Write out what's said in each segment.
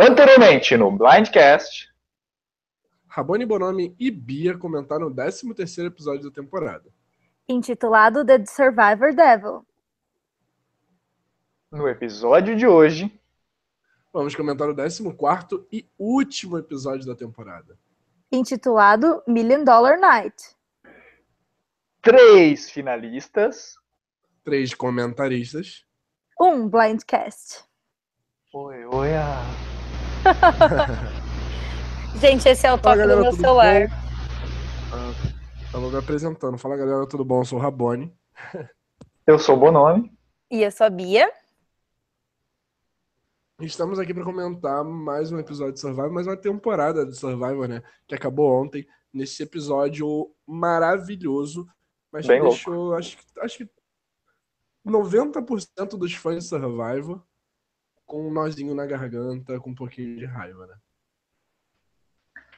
Anteriormente, no Blindcast, Rabone Bonomi e Bia comentaram o 13º episódio da temporada. Intitulado The Survivor Devil. no episódio de hoje, Vamos comentar o 14º e último episódio da temporada. Intitulado Million Dollar Night. três finalistas. Três comentaristas. Um Blindcast. Oi, oi, ah. Gente, esse é o Fala, toque do meu celular. bom? Ah, eu vou me apresentando. Fala galera, tudo bom? Eu sou o Rabone. Eu sou o Bonomi. E eu sou a Bia. Estamos aqui para comentar mais um episódio de Survivor, mais uma temporada de Survivor, né? Que acabou ontem, nesse episódio maravilhoso, mas Bem louco. deixou, acho que, acho que 90% dos fãs de Survivor com um nozinho na garganta, com um pouquinho de raiva, né?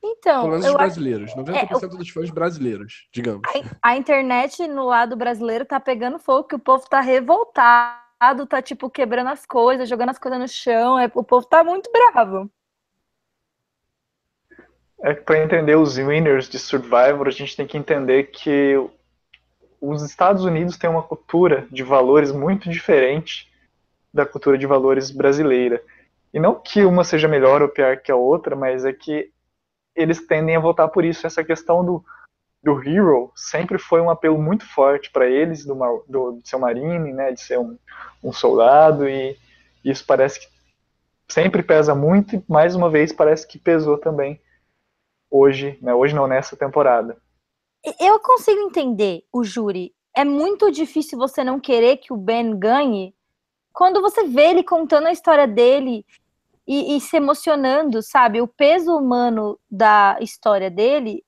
Então, Pelo menos eu os acho brasileiros, 90% dos fãs brasileiros, digamos. a, a internet no lado brasileiro tá pegando fogo, que o povo tá revoltado, tá tipo quebrando as coisas, jogando as coisas no chão. é- o povo tá muito bravo. É que para entender os winners de Survivor, a gente tem que entender que os Estados Unidos têm uma cultura de valores muito diferente da cultura de valores brasileira. E não que uma seja melhor ou pior que a outra, mas é que eles tendem a votar por isso. Essa questão do, do hero sempre foi um apelo muito forte para eles, do, do- de ser um marine, né, de ser um, um soldado, e isso parece que sempre pesa muito, e mais uma vez parece que pesou também hoje, né, hoje não, nessa temporada. Eu consigo entender o júri. É muito difícil você não querer que o Ben ganhe quando você vê ele contando a história dele e, e se emocionando, sabe? O peso humano da história dele,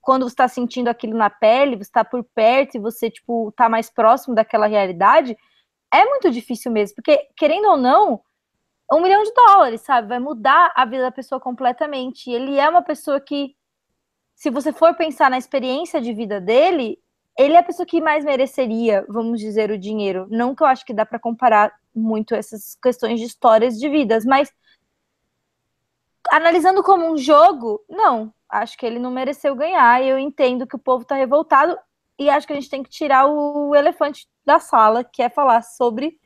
quando você está sentindo aquilo na pele, você está por perto e você, tipo, tá mais próximo daquela realidade, é muito difícil mesmo. Porque, querendo ou não, um milhão de dólares, sabe? Vai mudar a vida da pessoa completamente. Ele é uma pessoa que se você for pensar na experiência de vida dele, ele é a pessoa que mais mereceria, vamos dizer, o dinheiro. Não que eu acho que dá para comparar muito essas questões de histórias de vidas, mas analisando como um jogo, não. Acho que ele não mereceu ganhar. Eu entendo que o povo tá revoltado e acho que a gente tem que tirar o elefante da sala, que é falar sobre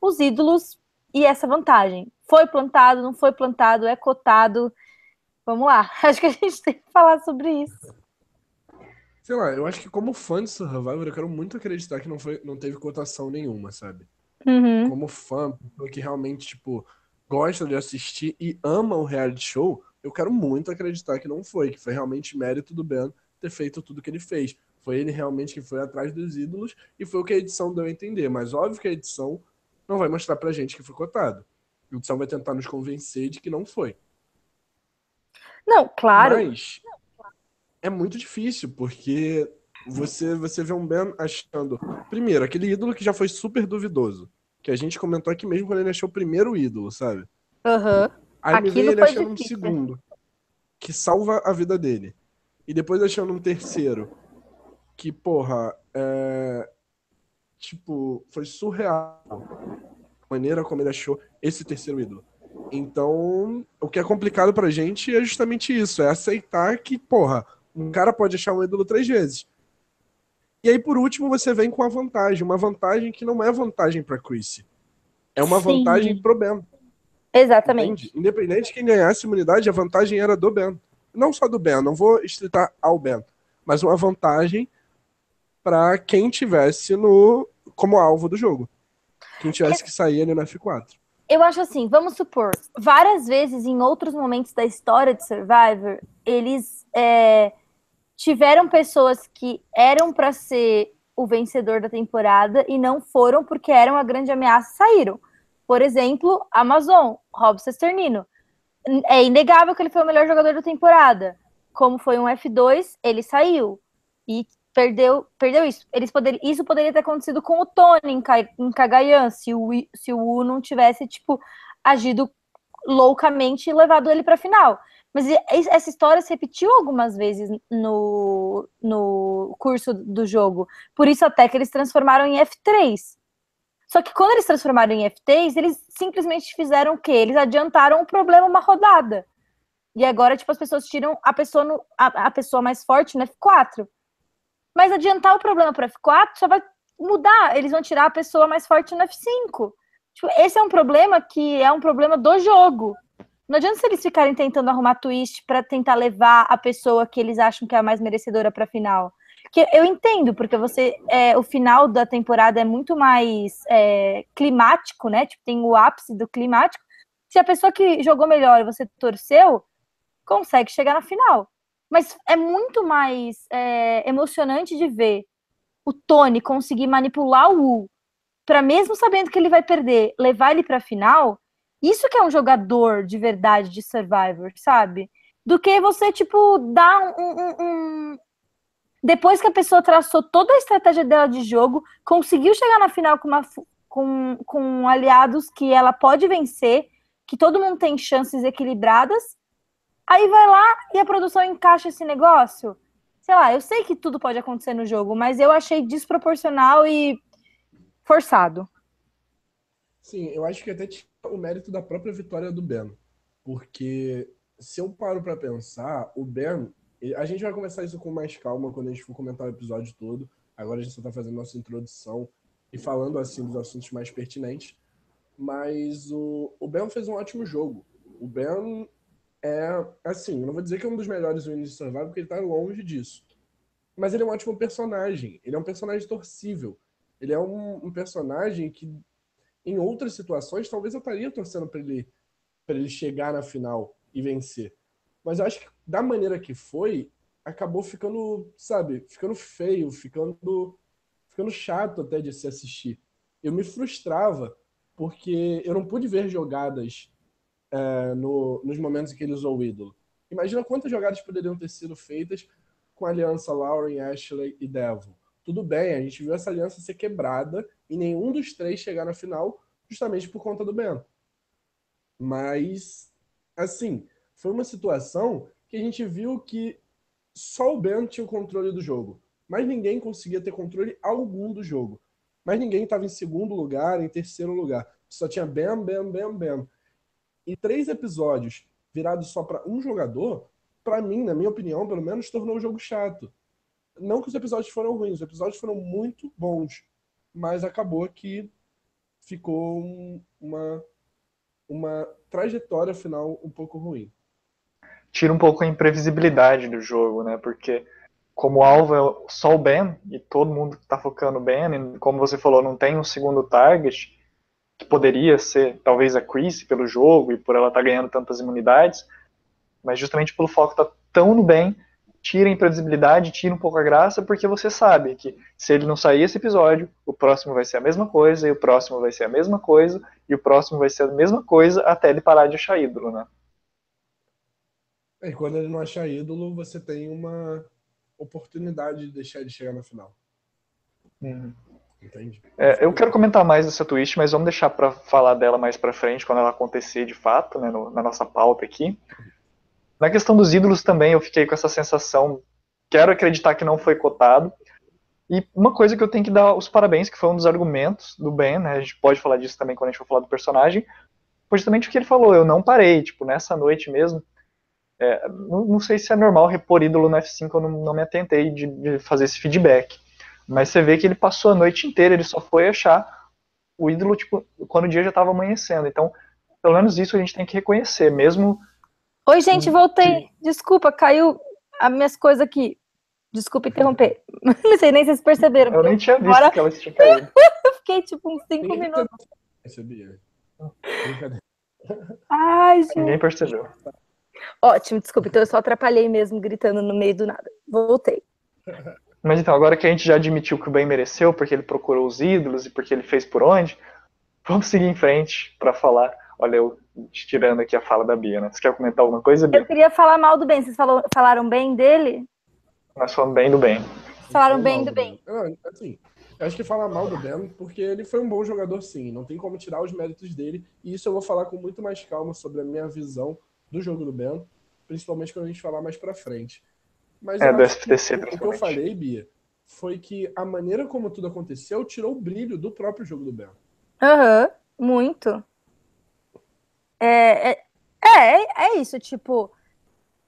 os ídolos e essa vantagem. Foi plantado, não foi plantado, é cotado. Vamos lá. Acho que a gente tem que falar sobre isso. Sei lá, eu acho que como fã de Survivor, eu quero muito acreditar que não, foi, não teve cotação nenhuma, sabe? Uhum. Como fã, pessoa que realmente, tipo, gosta de assistir e ama o reality show, eu quero muito acreditar que não foi, que foi realmente mérito do Ben ter feito tudo que ele fez. Foi ele realmente que foi atrás dos ídolos e foi o que a edição deu a entender. Mas óbvio que a edição não vai mostrar pra gente que foi cotado. A edição vai tentar nos convencer de que não foi. Não, claro. Mas é muito difícil, porque você, você vê um Ben achando. Primeiro, aquele ídolo que já foi super duvidoso. Que a gente comentou aqui mesmo quando ele achou o primeiro ídolo, sabe? Aham. Aí me Aquilo vem ele foi achando um difícil. segundo, que salva a vida dele. E depois achando um terceiro, que, porra, é. Tipo, foi surreal a maneira como ele achou esse terceiro ídolo. Então, o que é complicado pra gente é justamente isso: é aceitar que, porra, um cara pode achar um ídolo três vezes. E aí, por último, você vem com a vantagem. Uma vantagem que não é vantagem pra Chrissy. É uma Sim. vantagem pro Ben. Exatamente. Entende? Independente de quem ganhasse a imunidade, a vantagem era do Ben. Não só do Ben, não vou estritar ao Ben, mas uma vantagem para quem tivesse no como alvo do jogo. Quem tivesse que sair ali no F4. Eu acho assim, vamos supor, várias vezes em outros momentos da história de Survivor, eles é, tiveram pessoas que eram para ser o vencedor da temporada e não foram porque eram a grande ameaça e saíram. Por exemplo, Amazon, Rob Cesternino. É inegável que ele foi o melhor jogador da temporada. Como foi um F2, ele saiu. E perdeu, perdeu isso. Eles poderiam, isso poderia ter acontecido com o Tony em, em Cagayan, se o, se o U não tivesse, tipo, agido loucamente e levado ele para final. Mas es- essa história se repetiu algumas vezes no, no curso do jogo. Por isso até que eles transformaram em F3. Só que quando eles transformaram em FTs, eles simplesmente fizeram o quê? Eles adiantaram o problema uma rodada. E agora, tipo, as pessoas tiram a pessoa, no, a, a pessoa mais forte no F4. Mas adiantar o problema para F4 só vai mudar. Eles vão tirar a pessoa mais forte no F5. Tipo, esse é um problema que é um problema do jogo. Não adianta se eles ficarem tentando arrumar twist para tentar levar a pessoa que eles acham que é a mais merecedora para final. Que eu entendo, porque você é, o final da temporada é muito mais é, climático, né? Tipo, tem o ápice do climático. Se a pessoa que jogou melhor e você torceu, consegue chegar na final. Mas é muito mais é, emocionante de ver o Tony conseguir manipular o Wu para mesmo sabendo que ele vai perder, levar ele para a final. Isso que é um jogador de verdade de Survivor, sabe? Do que você, tipo, dar um, um, um depois que a pessoa traçou toda a estratégia dela de jogo, conseguiu chegar na final com, uma, com, com aliados que ela pode vencer, que todo mundo tem chances equilibradas, aí vai lá e a produção encaixa esse negócio. Sei lá, eu sei que tudo pode acontecer no jogo, mas eu achei desproporcional e forçado. Sim, eu acho que até o mérito da própria vitória do Ben. Porque se eu paro para pensar, o Ben a gente vai começar isso com mais calma quando a gente for comentar o episódio todo. Agora a gente só está fazendo nossa introdução e falando assim dos assuntos mais pertinentes. Mas o, o Ben fez um ótimo jogo. O Ben é, assim, eu não vou dizer que é um dos melhores winners de Survival, porque ele está longe disso. Mas ele é um ótimo personagem. Ele é um personagem torcível. Ele é um, um personagem que, em outras situações, talvez eu estaria torcendo para ele, ele chegar na final e vencer. Mas eu acho que da maneira que foi, acabou ficando, sabe, ficando feio, ficando, ficando chato até de se assistir. Eu me frustrava porque eu não pude ver jogadas é, no, nos momentos em que ele usou o ídolo. Imagina quantas jogadas poderiam ter sido feitas com a aliança Lauren, Ashley e Devil. Tudo bem, a gente viu essa aliança ser quebrada e nenhum dos três chegar na final justamente por conta do Ben. Mas, assim, foi uma situação que a gente viu que só o Ben tinha o controle do jogo. Mas ninguém conseguia ter controle algum do jogo. Mas ninguém estava em segundo lugar, em terceiro lugar. Só tinha Ben, Ben, Ben, Ben. E três episódios virados só para um jogador, para mim, na minha opinião, pelo menos, tornou o jogo chato. Não que os episódios foram ruins, os episódios foram muito bons. Mas acabou que ficou uma, uma trajetória final um pouco ruim tira um pouco a imprevisibilidade do jogo, né? Porque como alvo é só o Ben, e todo mundo está focando Ben, e como você falou, não tem um segundo target, que poderia ser talvez a Chris pelo jogo e por ela estar tá ganhando tantas imunidades, mas justamente pelo foco tá tão no Ben, tira a imprevisibilidade, tira um pouco a graça, porque você sabe que se ele não sair esse episódio, o próximo vai ser a mesma coisa, e o próximo vai ser a mesma coisa, e o próximo vai ser a mesma coisa, até ele parar de achar ídolo, né? E quando ele não achar ídolo, você tem uma oportunidade de deixar ele chegar na final. Uhum. Entende? É, eu quero comentar mais dessa twist, mas vamos deixar para falar dela mais para frente, quando ela acontecer de fato, né, no, na nossa pauta aqui. Na questão dos ídolos também, eu fiquei com essa sensação, quero acreditar que não foi cotado. E uma coisa que eu tenho que dar os parabéns, que foi um dos argumentos do Ben, né, a gente pode falar disso também quando a gente for falar do personagem, foi justamente o que ele falou, eu não parei, tipo, nessa noite mesmo, é, não, não, sei se é normal repor ídolo no F5, eu não, não me atentei de, de, fazer esse feedback. Mas você vê que ele passou a noite inteira, ele só foi achar o ídolo tipo, quando o dia já estava amanhecendo. Então, pelo menos isso a gente tem que reconhecer, mesmo. Oi, gente, voltei. Desculpa, caiu as minhas coisas aqui. Desculpa interromper. Não sei nem se vocês perceberam. Eu nem tinha visto Agora... que elas tinham caído. eu fiquei tipo uns 5 minutos. Percebia. Ai, gente. Ninguém percebeu. Ótimo, desculpa, então eu só atrapalhei mesmo gritando no meio do nada. Voltei. Mas então, agora que a gente já admitiu que o bem mereceu, porque ele procurou os ídolos e porque ele fez por onde, vamos seguir em frente para falar. Olha, eu tirando aqui a fala da Bia, né? Você quer comentar alguma coisa, Bia? Eu queria falar mal do bem. Vocês falou, falaram bem dele? Nós falamos bem do bem. Falaram bem do bem. Não, assim, eu acho que falar mal do Ben, porque ele foi um bom jogador, sim. Não tem como tirar os méritos dele. E isso eu vou falar com muito mais calma sobre a minha visão do jogo do Ben, principalmente quando a gente falar mais para frente. Mas é, do SPTC, que, o que eu falei, Bia, foi que a maneira como tudo aconteceu tirou o brilho do próprio jogo do Ben. Aham, muito. É, é, é, é isso, tipo,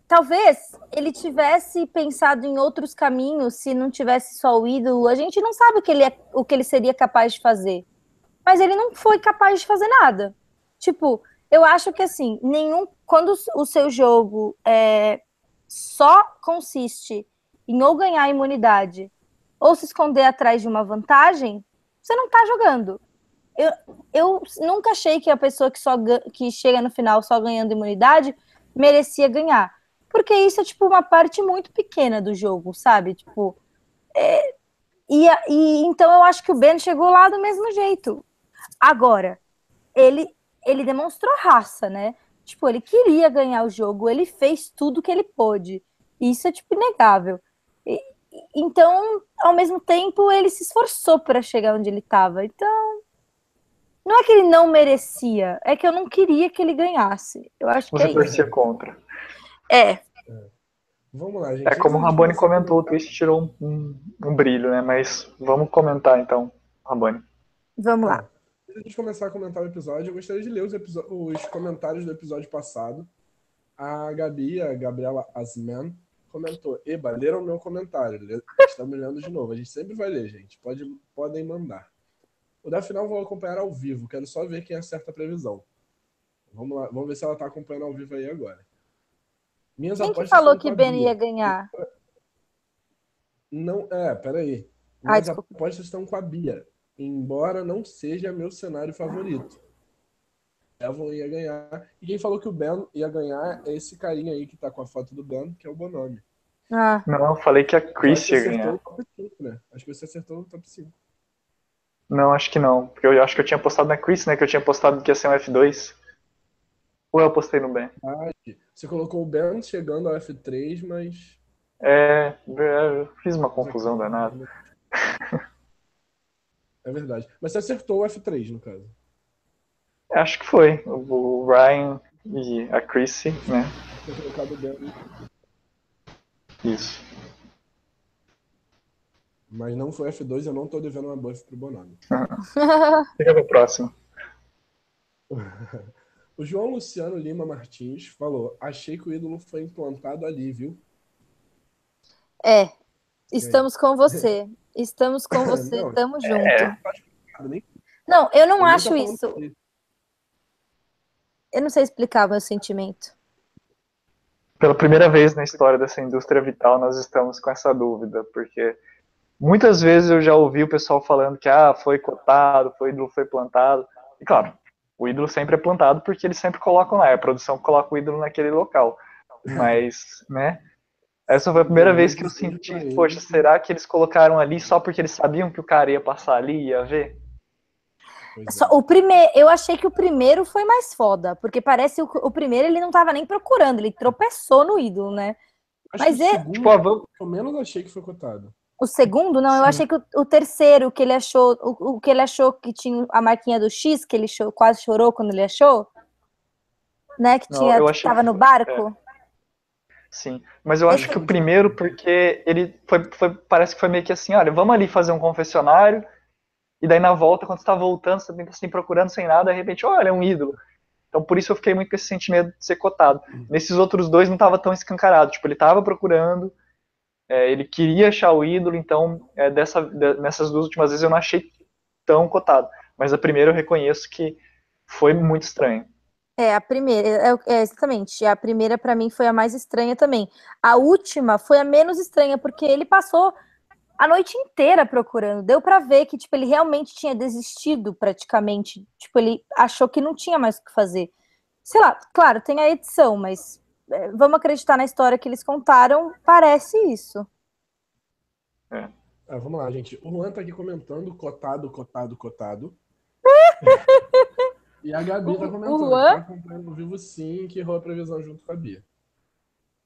talvez ele tivesse pensado em outros caminhos se não tivesse só o ídolo. A gente não sabe o que ele, é, o que ele seria capaz de fazer. Mas ele não foi capaz de fazer nada. Tipo, eu acho que assim, nenhum. Quando o seu jogo é, só consiste em ou ganhar imunidade ou se esconder atrás de uma vantagem, você não tá jogando. Eu, eu nunca achei que a pessoa que só que chega no final só ganhando imunidade merecia ganhar. Porque isso é tipo uma parte muito pequena do jogo, sabe? Tipo. É, e, e então eu acho que o Ben chegou lá do mesmo jeito. Agora, ele, ele demonstrou raça, né? Tipo, ele queria ganhar o jogo, ele fez tudo que ele pôde. Isso é, tipo, inegável. E, então, ao mesmo tempo, ele se esforçou para chegar onde ele estava. Então, não é que ele não merecia, é que eu não queria que ele ganhasse. Eu acho Você que é torcia isso. contra. É. é. Vamos lá, gente. É como o Rabone comentou, o twist tirou um, um, um, brilho, né? Mas vamos comentar então, Rabone. Vamos lá. Antes de começar a comentar o episódio, eu gostaria de ler os, os comentários do episódio passado. A Gabi, a Gabriela Asman, comentou: Eba, leram meu comentário. Estamos lendo de novo. A gente sempre vai ler, gente. Pode, podem mandar. O da final vou acompanhar ao vivo. Quero só ver quem acerta a previsão. Vamos lá, vamos ver se ela está acompanhando ao vivo aí agora. Minhas quem que falou que Ben ia ganhar? Não, é, peraí. Minhas Ai, apostas estão com a Bia embora não seja meu cenário favorito. Evan ia ganhar. E quem falou que o Ben ia ganhar é esse carinha aí que tá com a foto do Ben, que é o Bonome. Ah. Não, falei que a Chris ia ganhar. top 5, né? Acho que você acertou o top 5. Não, acho que não. Porque eu acho que eu tinha postado na Chris, né? Que eu tinha postado que ia ser um F2. Ou eu postei no Ben? Ah, você colocou o Ben chegando ao F3, mas. É, eu fiz uma confusão danada. É verdade. Mas você acertou o F3, no caso. Acho que foi. O Ryan e a Chrissy, né? Tinha colocado dentro. Isso. Mas não foi F2, eu não tô devendo uma buff pro Bonami. Fica pro próximo. o João Luciano Lima Martins falou: Achei que o ídolo foi implantado ali, viu? É, estamos com você. Estamos com você, não, tamo junto. É... Não, eu não eu acho isso. Eu não sei explicar o meu sentimento. Pela primeira vez na história dessa indústria vital, nós estamos com essa dúvida, porque muitas vezes eu já ouvi o pessoal falando que ah, foi cotado, foi ídolo, foi plantado. E claro, o ídolo sempre é plantado porque eles sempre colocam lá, é a produção que coloca o ídolo naquele local. Mas, né, essa foi a primeira vez que eu senti, poxa, será que eles colocaram ali só porque eles sabiam que o cara ia passar ali e ia ver? Só, o primeiro, eu achei que o primeiro foi mais foda, porque parece o, o primeiro ele não tava nem procurando, ele tropeçou no ídolo, né? Acho Mas é, segundo, tipo, pelo menos achei que foi cotado. O segundo, não, Sim. eu achei que o, o, terceiro que ele achou, o, o, que ele achou que tinha a marquinha do X, que ele chorou, quase chorou quando ele achou, né? Que tinha, não, que tava no barco. É. Sim, mas eu acho que o primeiro, porque ele foi, foi, parece que foi meio que assim, olha, vamos ali fazer um confessionário, e daí na volta, quando você tá voltando, você tá assim, procurando sem nada, de repente, olha, é um ídolo. Então por isso eu fiquei muito com esse sentimento de ser cotado. Uhum. Nesses outros dois não tava tão escancarado, tipo, ele tava procurando, é, ele queria achar o ídolo, então é, dessa, de, nessas duas últimas vezes eu não achei tão cotado. Mas a primeira eu reconheço que foi muito estranho. É, a primeira, é, é exatamente. A primeira para mim foi a mais estranha também. A última foi a menos estranha porque ele passou a noite inteira procurando. Deu para ver que tipo ele realmente tinha desistido praticamente. Tipo, ele achou que não tinha mais o que fazer. Sei lá, claro, tem a edição, mas é, vamos acreditar na história que eles contaram, parece isso. É. Ah, vamos lá, gente. O Juan tá aqui comentando cotado, cotado, cotado. E a Gabi tá comentando o tá acompanhando ao vivo sim, que errou a previsão junto com a Bia.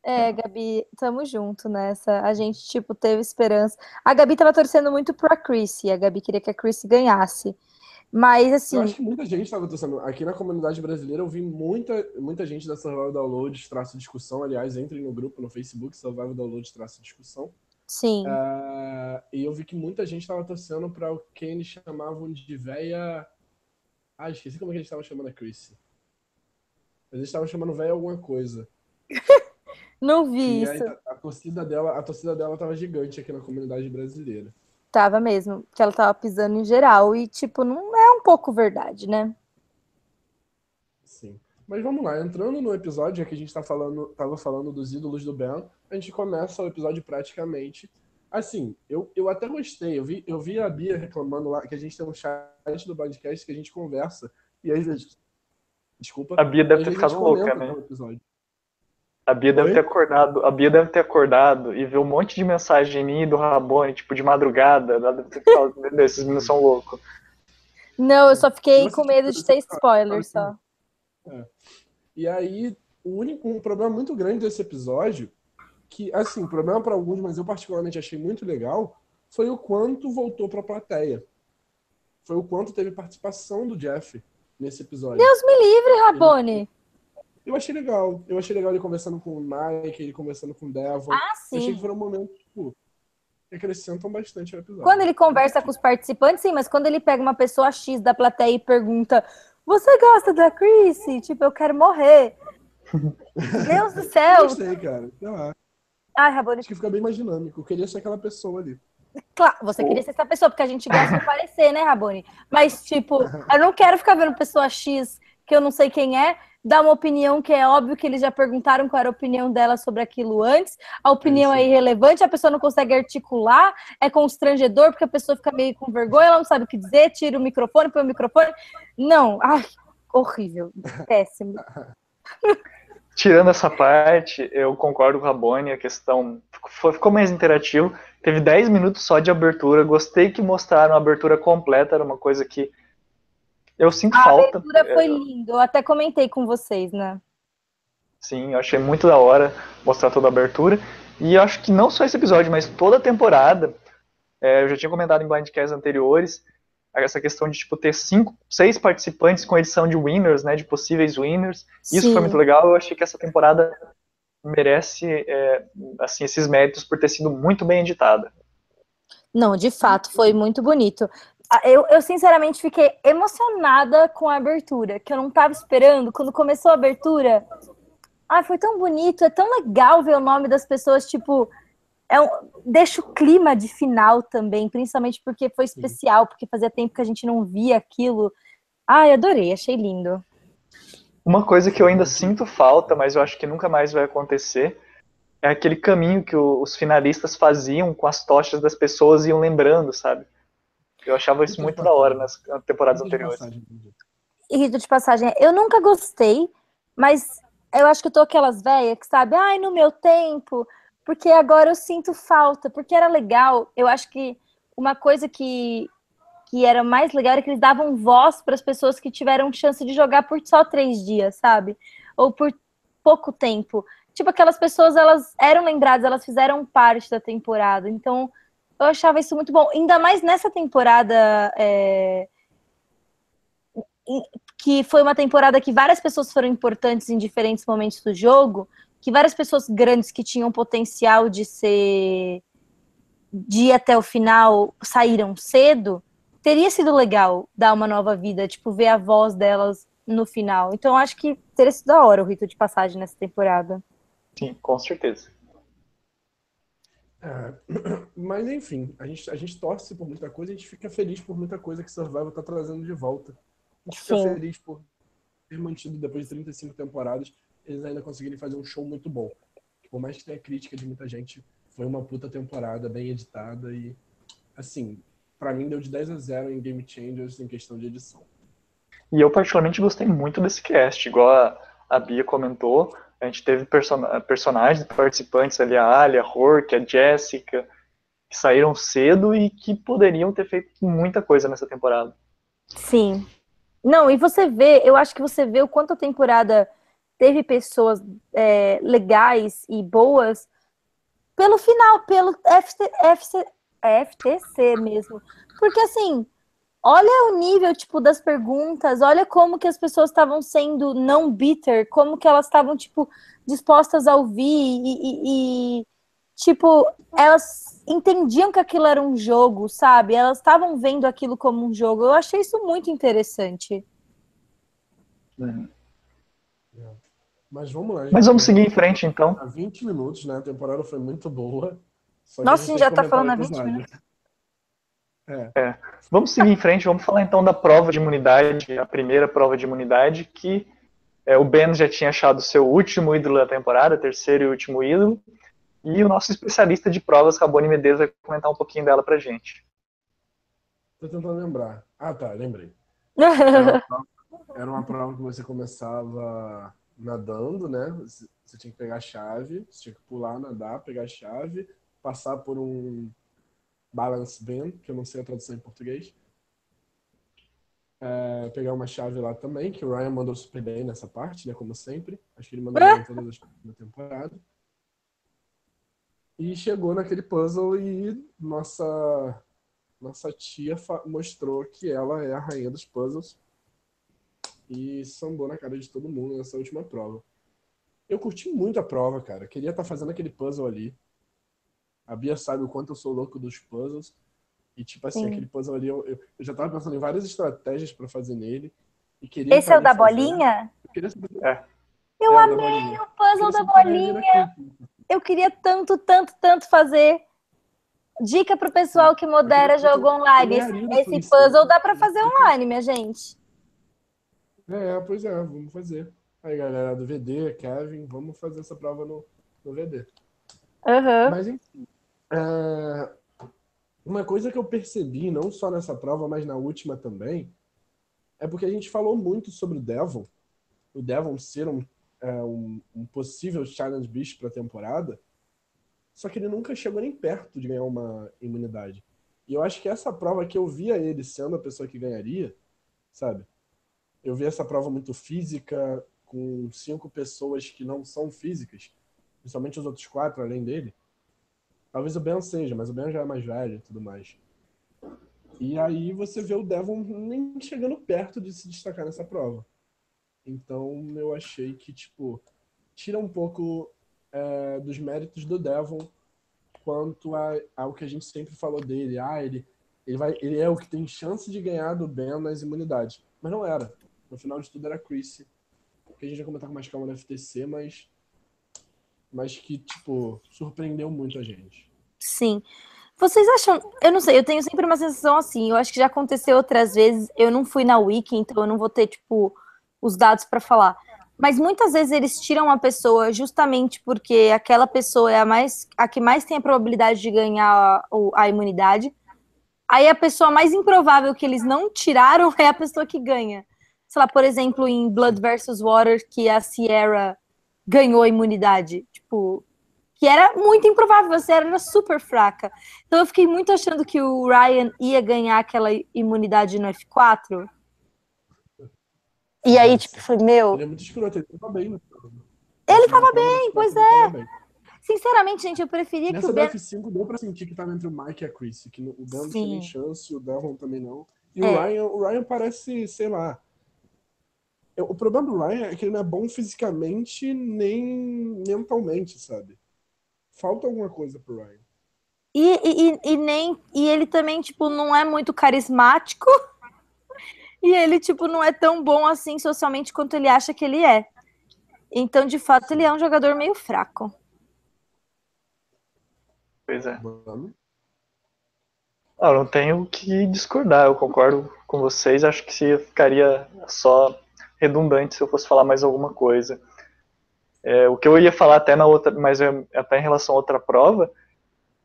É, Gabi, tamo junto nessa. A gente, tipo, teve esperança. A Gabi tava torcendo muito pra Chrissy. A Gabi queria que a Chrissy ganhasse. Mas, assim. Eu acho que muita gente tava torcendo. Aqui na comunidade brasileira eu vi muita, muita gente da Survival Download traço discussão. Aliás, entrem no grupo no Facebook, Survival Download traço discussão. Sim. Uh, e eu vi que muita gente tava torcendo para o que eles chamavam de véia Ah, esqueci como é que eles estavam chamando a Chrissy. Mas eles estavam chamando velho alguma coisa. Não vi E isso. a, a torcida dela, a torcida dela tava gigante aqui na comunidade brasileira. Tava mesmo, que ela tava pisando em geral. E, tipo, não é pouco verdade, né? Sim. Mas vamos lá, entrando no episódio, que a gente tá falando, tava falando dos ídolos do Ben, a gente começa o episódio praticamente. Assim, eu, eu até gostei. Eu vi, eu vi a Bia reclamando lá que a gente tem um chat do podcast que a gente conversa. E às vezes. Desculpa. A Bia deve ter ficado gente louca, né? A Bia deve Oi? ter acordado, a Bia deve ter acordado e ver um monte de mensagem em mim e do Rabone, tipo, de madrugada. Ela deve ter falado, meu Deus, esses meninos são loucos. Não, eu só fiquei com medo de ter spoiler só. E aí, o único, um problema muito grande desse episódio, que, assim, problema para alguns, mas eu particularmente achei muito legal, foi o quanto voltou pra plateia. Foi o quanto teve participação do Jeff nesse episódio. Deus me livre, Rabone. Eu achei legal. Eu achei legal ele conversando com o Mike, ele conversando com o Devon. Ah, Eu achei sim. que foram momentos, tipo, que acrescentam bastante ao episódio. Quando ele conversa com os participantes, sim, mas quando ele pega uma pessoa X da plateia e pergunta: Você gosta da Chrissy? Tipo, eu quero morrer. Deus do Eu céu! gostei, cara. Sei lá. Ai, Rabone, Acho que fica bem mais dinâmico. Eu queria ser aquela pessoa ali. claro, você queria ser essa pessoa, porque a gente gosta de parecer, né, Rabone? Mas, tipo, eu não quero ficar vendo pessoa X que eu não sei quem é, dar uma opinião que é óbvio que eles já perguntaram qual era a opinião dela sobre aquilo antes, a opinião É é irrelevante, a pessoa não consegue articular, é constrangedor, porque a pessoa fica meio com vergonha, ela não sabe o que dizer, tira o microfone, põe o microfone. Não, ai, horrível, péssimo. Tirando essa parte, eu concordo com o Rabone, a questão ficou, ficou mais interativo. Teve 10 minutos só de abertura, gostei que mostraram a abertura completa, era uma coisa que eu sinto A falta. abertura foi É, linda, eu até comentei com vocês, né? Sim, eu achei muito da hora mostrar toda a abertura. E eu acho que não só esse episódio, mas toda a temporada, é, eu já tinha comentado em blindcasts anteriores, essa questão de tipo ter cinco, seis participantes com edição de winners, né, de possíveis winners. Isso Sim. foi muito legal. Eu achei que essa temporada merece é, assim esses méritos por ter sido muito bem editada. Não, de fato, foi muito bonito. Ah, Eu, eu, sinceramente, fiquei emocionada com a abertura, que eu não tava esperando. Quando começou a abertura, ah, foi tão bonito, é tão legal ver o nome das pessoas, tipo, é um, deixa o clima de final também, principalmente porque foi especial, porque fazia tempo que a gente não via aquilo. Ai, adorei, achei lindo. Uma coisa que eu ainda sinto falta, mas eu acho que nunca mais vai acontecer, é aquele caminho que o- os finalistas faziam com as tochas das pessoas e iam lembrando, sabe? Eu achava isso muito da hora nas temporadas anteriores. E rito de passagem, eu nunca gostei, mas eu acho que eu tô aquelas velhas que sabe, ai, no meu tempo, porque agora eu sinto falta, porque era legal. Eu acho que uma coisa que, que era mais legal era que eles davam voz para as pessoas que tiveram chance de jogar por só três dias, sabe? Ou por pouco tempo. Tipo, aquelas pessoas, elas eram lembradas, elas fizeram parte da temporada. Então, eu achava isso muito bom. Ainda mais nessa temporada. é, que foi uma temporada que várias pessoas foram importantes em diferentes momentos do jogo, que várias pessoas grandes que tinham potencial de ser de ir até o final saíram cedo, teria sido legal dar uma nova vida, tipo, ver a voz delas no final. Então acho que teria sido da hora o rito de passagem nessa temporada. Sim, com certeza. É, mas enfim, a gente, a gente torce por muita coisa, a gente fica feliz por muita coisa que Survival tá trazendo de volta. A gente fica Sim. feliz por ter mantido depois de 35 temporadas, eles ainda conseguirem fazer um show muito bom. Por mais que tenha crítica de muita gente, foi uma puta temporada, bem editada e, assim, pra mim deu de 10 a 0 em Game Changers em questão de edição. E eu particularmente gostei muito desse cast, igual a, a Bia comentou, gente teve person personagens, participantes ali, a Alia, a Hork, a Jessica, que saíram cedo e que poderiam ter feito muita coisa nessa temporada. Sim. Não, e você vê, eu acho que você vê o quanto a temporada teve pessoas é, legais e boas pelo final, pelo FTC mesmo. Porque assim, olha o nível tipo das perguntas, olha como que as pessoas estavam sendo não bitter, como que elas estavam tipo dispostas a ouvir e, e- e, tipo elas entendiam que aquilo era um jogo, sabe? Elas estavam vendo aquilo como um jogo. Eu achei isso muito interessante. Uhum. Mas vamos lá. Mas vamos seguir em frente, então. Há 20 minutos, né? A temporada foi muito boa. Nossa, a gente já tá falando há comentar o 20 episódio. Vamos seguir em frente, vamos falar então da prova de imunidade, a primeira prova de imunidade, que é, o Ben já tinha achado seu último ídolo da temporada, terceiro e último ídolo, e o nosso especialista de provas, Rabone Medeiros, vai comentar um pouquinho dela pra gente. Tô tentando lembrar. Ah, tá, lembrei. Era uma, prova, era uma prova que você começava nadando, né? Você você tinha que pegar a chave, você tinha que pular, nadar, pegar a chave, passar por um balance beam, que eu não sei a tradução em português. É, pegar uma chave lá também, que o Ryan mandou super bem nessa parte, né? Como sempre. Acho que ele mandou bem em todas as da temporada. E chegou naquele puzzle e nossa, nossa tia mostrou que ela é a rainha dos puzzles e sambou na cara de todo mundo nessa última prova. Eu curti muito a prova, cara. Queria estar fazendo aquele puzzle ali. A Bia sabe o quanto eu sou louco dos puzzles. E, tipo assim, Sim. aquele puzzle ali, eu, eu, eu já tava pensando em várias estratégias pra fazer nele. E queria Esse é o da fazendo. bolinha? Eu queria saber- Eu É, amei bolinha. o puzzle da bolinha. era aqui. Eu queria tanto, tanto, tanto fazer. Dica pro pessoal que modera jogo online. Esse, esse puzzle dá pra fazer online, minha gente. É, pois é, vamos fazer. Aí, galera do VD, Kevin, vamos fazer essa prova no, no VD. Aham. Mas, enfim, é, uma coisa que eu percebi, não só nessa prova, mas na última também, é porque a gente falou muito sobre o Devon, o Devon ser um, é, um, um possível Challenge Beast para a temporada, só que ele nunca chegou nem perto de ganhar uma imunidade. E eu acho que essa prova que eu via ele sendo a pessoa que ganharia, sabe? Eu vi essa prova muito física, com cinco pessoas que não são físicas, principalmente os outros quatro além dele. Talvez o Ben seja, mas o Ben já é mais velho e tudo mais. E aí você vê o Devon nem chegando perto de se destacar nessa prova. Então eu achei que, tipo, tira um pouco é, dos méritos do Devon quanto a- ao que a gente sempre falou dele. Ah, ele, ele, vai, ele é o que tem chance de ganhar do Ben nas imunidades. Mas não era. No final de tudo era a Chrissy. Que a gente vai comentar com mais calma no FTC, mas. Mas que, tipo, surpreendeu muito a gente. Sim. Vocês acham. Eu não sei, eu tenho sempre uma sensação assim. Eu acho que já aconteceu outras vezes. Eu não fui na Wiki, então eu não vou ter, tipo, os dados pra falar. Mas muitas vezes eles tiram a pessoa justamente porque aquela pessoa é a, mais, a que mais tem a probabilidade de ganhar a, a imunidade. Aí a pessoa mais improvável que eles não tiraram é a pessoa que ganha. Sei lá, por exemplo, em Blood versus Water, que a Sierra ganhou a imunidade. Tipo, que era muito improvável, Sierra era super fraca. Então eu fiquei muito achando que o Ryan ia ganhar aquela imunidade no F4. E aí, tipo, falei, meu, Ele é muito escroto, ele tava bem. jogo. Ele tava bem, pois é. Bem. sinceramente, gente, eu preferia que Nessa o do Ben. F5 deu pra sentir que tava entre o Mike e a Chris, que o Dan não tinha nem chance, o Devon também não. E É. o Ryan, o Ryan parece, sei lá. Eu- O problema do Ryan é que ele não é bom fisicamente nem mentalmente, sabe? Falta alguma coisa pro Ryan. E, e, e- nem. E ele também, tipo, não é muito carismático. E ele, tipo, não é tão bom assim socialmente quanto ele acha que ele é. Então, de fato, ele é um jogador meio fraco. Pois é. Eu não tenho o que discordar, eu concordo com vocês, acho que se ficaria só redundante se eu fosse falar mais alguma coisa. É, o que eu ia falar até na outra, mas é, até em relação a outra prova,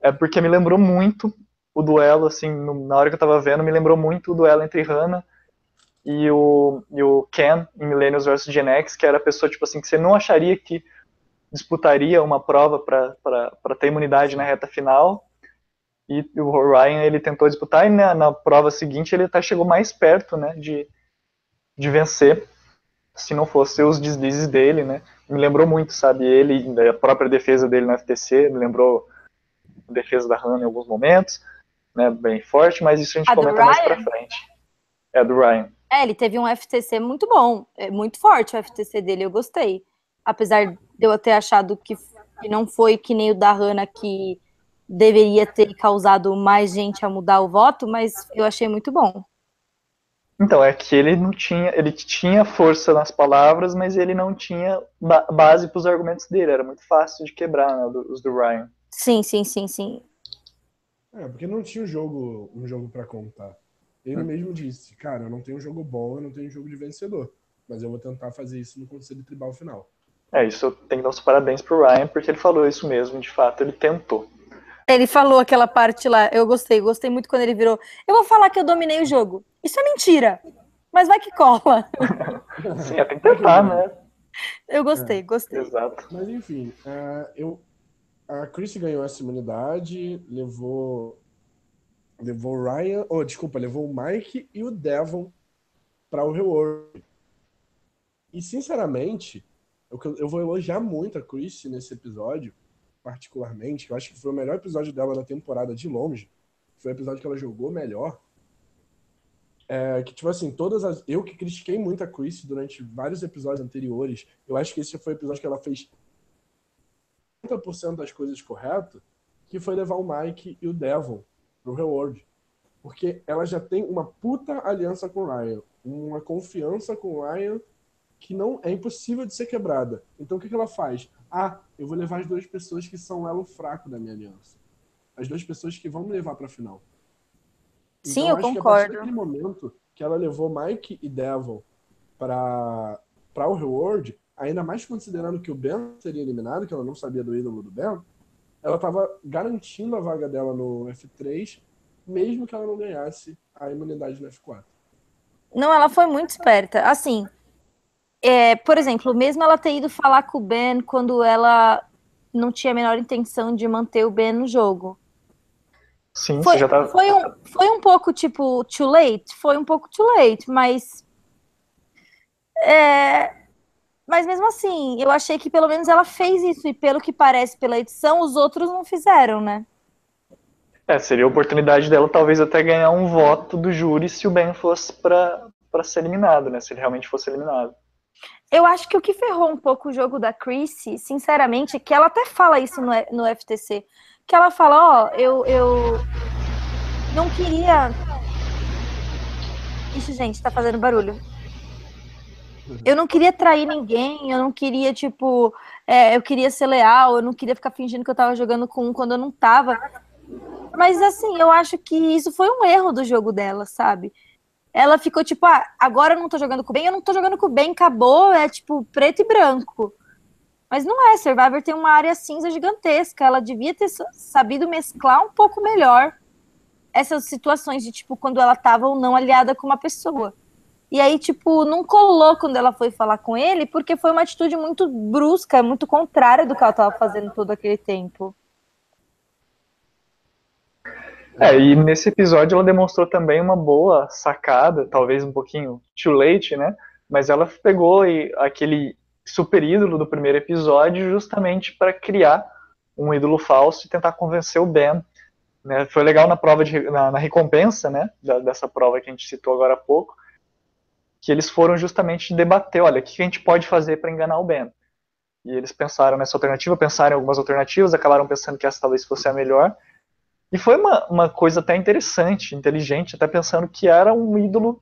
é porque me lembrou muito o duelo, assim, no- na hora que eu tava vendo, me lembrou muito o duelo entre Hannah e o, e o Ken em Millennials vs Gen X, que era a pessoa, tipo assim, que você não acharia que disputaria uma prova para ter imunidade na reta final, e o Ryan ele tentou disputar e na, na prova seguinte ele até chegou mais perto, né, de, de vencer, se não fosse os deslizes dele, né. Me lembrou muito, sabe, ele, a própria defesa dele no FTC, me lembrou a defesa da Hannah em alguns momentos, né, bem forte, mas isso a gente A comenta mais pra frente. É do Ryan. É, ele teve um FTC muito bom, é muito forte o FTC dele, eu gostei. Apesar de eu ter achado que, que não foi que nem o da Hannah, que deveria ter causado mais gente a mudar o voto, mas eu achei muito bom. Então, é que ele não tinha, ele tinha força nas palavras, mas ele não tinha ba base para os argumentos dele, era muito fácil de quebrar, né, os do Ryan. Sim, sim, sim, sim. É, porque não tinha um jogo, um jogo para contar. Ele hum. mesmo disse, cara, eu não tenho um jogo bom, eu não tenho um jogo de vencedor, mas eu vou tentar fazer isso no conselho tribal final. É, isso eu tenho que dar os parabéns pro Ryan, porque ele falou isso mesmo, de fato, ele tentou. Ele falou aquela parte lá, eu gostei, gostei muito quando ele virou. Eu vou falar que eu dominei o jogo. Isso é mentira, mas vai que cola. Sim, é, tem que tentar, né? Eu gostei, gostei. Exato. Mas enfim, uh, eu, a Chris ganhou essa imunidade, levou levou o Ryan, oh, desculpa, levou o Mike e o Devon para o Reward. E sinceramente, eu, eu vou elogiar muito a Chris nesse episódio, particularmente, que eu acho que foi o melhor episódio dela na temporada de longe. Foi o episódio que ela jogou melhor. É, que, tipo assim, todas as. Eu que critiquei muito a Chris durante vários episódios anteriores, eu acho que esse foi o episódio que ela fez 50% das coisas corretas, que foi levar o Mike e o Devon pro Reward. Porque ela já tem uma puta aliança com o Ryan, uma confiança com o Ryan que não é impossível de ser quebrada. Então o que, que ela faz? Ah, eu vou levar as duas pessoas que são o elo fraco da minha aliança. As duas pessoas que vão me levar para a final. Sim, então, eu acho concordo. Que a partir momento que ela levou Mike e Devil para para o Reward, ainda mais considerando que o Ben seria eliminado, que ela não sabia do ídolo do Ben, ela estava garantindo a vaga dela no F3, mesmo que ela não ganhasse a imunidade no F4. Não, ela foi muito esperta. Assim, é, por exemplo, mesmo ela ter ido falar com o Ben quando ela não tinha a menor intenção de manter o Ben no jogo. Sim, foi, você já tá... foi, um, foi um pouco, tipo, too late? Foi um pouco too late, mas... É, mas mesmo assim, eu achei que pelo menos ela fez isso, e pelo que parece pela edição, os outros não fizeram, né? É, seria a oportunidade dela talvez até ganhar um voto do júri se o Ben fosse para ser eliminado, né? Se ele realmente fosse eliminado. Eu acho que o que ferrou um pouco o jogo da Chrissy, sinceramente, é que ela até fala isso no, no FTC. Que ela fala, ó, oh, eu, eu não queria. Ixi, gente, tá fazendo barulho. Eu não queria trair ninguém, eu não queria, tipo, é, eu queria ser leal, eu não queria ficar fingindo que eu tava jogando com um quando eu não tava. Mas assim, eu acho que isso foi um erro do jogo dela, sabe? Ela ficou tipo, ah, agora eu não tô jogando com o bem, eu não tô jogando com o bem, acabou, é tipo preto e branco. Mas não é, Survivor tem uma área cinza gigantesca, ela devia ter sabido mesclar um pouco melhor essas situações de tipo quando ela tava ou não aliada com uma pessoa. E aí, tipo, não colou quando ela foi falar com ele, porque foi uma atitude muito brusca, muito contrária do que ela tava fazendo todo aquele tempo. É, e nesse episódio ela demonstrou também uma boa sacada, talvez um pouquinho too late, né? Mas ela pegou aquele super ídolo do primeiro episódio justamente para criar um ídolo falso e tentar convencer o Ben. Né? Foi legal na prova de, na, na recompensa, né? Da, dessa prova que a gente citou agora há pouco, que eles foram justamente debater, olha, o que a gente pode fazer para enganar o Ben? E eles pensaram nessa alternativa, pensaram em algumas alternativas, acabaram pensando que essa talvez fosse a melhor e foi uma, uma coisa até interessante, inteligente, até pensando que era um ídolo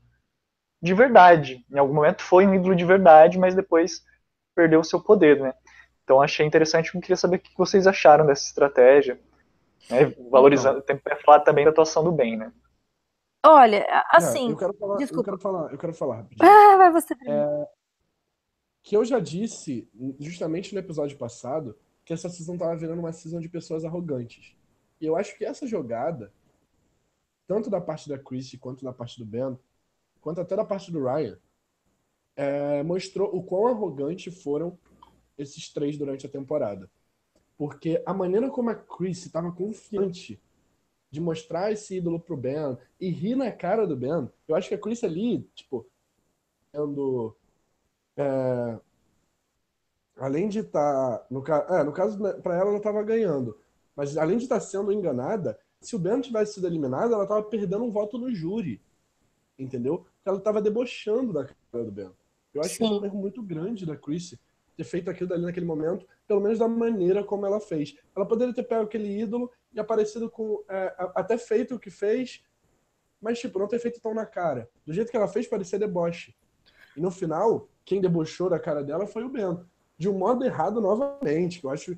de verdade. Em algum momento foi um ídolo de verdade, mas depois perdeu o seu poder, né? Então achei interessante, eu queria saber o que vocês acharam dessa estratégia, né? Valorizando, tem que falar também da atuação do bem, né? Olha, assim. eu quero falar, desculpa. eu quero falar, eu quero falar. Ah, vai você é, que eu já disse, justamente no episódio passado, que essa season estava virando uma season de pessoas arrogantes. E eu acho que essa jogada, tanto da parte da Chrissy quanto da parte do Ben, quanto até da parte do Ryan, é, mostrou o quão arrogante foram esses três durante a temporada. Porque a maneira como a Chris estava confiante de mostrar esse ídolo pro Ben e rir na cara do Ben, eu acho que a Chris ali, tipo, sendo. É, além de estar. Tá, no, é, no caso, né, para ela, ela estava ganhando. Mas além de estar sendo enganada, se o Ben tivesse sido eliminado, ela estava perdendo um voto no júri. Entendeu? Porque ela estava debochando da cara do Ben. Eu acho Sim. que é um erro muito grande da Chrissy ter feito aquilo ali naquele momento, pelo menos da maneira como ela fez. Ela poderia ter pego aquele ídolo e aparecido com. É, até feito o que fez, mas, tipo, não ter feito tão na cara. Do jeito que ela fez, parecia deboche. E no final, quem debochou da cara dela foi o Ben. De um modo errado novamente, que eu acho.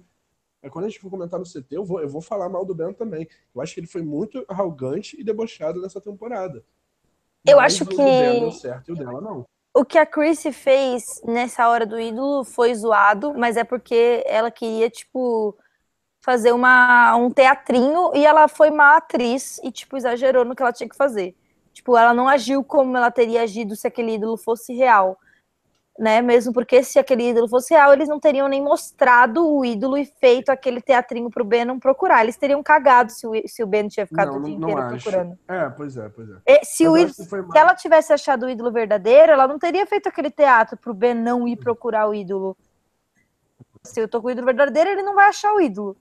É quando a gente for comentar no CT, eu vou, eu vou falar mal do Ben também. Eu acho que ele foi muito arrogante e debochado nessa temporada. Eu Mas acho que. O deu certo e o dela não. O que a Chrissy fez nessa hora do ídolo foi zoado, mas é porque ela queria, tipo, fazer uma, um teatrinho e ela foi má atriz e, tipo, exagerou no que ela tinha que fazer. Tipo, ela não agiu como ela teria agido se aquele ídolo fosse real né? Mesmo porque se aquele ídolo fosse real, eles não teriam nem mostrado o ídolo e feito aquele teatrinho pro Ben não procurar. Eles teriam cagado se o, se o Ben tinha ficado não, o dia inteiro acho. procurando. É, pois é, pois é. E, se, o ídolo, se ela tivesse achado o ídolo verdadeiro, ela não teria feito aquele teatro pro Ben não ir procurar o ídolo. Se eu tô com o ídolo verdadeiro, ele não vai achar o ídolo.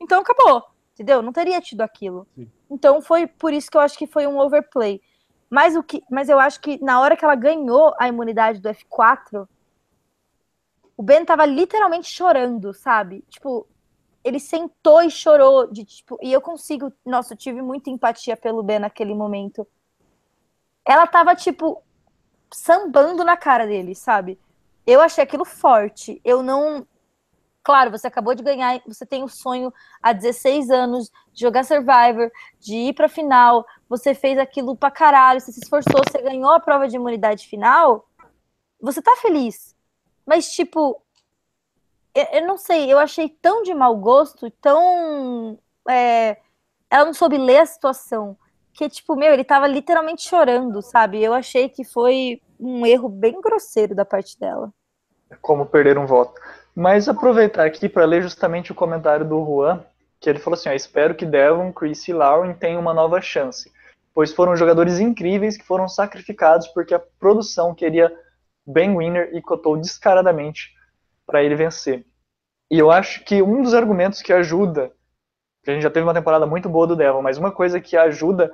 Então acabou, entendeu? Não teria tido aquilo. Sim. Então foi por isso que eu acho que foi um overplay. Mas, o que, mas eu acho que na hora que ela ganhou a imunidade do F4, o Ben tava literalmente chorando, sabe? Tipo, ele sentou e chorou. De, tipo, e eu consigo. Nossa, eu tive muita empatia pelo Ben naquele momento. Ela tava, tipo, sambando na cara dele, sabe? Eu achei aquilo forte. Eu não. Claro, você acabou de ganhar, você tem o sonho há 16 anos de jogar Survivor, de ir pra final, você fez aquilo pra caralho, você se esforçou, você ganhou a prova de imunidade final, você tá feliz. Mas, tipo, eu, eu não sei, eu achei tão de mau gosto, tão. É, ela não soube ler a situação. Que, tipo, meu, ele tava literalmente chorando, sabe? Eu achei que foi um erro bem grosseiro da parte dela. Como perder um voto. Mas aproveitar aqui para ler justamente o comentário do Juan, que ele falou assim: ó, espero que Devon, Chris e Lauren tenham uma nova chance, pois foram jogadores incríveis que foram sacrificados porque a produção queria Ben Winner e cotou descaradamente para ele vencer. E eu acho que um dos argumentos que ajuda, que a gente já teve uma temporada muito boa do Devon, mas uma coisa que ajuda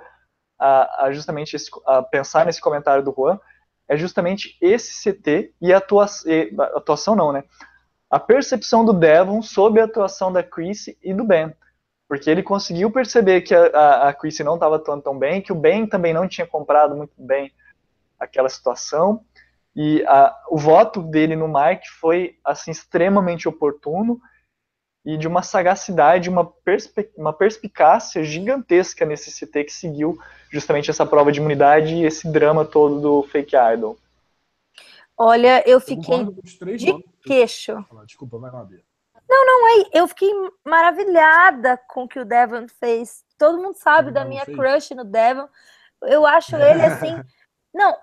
a, a justamente esse, a pensar nesse comentário do Juan é justamente esse CT e a atuação, atuação não, né? A percepção do Devon sobre a atuação da Chrissy e do Ben. Porque ele conseguiu perceber que a, a, a Chrissy não estava atuando tão bem, que o Ben também não tinha comprado muito bem aquela situação. E a, o voto dele no Mike foi assim extremamente oportuno e de uma sagacidade, uma, perspe, uma perspicácia gigantesca nesse CT que seguiu justamente essa prova de imunidade e esse drama todo do Fake Idol. Olha, eu fiquei de nomes. queixo. Desculpa, vai lá, Bia. Não, não, é, eu fiquei maravilhada com o que o Devon fez. Todo mundo sabe da minha fez. crush no Devon. Eu acho ele assim. não,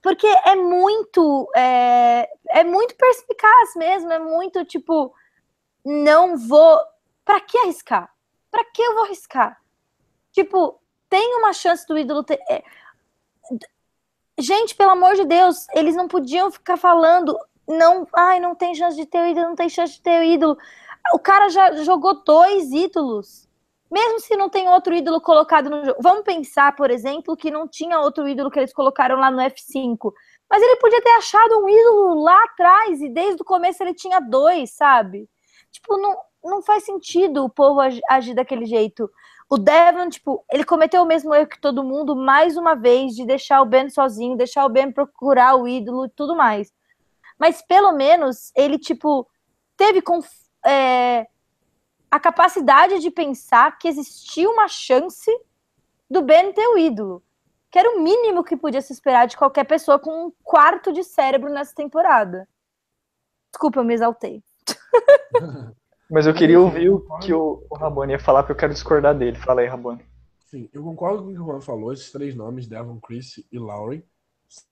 porque é muito. É, é muito perspicaz mesmo. É muito tipo. Não vou. Pra que arriscar? Pra que eu vou arriscar? Tipo, tem uma chance do ídolo ter. É, Gente, pelo amor de Deus, eles não podiam ficar falando, não, ai, não tem chance de ter o ídolo, não tem chance de ter o ídolo. O cara já jogou dois ídolos. Mesmo se não tem outro ídolo colocado no jogo. Vamos pensar, por exemplo, que não tinha outro ídolo que eles colocaram lá no F5. Mas ele podia ter achado um ídolo lá atrás e desde o começo ele tinha dois, sabe? Tipo, não, não faz sentido o povo agir daquele jeito. O Devon, tipo, ele cometeu o mesmo erro que todo mundo, mais uma vez, de deixar o Ben sozinho, deixar o Ben procurar o ídolo e tudo mais. Mas pelo menos ele, tipo, teve é, a capacidade de pensar que existia uma chance do Ben ter o ídolo. Que era o mínimo que podia se esperar de qualquer pessoa com um quarto de cérebro nessa temporada. Desculpa, eu me exaltei. Mas eu queria ouvir o que o, o Rabone ia falar, porque eu quero discordar dele. Fala aí, Rabone. Sim, eu concordo com o que o Juan falou. Esses três nomes, Devon, Chris e Lauren,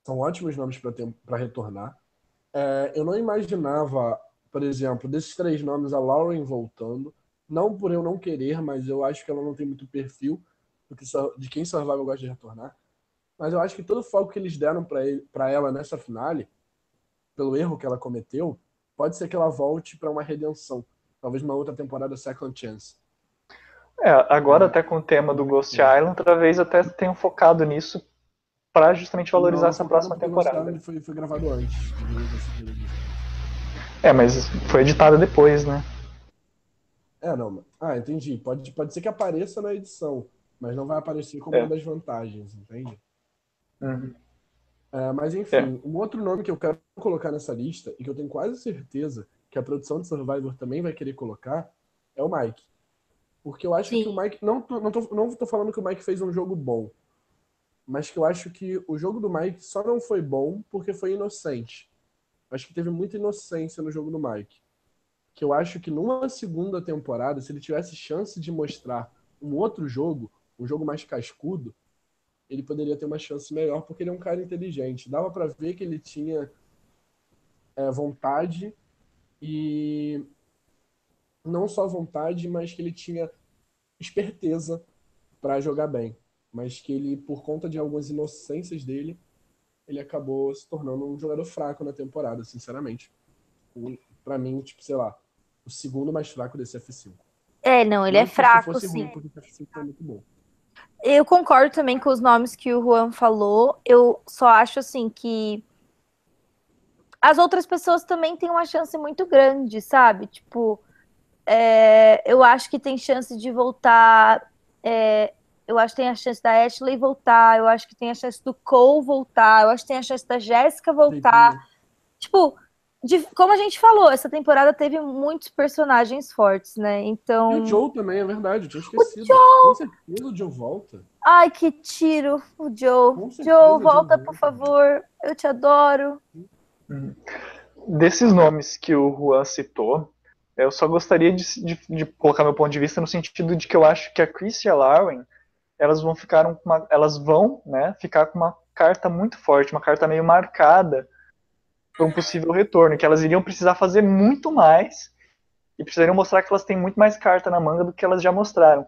são ótimos nomes para retornar. É, eu não imaginava, por exemplo, desses três nomes, a Lauren voltando. Não por eu não querer, mas eu acho que ela não tem muito perfil de quem Survival gosta de retornar. Mas eu acho que todo o foco que eles deram para ela nessa finale, pelo erro que ela cometeu, pode ser que ela volte para uma redenção talvez uma outra temporada Second Chance. É, agora até com o tema do Ghost é. Island, talvez até tenham focado nisso para justamente valorizar Não, essa próxima temporada. Foi, foi gravado antes. É, mas foi editado depois, né? É, não. Ah, entendi. Pode, pode ser que apareça na edição. mas não vai aparecer como É. uma das vantagens, entende? Uhum. É, mas enfim, É. um outro nome que eu quero colocar nessa lista e que eu tenho quase certeza que a produção de Survivor também vai querer colocar é o Mike. Porque eu acho Sim. que o Mike. Não tô, não, tô, não tô falando que o Mike fez um jogo bom, mas que eu acho que o jogo do Mike só não foi bom porque foi inocente. Eu acho que teve muita inocência no jogo do Mike. Que eu acho que numa segunda temporada, se ele tivesse chance de mostrar um outro jogo, um jogo mais cascudo, ele poderia ter uma chance melhor, porque ele é um cara inteligente. Dava pra ver que ele tinha é, vontade e não só vontade, mas que ele tinha esperteza pra jogar bem. Mas que ele, por conta de algumas inocências dele, ele acabou se tornando um jogador fraco na temporada, sinceramente. Pra mim, tipo, sei lá, o segundo mais fraco desse F5. É, não, ele Não é fraco, fosse sim. ruim, porque o F5 foi muito bom. Eu concordo também com os nomes que o Juan falou. Eu só acho assim que as outras pessoas também têm uma chance muito grande, sabe? Tipo, é, eu acho que tem chance de voltar. é, eu acho que tem a chance da Ashley voltar. Eu acho que tem a chance do Cole voltar. Eu acho que tem a chance da Jéssica voltar. Tipo, de- como a gente falou, essa temporada teve muitos personagens fortes, né? E Então. o Joe também, é verdade, eu tinha esquecido. Com certeza o Joe volta. Ai, que tiro, o Joe. Certeza, Joe, Joe volta, volta. por favor. Eu te adoro. Desses nomes que o Juan citou, eu só gostaria de, de- de colocar meu ponto de vista no sentido de que eu acho que a Chris e a Lauren, elas vão ficar com uma, elas vão, né, ficar com uma carta muito forte, uma carta meio marcada para um possível retorno, que elas iriam precisar fazer muito mais e precisariam mostrar que elas têm muito mais carta na manga do que elas já mostraram.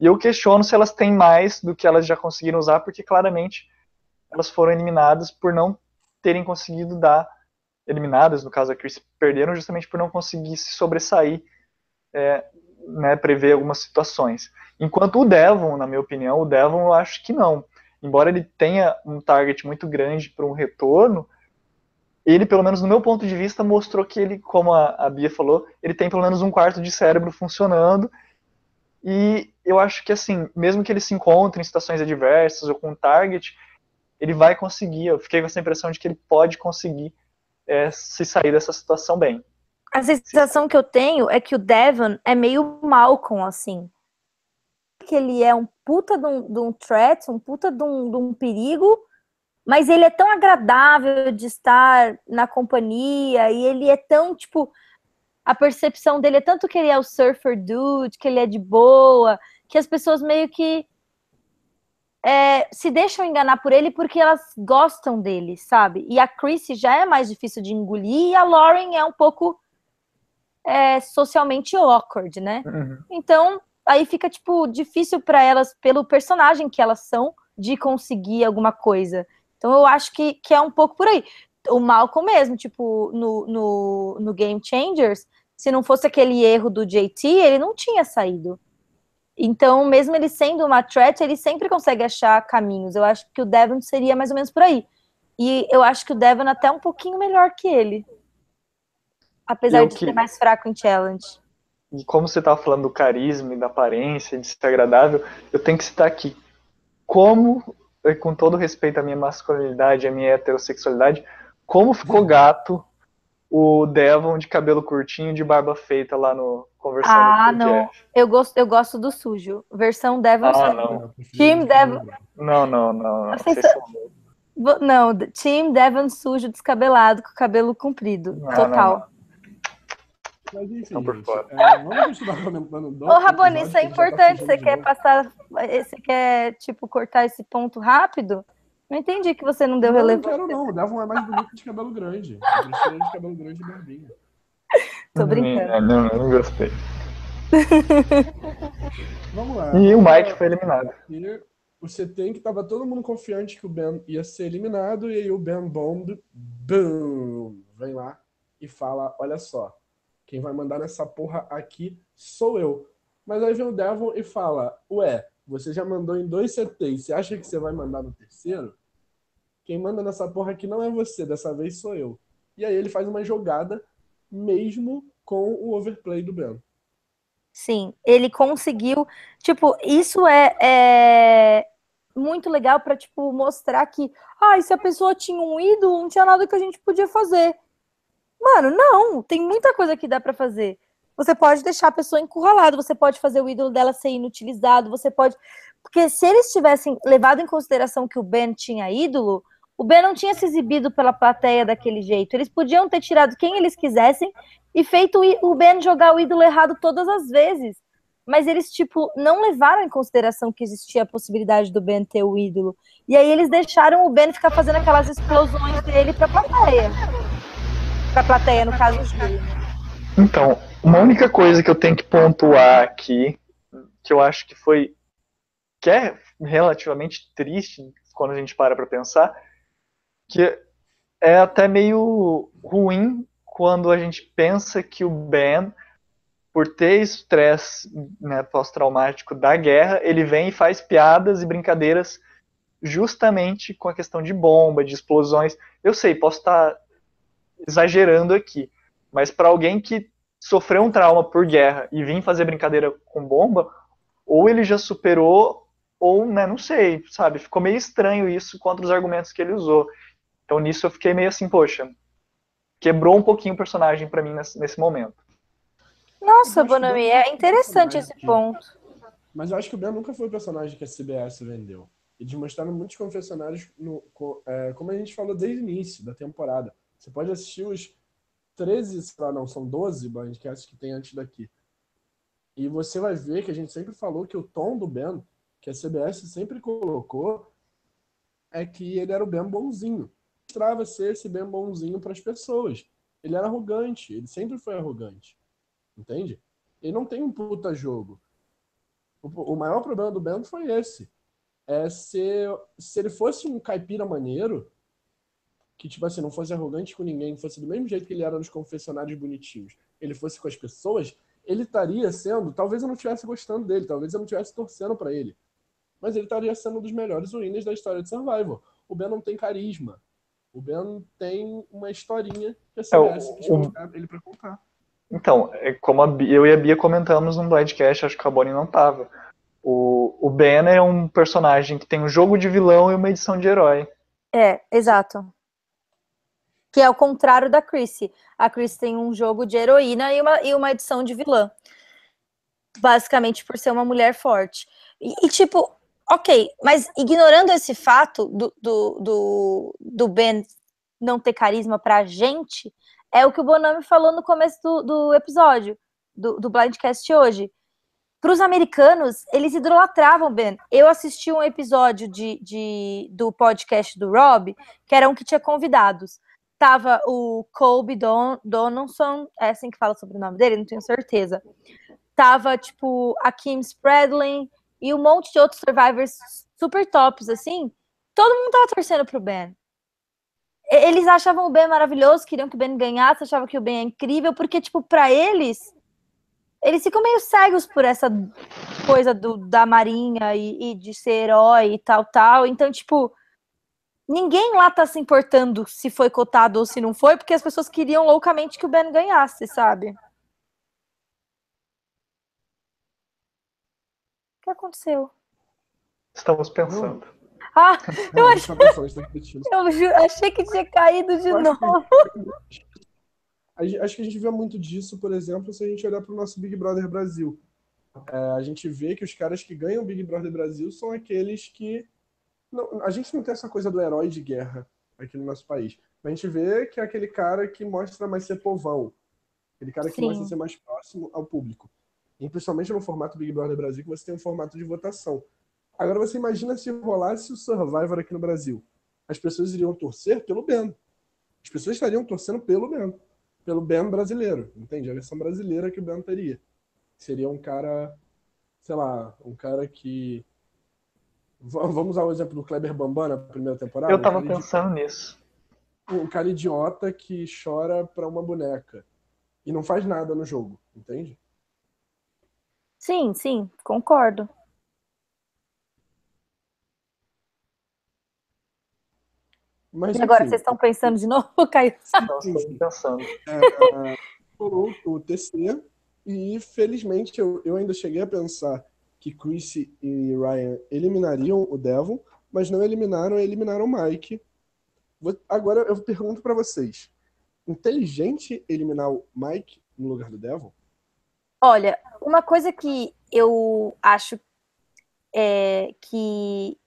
E eu questiono se elas têm mais do que elas já conseguiram usar, porque claramente elas foram eliminadas por não terem conseguido dar eliminadas, no caso a Chris, perderam justamente por não conseguir se sobressair, é, né, prever algumas situações. Enquanto o Devon, na minha opinião, o Devon eu acho que não. Embora ele tenha um target muito grande para um retorno, ele, pelo menos no meu ponto de vista, mostrou que ele, como a, a Bia falou, ele tem pelo menos um quarto de cérebro funcionando. E eu acho que, assim, mesmo que ele se encontre em situações adversas ou com um target, ele vai conseguir. Eu fiquei com essa impressão de que ele pode conseguir é, se sair dessa situação bem. A sensação que eu tenho é que o Devon é meio Malcolm, assim. Que ele é um puta de um, de um threat, um puta de um, de um perigo, mas ele é tão agradável de estar na companhia e ele é tão, tipo, a percepção dele é tanto que ele é o surfer dude, que ele é de boa, que as pessoas meio que é, se deixam enganar por ele porque elas gostam dele, sabe? E a Chrissy já é mais difícil de engolir e a Lauren é um pouco é, socialmente awkward, né? Uhum. Então, aí fica, tipo, difícil para elas, pelo personagem que elas são, de conseguir alguma coisa. Então, eu acho que, que é um pouco por aí. O Malcolm mesmo, tipo, no, no, no Game Changers, se não fosse aquele erro do JT, ele não tinha saído. Então, mesmo ele sendo uma threat, ele sempre consegue achar caminhos. Eu acho que o Devon seria mais ou menos por aí. E eu acho que o Devon é até um pouquinho melhor que ele. Apesar Eu de que- ser mais fraco em challenge. E como você estava falando do carisma e da aparência, de ser agradável, eu tenho que citar aqui. Como, com todo respeito à minha masculinidade, à minha heterossexualidade, como ficou gato o Devon de cabelo curtinho, de barba feita lá no conversando Ah, não. Jeff. Eu gosto, eu gosto do sujo. Versão Devon. Ah, sujo. não. Team Devon. Não, não, não. não. Vocês são- Não, Team Devon sujo, descabelado, com cabelo comprido. Não, total. não, Mas enfim, por gente, fora. é, vamos continuar comentando do Ô, Rabone, isso é tá importante. Você quer passar. Você quer, tipo, cortar esse ponto rápido? Não entendi que você não deu Não, não relevância. quero não. O Devon é mais bonito de cabelo grande. Eu prefiro de cabelo grande e barbinha. Tô brincando. É, Não, não gostei. Vamos lá. E o Mike foi eliminado. E você tem que tava todo mundo confiante que o Ben ia ser eliminado e aí o Ben Bond boom, vem lá e fala, olha só, quem vai mandar nessa porra aqui sou eu. Mas aí vem o Devon e fala, ué, você já mandou em dois CTs, você acha que você vai mandar no terceiro? Quem manda nessa porra aqui não é você, dessa vez sou eu. E aí ele faz uma jogada mesmo com o overplay do Ben. Sim, ele conseguiu. Tipo, isso é, é muito legal para tipo mostrar que, ah, se a pessoa tinha um ídolo, não tinha nada que a gente podia fazer. Mano, não, tem muita coisa que dá para fazer. Você pode deixar a pessoa encurralada, você pode fazer o ídolo dela ser inutilizado, você pode. Porque se eles tivessem levado em consideração que o Ben tinha ídolo, o Ben não tinha se exibido pela plateia daquele jeito. Eles podiam ter tirado quem eles quisessem e feito o Ben jogar o ídolo errado todas as vezes. Mas eles, tipo, não levaram em consideração que existia a possibilidade do Ben ter o ídolo. E aí eles deixaram o Ben ficar fazendo aquelas explosões dele pra plateia. Pra plateia, no caso, dele. Então, uma única coisa que eu tenho que pontuar aqui, que eu acho que foi. que é relativamente triste quando a gente para pra pensar, que é até meio ruim quando a gente pensa que o Ben, por ter estresse né, pós-traumático da guerra, ele vem e faz piadas e brincadeiras justamente com a questão de bomba, de explosões. Eu sei, posso estar exagerando aqui, mas para alguém que sofreu um trauma por guerra e vir fazer brincadeira com bomba, ou ele já superou, ou, né, não sei, sabe? Ficou meio estranho isso contra os argumentos que ele usou. Então nisso eu fiquei meio assim, poxa, quebrou um pouquinho o personagem para mim nesse, nesse, momento. Nossa, Bonami, é interessante esse ponto. Mas eu acho que o Ben nunca foi o personagem que a CBS vendeu. Eles mostraram muitos confessionários, no, é, como a gente falou desde o início da temporada. Você pode assistir os 13, sei lá, não, são 12 bandcasts que tem antes daqui. E você vai ver que a gente sempre falou que o tom do Ben, que a CBS sempre colocou, é que ele era o Ben bonzinho mostrava ser esse bem bonzinho para as pessoas. Ele era arrogante, ele sempre foi arrogante. Entende? Ele não tem um puta jogo. O, o maior problema do Ben foi esse. É se, se ele fosse um caipira maneiro, que, tipo assim, não fosse arrogante com ninguém, fosse do mesmo jeito que ele era nos confessionários bonitinhos, ele fosse com as pessoas, ele estaria sendo, talvez eu não estivesse gostando dele, talvez eu não estivesse torcendo para ele, mas ele estaria sendo um dos melhores winners da história de Survival. O Ben não tem carisma. O Ben tem uma historinha que a CBS é, quis colocar ele para contar. Então, é como Bia, eu e a Bia comentamos no Blindcast, acho que a Bonnie não tava. O, o Ben é um personagem que tem um jogo de vilão e uma edição de herói. É, exato. Que é o contrário da Chrissy. A Chris tem um jogo de heroína e uma, e uma edição de vilã. Basicamente por ser uma mulher forte. E, e tipo, Ok, mas ignorando esse fato do, do, do, do Ben não ter carisma pra gente, é o que o Bonami falou no começo do, do episódio, do, do Blindcast hoje. Para os americanos, eles idolatravam Ben. Eu assisti um episódio de, de, do podcast do Rob, que era um que tinha convidados. Tava o Colby Don, Donaldson, é assim que fala sobre o nome dele, não tenho certeza. Tava, tipo, a Kim Spradlin, e um monte de outros survivors super tops, assim, todo mundo tava torcendo pro Ben. Eles achavam o Ben maravilhoso, queriam que o Ben ganhasse, achavam que o Ben é incrível, porque, tipo, para eles, eles ficam meio cegos por essa coisa do, da marinha e, e de ser herói e tal, tal. Então, tipo, ninguém lá tá se importando se foi cotado ou se não foi, porque as pessoas queriam loucamente que o Ben ganhasse, sabe? Que aconteceu? Estamos pensando. Ah, eu, achei... eu achei que tinha caído de eu novo. Que... Acho que a gente vê muito disso, por exemplo, se a gente olhar para o nosso Big Brother Brasil. É, a gente vê que os caras que ganham o Big Brother Brasil são aqueles que. Não, a gente não tem essa coisa do herói de guerra aqui no nosso país. A gente vê que é aquele cara que mostra mais ser povão. Aquele cara que Sim. mostra ser mais próximo ao público. E principalmente no formato Big Brother Brasil, que você tem um formato de votação. Agora você imagina se rolasse o Survivor aqui no Brasil. As pessoas iriam torcer pelo Ben. As pessoas estariam torcendo pelo Ben. Pelo Ben brasileiro. Entende? A versão brasileira que o Ben teria. Seria um cara, sei lá, um cara que. Vamos usar o exemplo do Kleber Bambam na primeira temporada? Eu tava um pensando nisso. Um cara idiota que chora pra uma boneca. E não faz nada no jogo, entende? Sim, sim, concordo. Mas, e agora, vocês estão pensando de novo, Caio? Pensando. É, o, o TC E felizmente eu, eu ainda cheguei a pensar que Chris e Ryan eliminariam o Devon, mas não eliminaram, eliminaram o Mike. Agora eu pergunto para vocês: inteligente eliminar o Mike no lugar do Devon? Olha, uma coisa que eu acho é, que,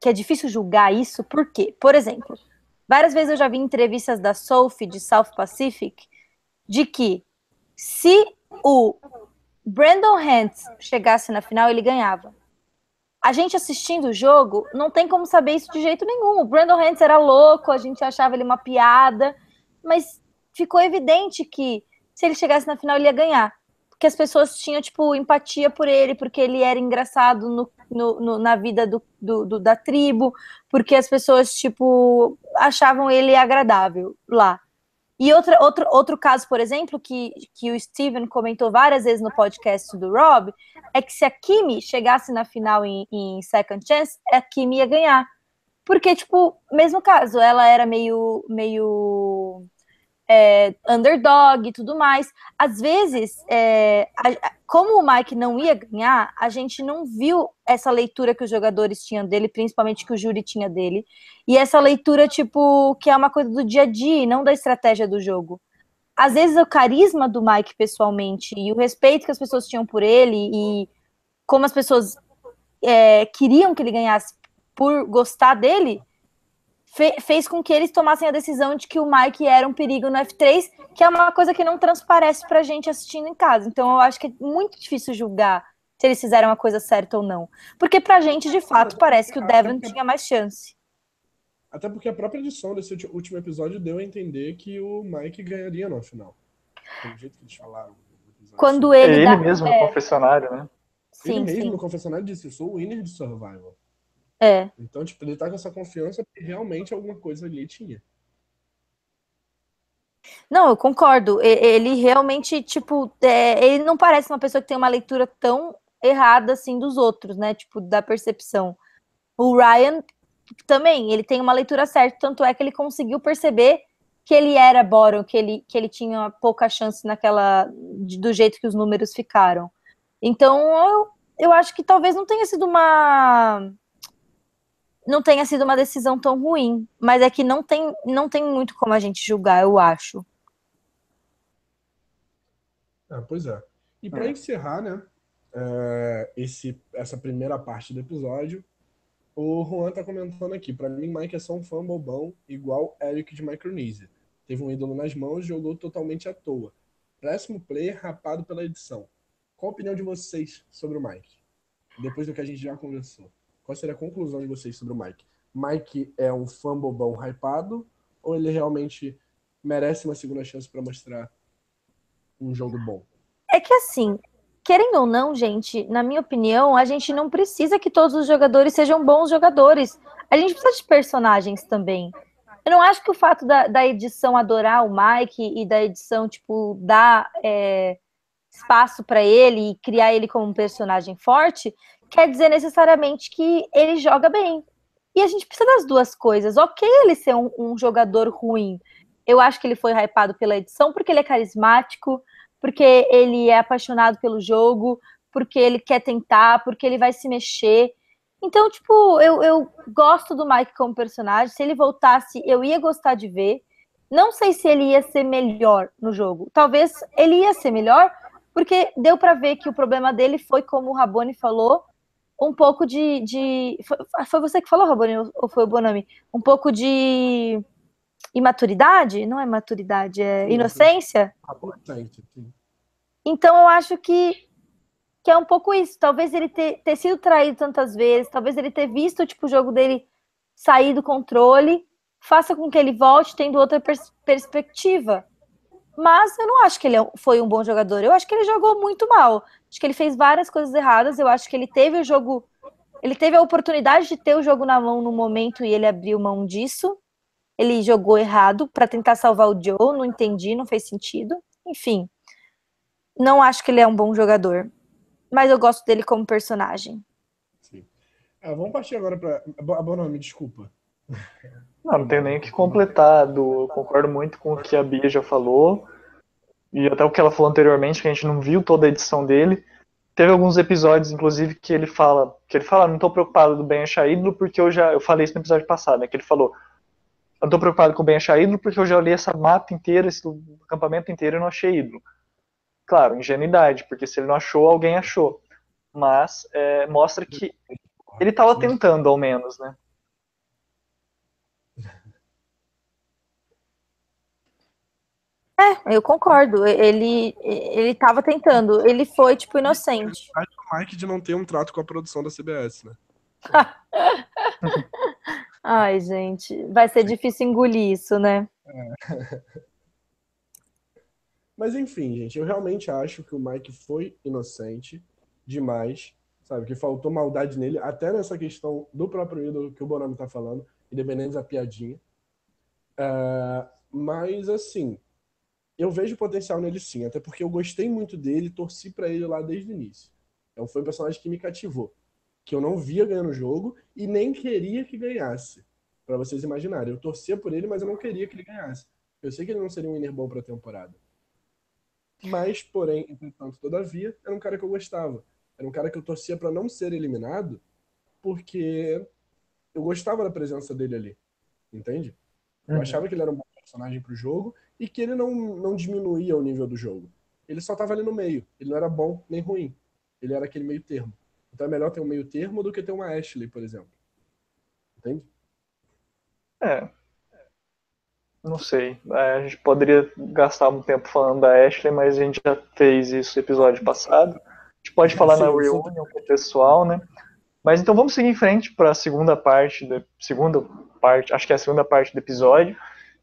que é difícil julgar isso, porque, por exemplo, várias vezes eu já vi entrevistas da Sophie de South Pacific de que se o Brandon Hantz chegasse na final, ele ganhava. A gente assistindo o jogo, não tem como saber isso de jeito nenhum. O Brandon Hantz era louco, a gente achava ele uma piada, mas ficou evidente que se ele chegasse na final, ele ia ganhar. Porque as pessoas tinham, tipo, empatia por ele, porque ele era engraçado no, no, no na vida do, do, do, da tribo, porque as pessoas, tipo, achavam ele agradável lá. E outra, outro, outro caso, por exemplo, que, que o Steven comentou várias vezes no podcast do Rob, é que se a Kimi chegasse na final em, em Second Chance, a Kimi ia ganhar. Porque, tipo, mesmo caso, ela era meio, meio é, underdog e tudo mais. Às vezes, é, a, como o Mike não ia ganhar, a gente não viu essa leitura que os jogadores tinham dele, principalmente que o júri tinha dele. E essa leitura, tipo, que é uma coisa do dia a dia e não da estratégia do jogo. Às vezes, o carisma do Mike pessoalmente e o respeito que as pessoas tinham por ele e como as pessoas é, queriam que ele ganhasse por gostar dele fe fez com que eles tomassem a decisão de que o Mike era um perigo no F3, que é uma coisa que não transparece pra gente assistindo em casa. Então eu acho que é muito difícil julgar se eles fizeram a coisa certa ou não. Porque pra gente, de fato, parece que o Devon tinha mais chance. Até porque a própria edição desse último episódio deu a entender que o Mike ganharia no final. Pelo jeito que eles falaram. Quando ele, é ele dá, mesmo é... no confessionário, né? Sim, ele mesmo sim. no confessionário disse: Eu sou o winner de Survival. É. Então, tipo, ele tá com essa confiança porque realmente alguma coisa ali tinha. Não, eu concordo. Ele realmente, tipo, é, ele não parece uma pessoa que tem uma leitura tão errada assim dos outros, né? Tipo, da percepção. O Ryan também, ele tem uma leitura certa, tanto é que ele conseguiu perceber que ele era Boron, que ele, que ele tinha pouca chance naquela. do jeito que os números ficaram. Então, eu, eu acho que talvez não tenha sido uma não tenha sido uma decisão tão ruim, mas é que não tem, não tem muito como a gente julgar, eu acho. Ah, pois é. E para É. encerrar, né, é, esse, essa primeira parte do episódio, o Juan tá comentando aqui, para mim Mike é só um fã bobão, igual Eric de Micronesia. Teve um ídolo nas mãos e jogou totalmente à toa. Péssimo player rapado pela edição. Qual a opinião de vocês sobre o Mike? Depois do que a gente já conversou. Qual seria a conclusão de vocês sobre o Mike? Mike é um fã bobão hypado ou ele realmente merece uma segunda chance para mostrar um jogo bom? É que assim, querendo ou não, gente, na minha opinião, a gente não precisa que todos os jogadores sejam bons jogadores. A gente precisa de personagens também. Eu não acho que o fato da, da edição adorar o Mike e da edição, tipo, dar é, espaço para ele e criar ele como um personagem forte quer dizer necessariamente que ele joga bem. E a gente precisa das duas coisas. Ok, ele ser um, um jogador ruim. Eu acho que ele foi hypado pela edição porque ele é carismático, porque ele é apaixonado pelo jogo, porque ele quer tentar, porque ele vai se mexer. Então, tipo, eu, eu gosto do Mike como personagem. Se ele voltasse, eu ia gostar de ver. Não sei se ele ia ser melhor no jogo. Talvez ele ia ser melhor, porque deu para ver que o problema dele foi, como o Rabone falou, um pouco de. de foi, foi, você que falou, Rabone, ou foi o Bonami? Um pouco de imaturidade? Não é maturidade, é inocência? Então eu acho que, que é um pouco isso. Talvez ele ter, ter sido traído tantas vezes, talvez ele ter visto tipo, o jogo dele sair do controle, faça com que ele volte tendo outra pers perspectiva. Mas eu não acho que ele é foi um bom jogador. Eu acho que ele jogou muito mal. Acho que ele fez várias coisas erradas. Eu acho que ele teve o jogo. Ele teve a oportunidade de ter o jogo na mão no momento e ele abriu mão disso. Ele jogou errado para tentar salvar o Joe. Não entendi, não fez sentido. Enfim. Não acho que ele é um bom jogador. Mas eu gosto dele como personagem. Ah, vamos partir agora para. Boa, me desculpa. Não, não tenho nem o que completar. Do, concordo muito com o que a Bia já falou. e até o que ela falou anteriormente, que a gente não viu toda a edição dele. Teve alguns episódios, inclusive, que ele fala, que ele fala, não estou preocupado do Ben achar ídolo, porque eu já, eu falei isso no episódio passado, né, que ele falou, eu não estou preocupado com o Ben achar ídolo, porque eu já olhei essa mata inteira, esse acampamento inteiro e não achei ídolo. Claro, ingenuidade, porque se ele não achou, alguém achou. Mas é, mostra que ele estava tentando, ao menos, né? É, eu concordo. Ele ele estava tentando. Ele foi tipo inocente. A do Mike de não ter um trato com a produção da CBS, né? Ai, gente, vai ser difícil engolir isso, né? É. Mas enfim, gente, eu realmente acho que o Mike foi inocente demais, sabe? Que faltou maldade nele, até nessa questão do próprio ídolo que o Bonami tá falando, independente da piadinha. Uh, mas assim, eu vejo potencial nele sim, até porque eu gostei muito dele, torci para ele lá desde o início. Então foi um personagem que me cativou, que eu não via ganhando o jogo e nem queria que ganhasse. Para vocês imaginarem, eu torcia por ele, mas eu não queria que ele ganhasse. Eu sei que ele não seria um winner bom para a temporada. Mas, porém, entretanto, todavia, era um cara que eu gostava. Era um cara que eu torcia para não ser eliminado, porque eu gostava da presença dele ali. Entende? Eu uhum. achava que ele era um bom personagem pro jogo e que ele não, não diminuía o nível do jogo. Ele só estava ali no meio. Ele não era bom nem ruim. Ele era aquele meio termo. Então é melhor ter um meio termo do que ter uma Ashley, por exemplo. Entende? É. Não sei. É, a gente poderia gastar um tempo falando da Ashley, mas a gente já fez isso no episódio passado. A gente pode falar sim, na reunião com o pessoal, né? Mas então vamos seguir em frente para a segunda parte, da segunda parte, acho que é a segunda parte do episódio,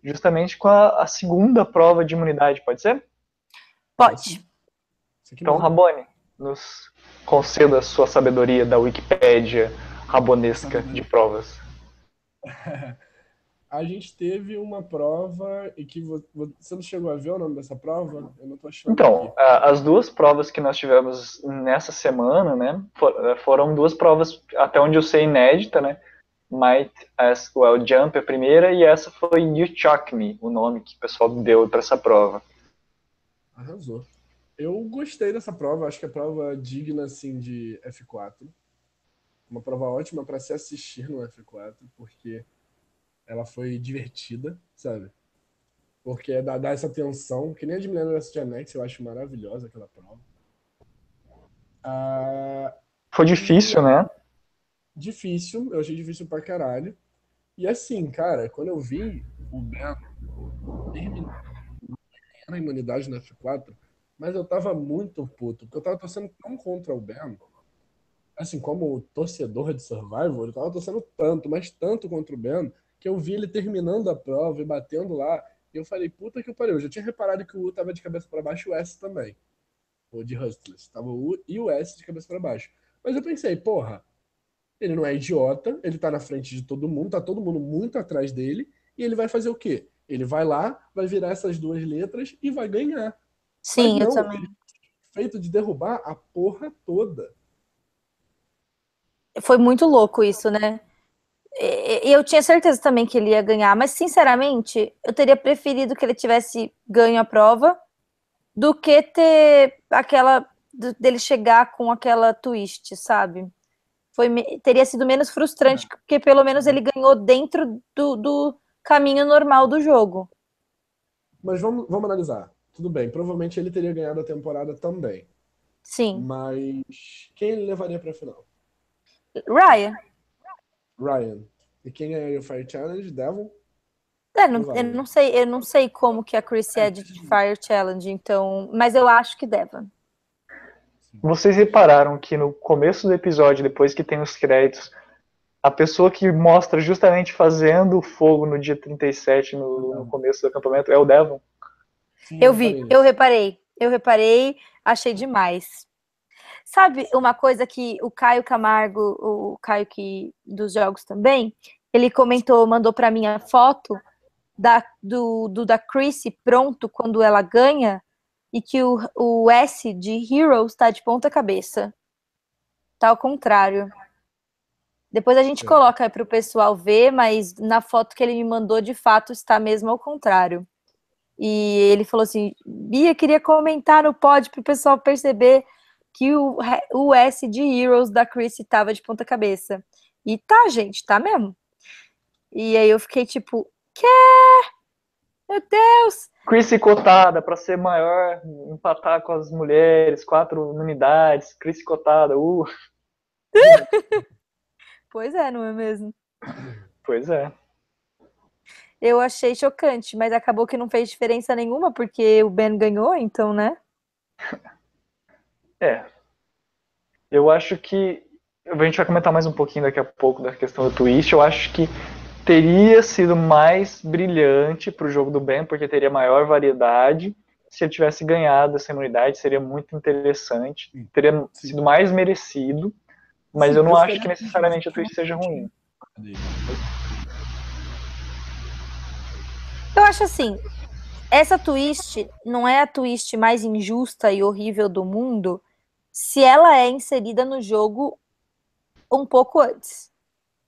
justamente com a, a segunda prova de imunidade, pode ser? Pode. Então, Rabone, nos conceda a sua sabedoria da Wikipédia rabonesca de provas. a gente teve uma prova e que você não chegou a ver o nome dessa prova? Eu não tô achando. Então, aqui. as duas provas que nós tivemos nessa semana, né, foram duas provas até onde eu sei inédita, né? Might Ask Well Jump a primeira e essa foi You Chuck Me, o nome que o pessoal deu para essa prova. Arrasou. Eu gostei dessa prova, acho que é prova digna assim de F4. Uma prova ótima para se assistir no F4, porque ela foi divertida, sabe? Porque dá, dá essa tensão, que nem a de Millennium vs Genex, eu acho maravilhosa aquela prova. Ah, foi difícil, né? Difícil, eu achei difícil pra caralho. E assim, cara, quando eu vi o Ben terminar a imunidade na F4, mas eu tava muito puto, porque eu tava torcendo tão contra o Ben. Assim, como torcedor de Survivor, eu tava torcendo tanto, mas tanto contra o Ben, que eu vi ele terminando a prova e batendo lá, e eu falei, puta que pariu. Eu já tinha reparado que o U tava de cabeça para baixo e o S também. O de Hustlers. Tava o U e o S de cabeça para baixo. Mas eu pensei, porra, ele não é idiota, ele tá na frente de todo mundo, tá todo mundo muito atrás dele, e ele vai fazer o quê? Ele vai lá, vai virar essas duas letras e vai ganhar. Sim, não, eu também. feito de derrubar a porra toda. Foi muito louco isso, né? Eu tinha certeza também que ele ia ganhar, mas sinceramente, eu teria preferido que ele tivesse ganho a prova do que ter aquela dele chegar com aquela twist, sabe? Foi, teria sido menos frustrante, porque pelo menos ele ganhou dentro do, do caminho normal do jogo. Mas vamos, vamos analisar. Tudo bem, provavelmente ele teria ganhado a temporada também. Sim. Mas quem ele levaria para a final? Ryan. Ryan. E quem ganharia o Fire Challenge? Devon? É, não, eu não sei, eu não sei como que a Chris é de Fire Challenge, então, mas eu acho que Devon. Vocês repararam que no começo do episódio, depois que tem os créditos, a pessoa que mostra justamente fazendo o fogo no dia 37, no, no começo do acampamento, é o Devon? Sim, eu vi, eu reparei. Eu reparei, achei demais. Sabe uma coisa que o Caio Camargo, o Caio que dos jogos também, ele comentou, mandou para mim a foto da, do, do da Chrissy pronto quando ela ganha e que o, o S de Heroes está de ponta cabeça. Tá ao contrário. Depois a gente coloca para o pessoal ver, mas na foto que ele me mandou, de fato, está mesmo ao contrário. E ele falou assim: Bia, queria comentar no pod para o pessoal perceber que o, o S de Heroes da Chris tava de ponta cabeça. E tá, gente, tá mesmo. E aí eu fiquei tipo, quê? Meu Deus! Chris cotada para ser maior, empatar com as mulheres, quatro unidades, Chris cotada, uh. pois é, não é mesmo? Pois é. Eu achei chocante, mas acabou que não fez diferença nenhuma, porque o Ben ganhou, então, né? É. Eu acho que. A gente vai comentar mais um pouquinho daqui a pouco da questão do twist. Eu acho que teria sido mais brilhante para o jogo do Ben, porque teria maior variedade. Se ele tivesse ganhado essa imunidade, seria muito interessante. Teria Sim. sido mais merecido. Mas Sim, eu não acho que necessariamente a twist seja ruim. Eu acho assim, essa twist não é a twist mais injusta e horrível do mundo se ela é inserida no jogo um pouco antes.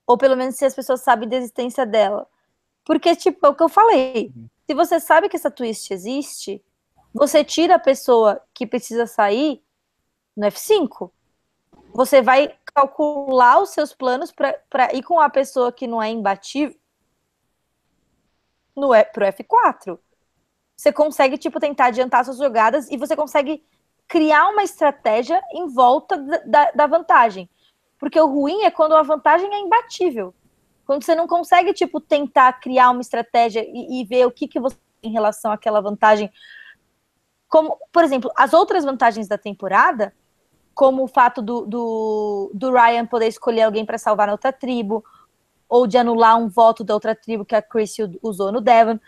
Ou pelo menos se as pessoas sabem da existência dela. Porque, tipo, é o que eu falei. Uhum. Se você sabe que essa twist existe, você tira a pessoa que precisa sair no F5. Você vai calcular os seus planos para ir com a pessoa que não é imbatível no, pro F4. Você consegue, tipo, tentar adiantar suas jogadas e você consegue criar uma estratégia em volta da, da vantagem. Porque o ruim é quando a vantagem é imbatível. Quando você não consegue, tipo, tentar criar uma estratégia e, e ver o que, que você tem em relação àquela vantagem. Como, por exemplo, as outras vantagens da temporada, como o fato do, do, do Ryan poder escolher alguém para salvar na outra tribo, ou de anular um voto da outra tribo que a Chris usou no Devon.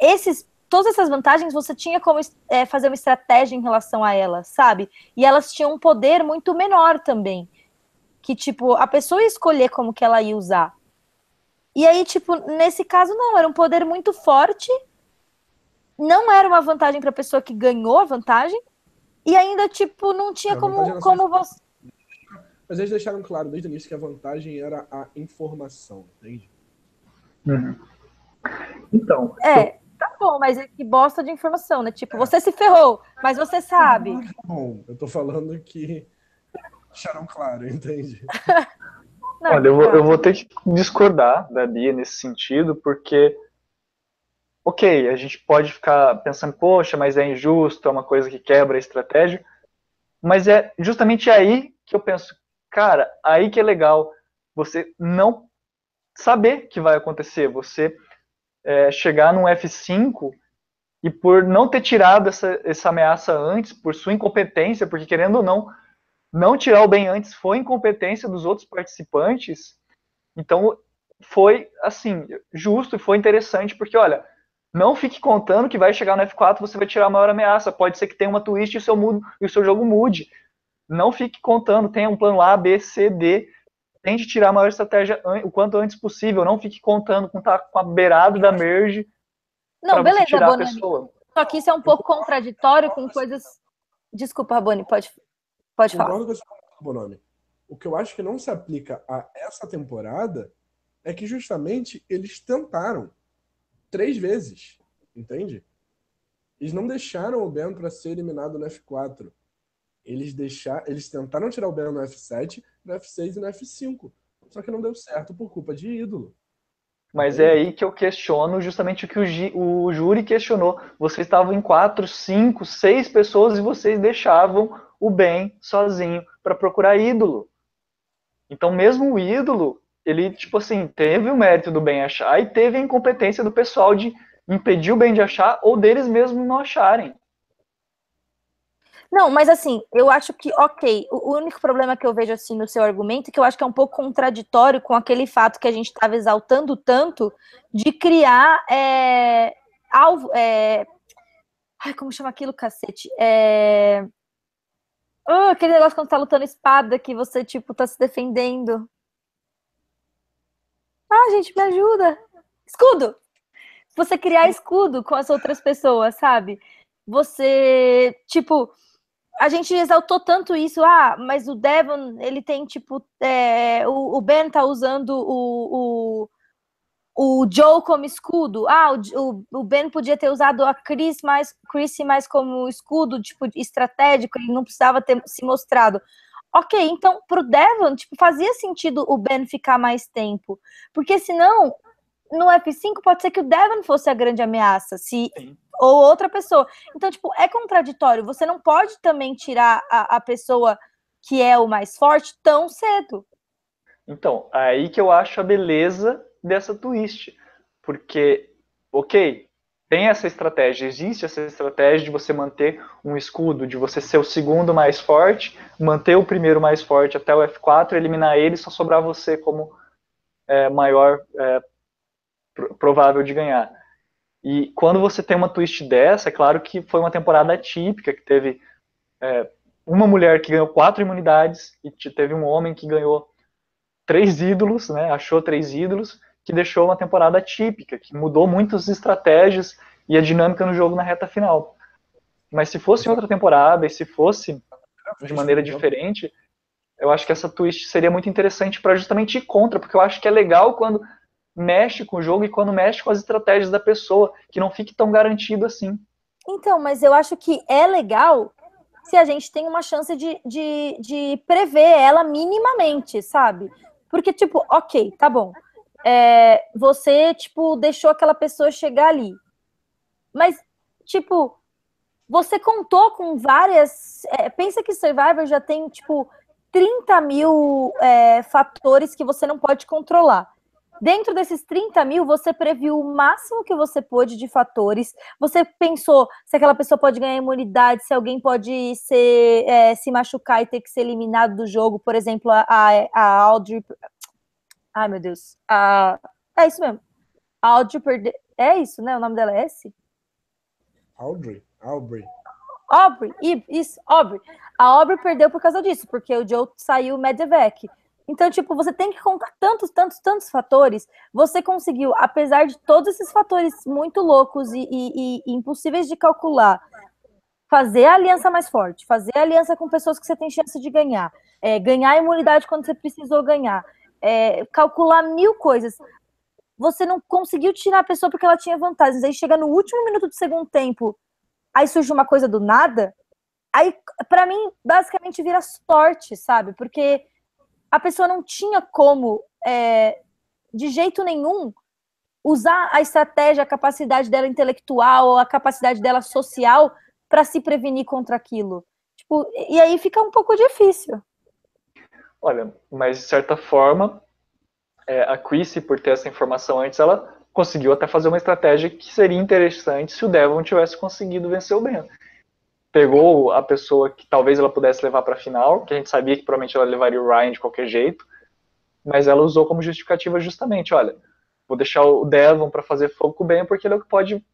Esses, todas essas vantagens você tinha como é, fazer uma estratégia em relação a elas, sabe? E elas tinham um poder muito menor também que, tipo, a pessoa ia escolher como que ela ia usar. E aí, tipo, nesse caso, não, era um poder muito forte, não era uma vantagem para a pessoa que ganhou a vantagem, e ainda, tipo, não tinha é, como, como você. Mas eles deixaram claro desde o início que a vantagem era a informação, entende? Uhum. Então. É, tá bom, mas é que bosta de informação, né? Tipo, você se ferrou, mas você sabe. Tá bom, eu tô falando que deixaram claro, entende? Não, Olha, eu vou, eu vou ter que discordar da Bia nesse sentido, porque, ok, a gente pode ficar pensando, poxa, mas é injusto, é uma coisa que quebra a estratégia, mas é justamente aí que eu penso, cara, aí que é legal você não saber que vai acontecer, você é, chegar num F5 e por não ter tirado essa, essa ameaça antes, por sua incompetência, porque querendo ou não, não tirar o bem antes foi incompetência dos outros participantes. Então, foi, assim, justo e foi interessante, porque, olha, não fique contando que vai chegar no F4 você vai tirar a maior ameaça. Pode ser que tenha uma twist e o seu, mudo, e o seu jogo mude. Não fique contando, tenha um plano A, B, C, D. Tente tirar a maior estratégia o quanto antes possível. Não fique contando com, tá, com a beirada da merge. Não, beleza, Bonani. Só que isso é um pouco contraditório com coisas. Desculpa, Boni, pode, Pode falar. Bonome. O que eu acho que não se aplica a essa temporada é que justamente eles tentaram três vezes, entende? Eles não deixaram o Ben para ser eliminado no F4. Eles deixaram, eles tentaram tirar o Ben no F7, no F6 e no F5. Só que não deu certo por culpa de ídolo. Mas é aí que eu questiono justamente o que o, o júri questionou. Vocês estavam em quatro, cinco, seis pessoas e vocês deixavam o bem sozinho para procurar ídolo. Então, mesmo o ídolo, ele, tipo assim, teve o mérito do bem achar e teve a incompetência do pessoal de impedir o bem de achar ou deles mesmos não acharem. Não, mas assim, eu acho que, ok, o único problema que eu vejo assim no seu argumento é que eu acho que é um pouco contraditório com aquele fato que a gente estava exaltando tanto de criar é, alvo. É, ai, como chama aquilo, cacete? É, oh, aquele negócio quando tá lutando espada que você, tipo, tá se defendendo. Ah, gente, me ajuda. Escudo! Você criar escudo com as outras pessoas, sabe? Você, tipo, a gente exaltou tanto isso, ah, mas o Devon, ele tem, tipo, é, o, o, Ben tá usando o, o, o Joe como escudo. Ah, o, o, Ben podia ter usado a Chris mais, Chris mais como escudo, tipo, estratégico, ele não precisava ter se mostrado. Ok, então pro Devon, tipo, fazia sentido o Ben ficar mais tempo. Porque senão, no F5 pode ser que o Devon fosse a grande ameaça, se ou outra pessoa. Então, tipo, é contraditório. Você não pode também tirar a, a pessoa que é o mais forte tão cedo. Então, aí que eu acho a beleza dessa twist. Porque, ok, tem essa estratégia, existe essa estratégia de você manter um escudo, de você ser o segundo mais forte, manter o primeiro mais forte até o F4, eliminar ele só sobrar você como é, maior é, provável de ganhar. E quando você tem uma twist dessa, é claro que foi uma temporada atípica, que teve é, uma mulher que ganhou quatro imunidades e teve um homem que ganhou três ídolos, né, achou três ídolos, que deixou uma temporada típica, que mudou muitas estratégias e a dinâmica no jogo na reta final. Mas se fosse outra temporada e se fosse de maneira diferente, eu acho que essa twist seria muito interessante para justamente ir contra, porque eu acho que é legal quando mexe com o jogo e quando mexe com as estratégias da pessoa, que não fique tão garantido assim. Então, mas eu acho que é legal se a gente tem uma chance de, de, de prever ela minimamente, sabe? Porque, tipo, ok, tá bom é, você, tipo, deixou aquela pessoa chegar ali. Mas, tipo, você contou com várias. É, pensa que Survivor já tem, tipo, 30 mil é, fatores que você não pode controlar. Dentro desses 30 mil, você previu o máximo que você pôde de fatores. Você pensou se aquela pessoa pode ganhar imunidade, se alguém pode ser, é, se machucar e ter que ser eliminado do jogo. Por exemplo, a, a Audrey, Ai, meu Deus. Ah, é isso mesmo. Audrey perde... É isso, né? O nome dela é esse? Audrey. Aubrey. Aubrey, isso, Aubrey. A Aubrey perdeu por causa disso, porque o Joe saiu Medevec. Então, tipo, você tem que contar tantos, tantos, tantos fatores. Você conseguiu, apesar de todos esses fatores muito loucos e, e, e impossíveis de calcular, fazer a aliança mais forte, fazer a aliança com pessoas que você tem chance de ganhar, é, ganhar a imunidade quando você precisou ganhar, é, calcular mil coisas. Você não conseguiu tirar a pessoa porque ela tinha vantagens. Aí chega no último minuto do segundo tempo, aí surge uma coisa do nada. Aí, para mim, basicamente vira sorte, sabe? Porque a pessoa não tinha como, é, de jeito nenhum, usar a estratégia, a capacidade dela intelectual, a capacidade dela social para se prevenir contra aquilo. Tipo, e aí fica um pouco difícil. Olha, mas de certa forma, é, a Chrissy, por ter essa informação antes, ela conseguiu até fazer uma estratégia que seria interessante se o Devon tivesse conseguido vencer o Ben. Pegou a pessoa que talvez ela pudesse levar para a final, que a gente sabia que provavelmente ela levaria o Ryan de qualquer jeito, mas ela usou como justificativa justamente, olha, vou deixar o Devon para fazer fogo com o Ben porque ele é o que pode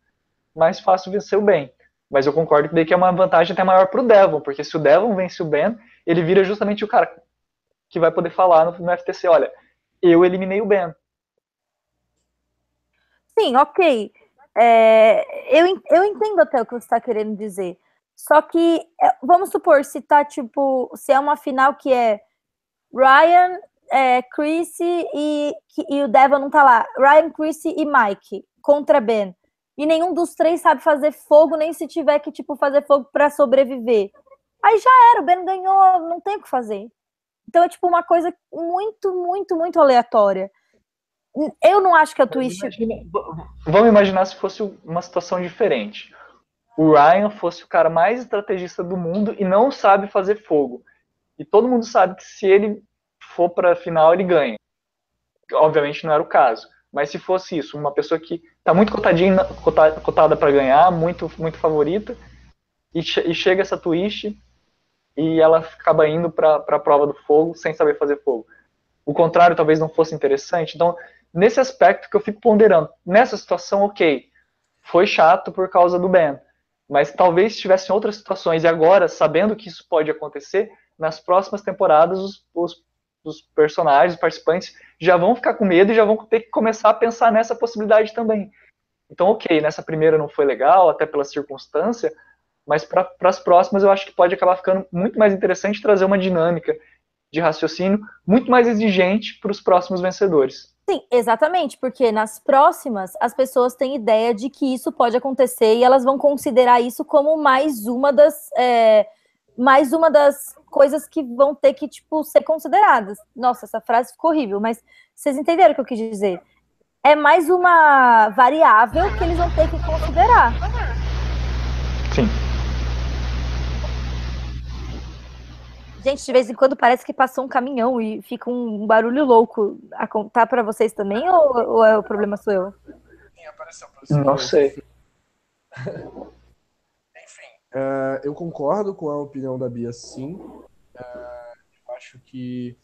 mais fácil vencer o Ben. Mas eu concordo que daí que é uma vantagem até maior para o Devon, porque se o Devon vence o Ben, ele vira justamente o cara que vai poder falar no, no FTC, olha, eu eliminei o Ben. Sim, ok. É, eu, eu entendo até o que você está querendo dizer. Só que, é, vamos supor, se tá tipo, se é uma final que é Ryan, é, Chrissy e, e o Devon não tá lá. Ryan, Chrissy e Mike contra Ben. E nenhum dos três sabe fazer fogo, nem se tiver que, tipo, fazer fogo para sobreviver. Aí já era, o Ben ganhou, não tem o que fazer. Então é tipo uma coisa muito, muito, muito aleatória. Eu não acho que a Twitch. Vamos imaginar se fosse uma situação diferente. O Ryan fosse o cara mais estrategista do mundo e não sabe fazer fogo. E todo mundo sabe que se ele for para a final, ele ganha. Obviamente não era o caso. Mas se fosse isso, uma pessoa que está muito cotadinha, cotada para ganhar, muito, muito favorita, e, e chega essa twist e ela acaba indo para a prova do fogo sem saber fazer fogo. O contrário talvez não fosse interessante. Então, nesse aspecto que eu fico ponderando, nessa situação, ok, foi chato por causa do Ben, mas talvez tivessem outras situações, e agora, sabendo que isso pode acontecer, nas próximas temporadas, os, os, os personagens, os participantes, já vão ficar com medo e já vão ter que começar a pensar nessa possibilidade também. Então, ok, nessa primeira não foi legal, até pela circunstância, mas para as próximas eu acho que pode acabar ficando muito mais interessante trazer uma dinâmica de raciocínio muito mais exigente para os próximos vencedores. Sim, exatamente, porque nas próximas as pessoas têm ideia de que isso pode acontecer e elas vão considerar isso como mais uma das é, mais uma das coisas que vão ter que tipo ser consideradas. Nossa, essa frase ficou horrível, mas vocês entenderam o que eu quis dizer? É mais uma variável que eles vão ter que considerar. Sim. Gente, de vez em quando parece que passou um caminhão e fica um barulho louco. A contar para vocês também ou, ou, é o problema sou eu? Sim, apareceu, apareceu. Não sei. Enfim, uh, eu concordo com a opinião da Bia, sim. Uh, eu acho que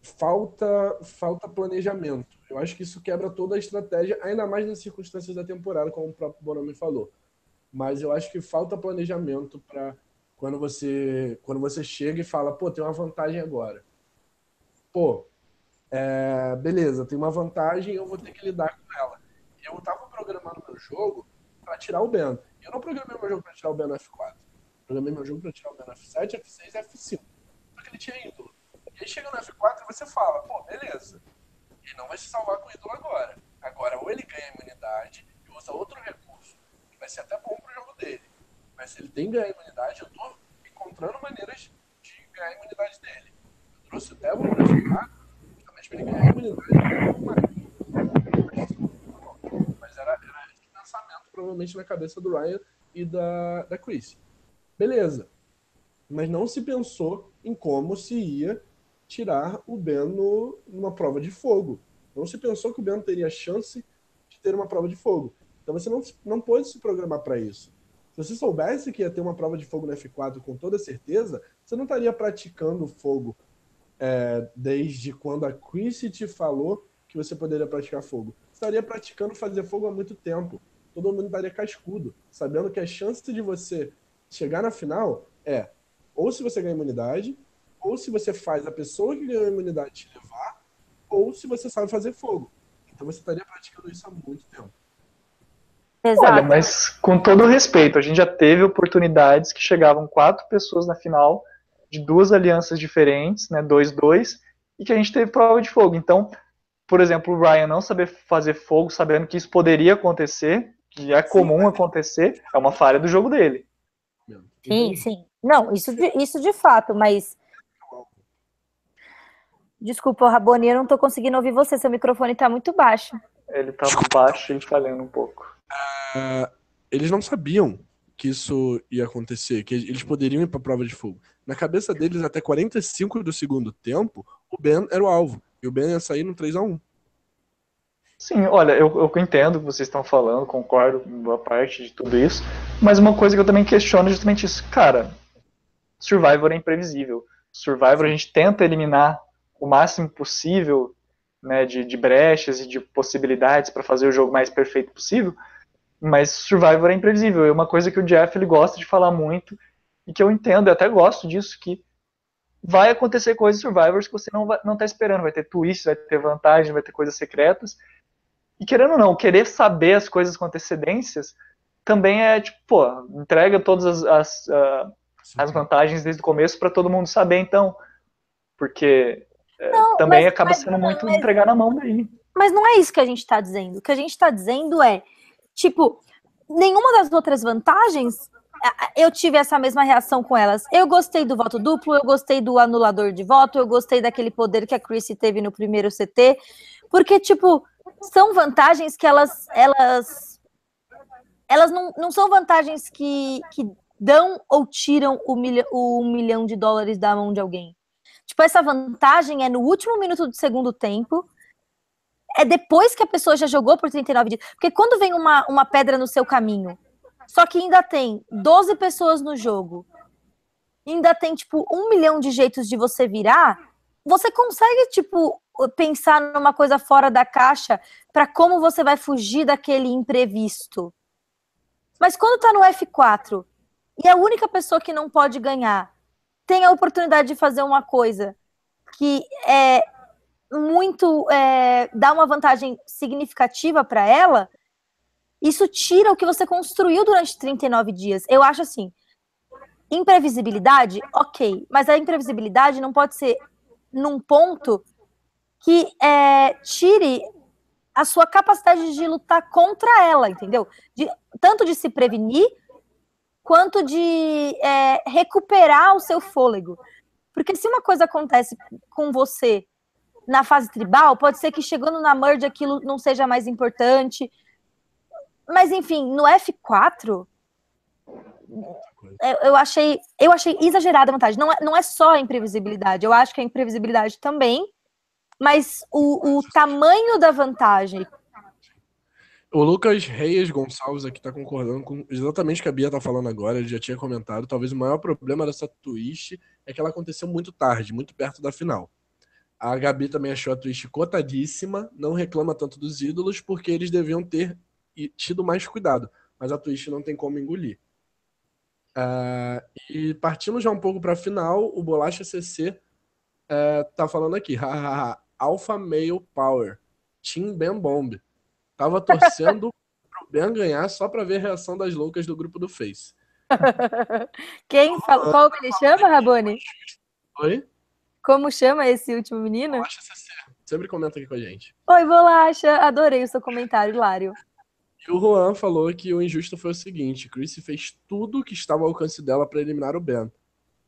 falta, falta planejamento. Eu acho que isso quebra toda a estratégia, ainda mais nas circunstâncias da temporada, como o próprio Bonami falou. Mas eu acho que falta planejamento para quando você quando você chega e fala, pô, tem uma vantagem agora. Pô, é, beleza, tem uma vantagem, eu vou ter que lidar com ela. Eu estava programando meu jogo para tirar o Ben. Eu não programei meu jogo para tirar o Ben no F4. Programei meu jogo para tirar o Ben no F7, F6 e F5. Porque ele tinha ídolo. E aí chega no F4 e você fala, pô, beleza. Ele não vai se salvar com o ídolo agora. Agora, ou ele ganha imunidade e usa outro recurso, que vai ser até bom pro jogo dele mas se ele tem que ganhar imunidade, eu tô encontrando maneiras de ganhar a imunidade dele. Eu trouxe o Devil pra jogar justamente pra ele ganhar a imunidade Mas era, era esse pensamento, provavelmente, na cabeça do Ryan e da, da Chris. Beleza. Mas não se pensou em como se ia tirar o Ben no, numa prova de fogo. Não se pensou que o Ben teria chance de ter uma prova de fogo. Então você não, não pôde se programar para isso. Se você soubesse que ia ter uma prova de fogo no F4 com toda certeza, você não estaria praticando fogo é, desde quando a Chrissy te falou que você poderia praticar fogo. Você estaria praticando fazer fogo há muito tempo. Todo mundo estaria cascudo, sabendo que a chance de você chegar na final é ou se você ganha imunidade, ou se você faz a pessoa que ganhou a imunidade te levar, ou se você sabe fazer fogo. Então você estaria praticando isso há muito tempo. Exato. Olha, mas com todo respeito, a gente já teve oportunidades que chegavam quatro pessoas na final de duas alianças diferentes, né, 2-2, e que a gente teve prova de fogo. Então, por exemplo, o Ryan não saber fazer fogo, sabendo que isso poderia acontecer, que é comum sim. acontecer, é uma falha do jogo dele. Sim, sim. Não, isso de, isso de fato, mas. Desculpa, Raboni, eu não tô conseguindo ouvir você, seu microfone tá muito baixo. Ele tá baixo e falhando um pouco. Eles não sabiam que isso ia acontecer, que eles poderiam ir para a prova de fogo. Na cabeça deles, até 45 do segundo tempo, o Ben era o alvo. E o Ben ia sair no 3 a 1 Sim, olha, eu, eu entendo o que vocês estão falando, concordo com boa parte de tudo isso, mas uma coisa que eu também questiono é justamente isso. Cara, Survivor é imprevisível. Survivor a gente tenta eliminar o máximo possível né, de, de brechas e de possibilidades para fazer o jogo mais perfeito possível, mas Survivor é imprevisível. É uma coisa que o Jeff ele gosta de falar muito e que eu entendo, eu até gosto disso, que vai acontecer coisas Survivors que você não, vai, não tá esperando. Vai ter twists, vai ter vantagem, vai ter coisas secretas. E querendo ou não, querer saber as coisas com antecedências também é tipo, pô, entrega todas as, as, uh, as vantagens desde o começo para todo mundo saber, então. Porque é, não, também mas, acaba mas, sendo muito mas, entregar na mão daí. Mas não é isso que a gente está dizendo. O que a gente está dizendo é Tipo, nenhuma das outras vantagens eu tive essa mesma reação com elas. Eu gostei do voto duplo, eu gostei do anulador de voto, eu gostei daquele poder que a Chrissy teve no primeiro CT, porque, tipo, são vantagens que elas, elas, elas não, não são vantagens que, que dão ou tiram o, o um milhão de dólares da mão de alguém. Tipo, essa vantagem é no último minuto do segundo tempo, é depois que a pessoa já jogou por 39 dias. Porque quando vem uma, uma pedra no seu caminho, só que ainda tem 12 pessoas no jogo, ainda tem, tipo, um milhão de jeitos de você virar, você consegue, tipo, pensar numa coisa fora da caixa para como você vai fugir daquele imprevisto. Mas quando tá no F4 e a única pessoa que não pode ganhar tem a oportunidade de fazer uma coisa que é muito é, dá uma vantagem significativa para ela, isso tira o que você construiu durante 39 dias. Eu acho assim, imprevisibilidade, ok, mas a imprevisibilidade não pode ser num ponto que é, tire a sua capacidade de lutar contra ela, entendeu? De, tanto de se prevenir, quanto de é, recuperar o seu fôlego. Porque se uma coisa acontece com você na fase tribal, pode ser que chegando na merge aquilo não seja mais importante. Mas enfim, no F4 eu, achei eu achei exagerada a vantagem. Não é, não é só a imprevisibilidade, eu acho que a imprevisibilidade também, mas o, o tamanho da vantagem. O Lucas Reis Gonçalves aqui tá concordando com exatamente o que a Bia tá falando agora, ele já tinha comentado. Talvez o maior problema dessa twist é que ela aconteceu muito tarde, muito perto da final. A Gabi também achou a twist cotadíssima, não reclama tanto dos ídolos, porque eles deviam ter tido mais cuidado. Mas a twist não tem como engolir. Uh, e partindo já um pouco para a final, o Bolacha CC uh, é, tá falando aqui, Alpha Male Power, Team Ben Bomb. Tava torcendo pro Ben ganhar só para ver a reação das loucas do grupo do Face. Quem qual que ele chama, Rabone? Oi? Como chama esse último menino? Bolacha CC. Sempre comenta aqui com a gente. Oi, Bolacha. Adorei o seu comentário, Hilário. E o Juan falou que o injusto foi o seguinte: Chris fez tudo que estava ao alcance dela para eliminar o Ben.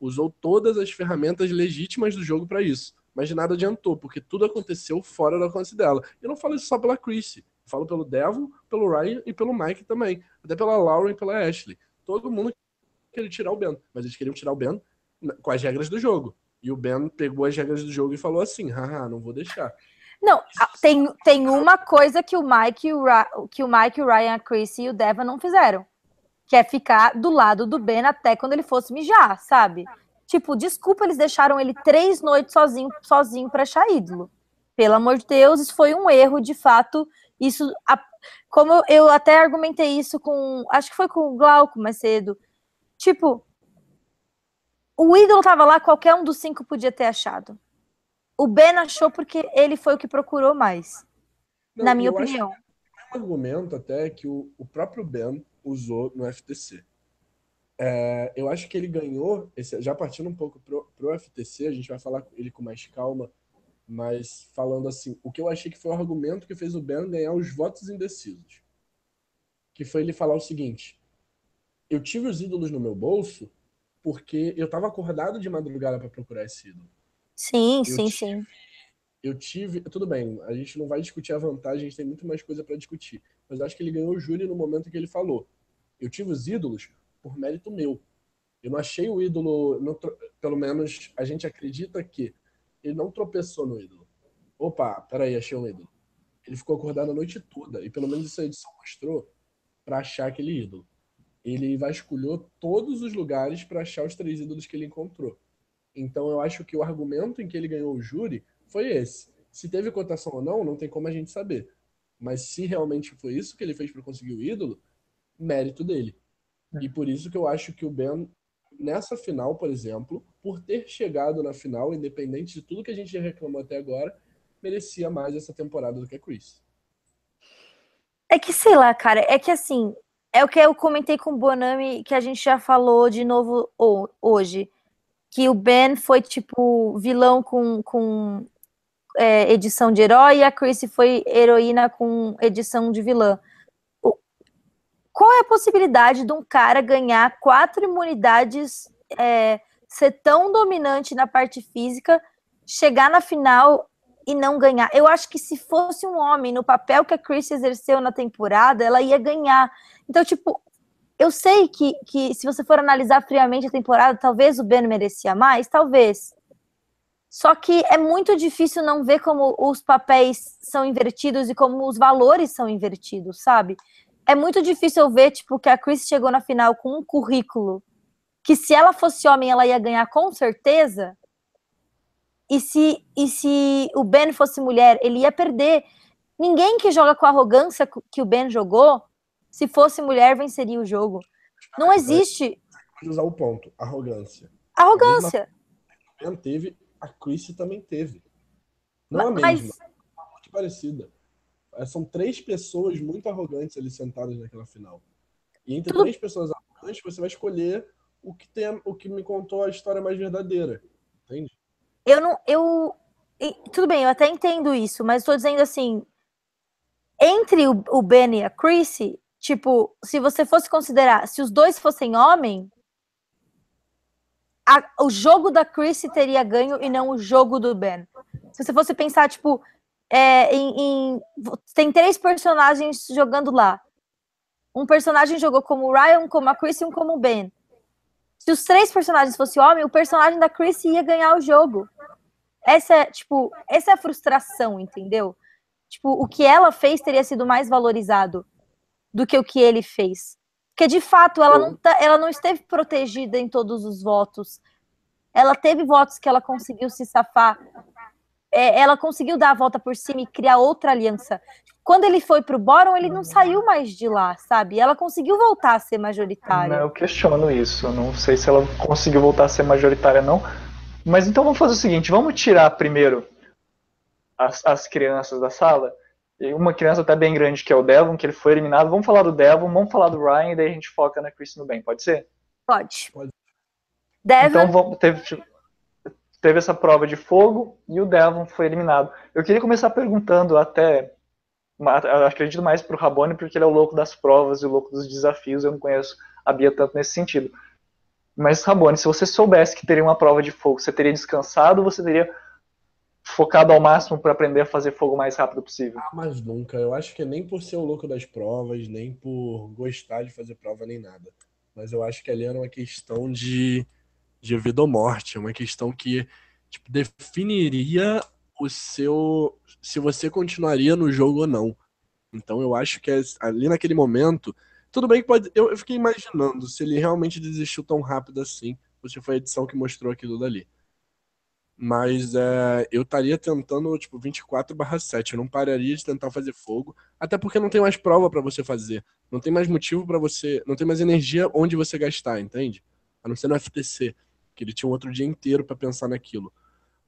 Usou todas as ferramentas legítimas do jogo para isso. Mas de nada adiantou, porque tudo aconteceu fora do alcance dela. Eu não falo isso só pela Chris. Falo pelo Devil, pelo Ryan e pelo Mike também. Até pela Lauren e pela Ashley. Todo mundo queria tirar o Ben. Mas eles queriam tirar o Ben com as regras do jogo. E o Ben pegou as regras do jogo e falou assim: haha, não vou deixar. Não, tem, tem uma coisa que o Mike, o Ra, que o Mike, o Ryan, a Chris e o Devon não fizeram. Que é ficar do lado do Ben até quando ele fosse mijar, sabe? Tipo, desculpa, eles deixaram ele três noites sozinho, sozinho para achar ídolo. Pelo amor de Deus, isso foi um erro, de fato. Isso, como eu até argumentei isso com, acho que foi com o Glauco mais cedo. Tipo, o ídolo tava lá, qualquer um dos cinco podia ter achado. O Ben achou porque ele foi o que procurou mais. Não, na minha opinião. É um argumento até que o, o próprio Ben usou no FTC. É, eu acho que ele ganhou, esse, já partindo um pouco pro, pro FTC, a gente vai falar ele com mais calma, mas falando assim, o que eu achei que foi o argumento que fez o Ben ganhar os votos indecisos. Que foi ele falar o seguinte: eu tive os ídolos no meu bolso porque eu estava acordado de madrugada para procurar esse ídolo. Sim, eu sim, tive, sim. Eu tive. Tudo bem, a gente não vai discutir a vantagem, a gente tem muito mais coisa para discutir. Mas acho que ele ganhou o júri no momento que ele falou. Eu tive os ídolos por mérito meu. Eu não achei o ídolo. Não, pelo menos a gente acredita que ele não tropeçou no ídolo. Opa, peraí, achei um ídolo. Ele ficou acordado a noite toda. E pelo menos essa edição mostrou para achar aquele ídolo. Ele vasculhou todos os lugares para achar os três ídolos que ele encontrou. Então eu acho que o argumento em que ele ganhou o júri foi esse. Se teve cotação ou não, não tem como a gente saber. Mas se realmente foi isso que ele fez para conseguir o ídolo, mérito dele. E por isso que eu acho que o Ben, nessa final, por exemplo, por ter chegado na final, independente de tudo que a gente já reclamou até agora, merecia mais essa temporada do que a Chris. É que, sei lá, cara, é que assim, é o que eu comentei com o Bonami, que a gente já falou de novo hoje que o Ben foi tipo vilão com, com é, edição de herói e a Chrissy foi heroína com edição de vilã. Qual é a possibilidade de um cara ganhar quatro imunidades, é, ser tão dominante na parte física, chegar na final e não ganhar? Eu acho que se fosse um homem no papel que a Chris exerceu na temporada, ela ia ganhar. Então, tipo, eu sei que, que se você for analisar friamente a temporada, talvez o Ben merecia mais, talvez. Só que é muito difícil não ver como os papéis são invertidos e como os valores são invertidos, sabe? É muito difícil eu ver, tipo, que a Chris chegou na final com um currículo que se ela fosse homem, ela ia ganhar com certeza. E se, e se o Ben fosse mulher, ele ia perder. Ninguém que joga com a arrogância que o Ben jogou se fosse mulher, venceria o jogo. Não existe. Usar o ponto, arrogância. Arrogância. A teve, a Chrissy também teve. Não mas, a mesma, mas... muito parecida. É, são três pessoas muito arrogantes ali sentadas naquela final. E entre Tudo... três pessoas arrogantes, você vai escolher o que tem, o que me contou a história mais verdadeira. Eu não, eu tudo bem, eu até entendo isso, mas estou dizendo assim, entre o, o Ben e a Chrissy, tipo, se você fosse considerar, se os dois fossem homem, a, o jogo da Chrissy teria ganho e não o jogo do Ben. Se você fosse pensar, tipo, é, em, em, tem três personagens jogando lá. Um personagem jogou como o Ryan, como a Chrissy e um como o Ben. Se os três personagens fossem homem, o personagem da Chrissy ia ganhar o jogo. Essa é, tipo, essa é a frustração, entendeu? Tipo, o que ela fez teria sido mais valorizado do que o que ele fez. Porque, de fato, ela não, tá, ela não esteve protegida em todos os votos. Ela teve votos que ela conseguiu se safar é, ela conseguiu dar a volta por cima e criar outra aliança. Quando ele foi para o Boron, ele não saiu mais de lá, sabe? Ela conseguiu voltar a ser majoritária. Não, eu questiono isso. Eu não sei se ela conseguiu voltar a ser majoritária, não. Mas então vamos fazer o seguinte: vamos tirar primeiro as, as crianças da sala. E uma criança até bem grande, que é o Devon, que ele foi eliminado. Vamos falar do Devon, vamos falar do Ryan, e daí a gente foca na Chris no bem. Pode ser? Pode. Pode. Devon... Então vamos, teve, teve essa prova de fogo e o Devon foi eliminado. Eu queria começar perguntando até, acredito mais para o Rabone, porque ele é o louco das provas e o louco dos desafios, eu não conheço a Bia tanto nesse sentido. Mas, Rabone, se você soubesse que teria uma prova de fogo, você teria descansado ou você teria focado ao máximo para aprender a fazer fogo o mais rápido possível? Ah, mas nunca. Eu acho que nem por ser o louco das provas, nem por gostar de fazer prova, nem nada. Mas eu acho que ali era uma questão de de vida ou morte. É uma questão que tipo, definiria o seu. se você continuaria no jogo ou não. Então eu acho que é, ali naquele momento. Tudo bem que pode. Eu, eu fiquei imaginando se ele realmente desistiu tão rápido assim. Ou se foi a edição que mostrou aquilo dali. Mas é, eu estaria tentando, tipo, 24/7. Eu não pararia de tentar fazer fogo. Até porque não tem mais prova para você fazer. Não tem mais motivo para você. Não tem mais energia onde você gastar, entende? A não ser no FTC que ele tinha outro dia inteiro para pensar naquilo.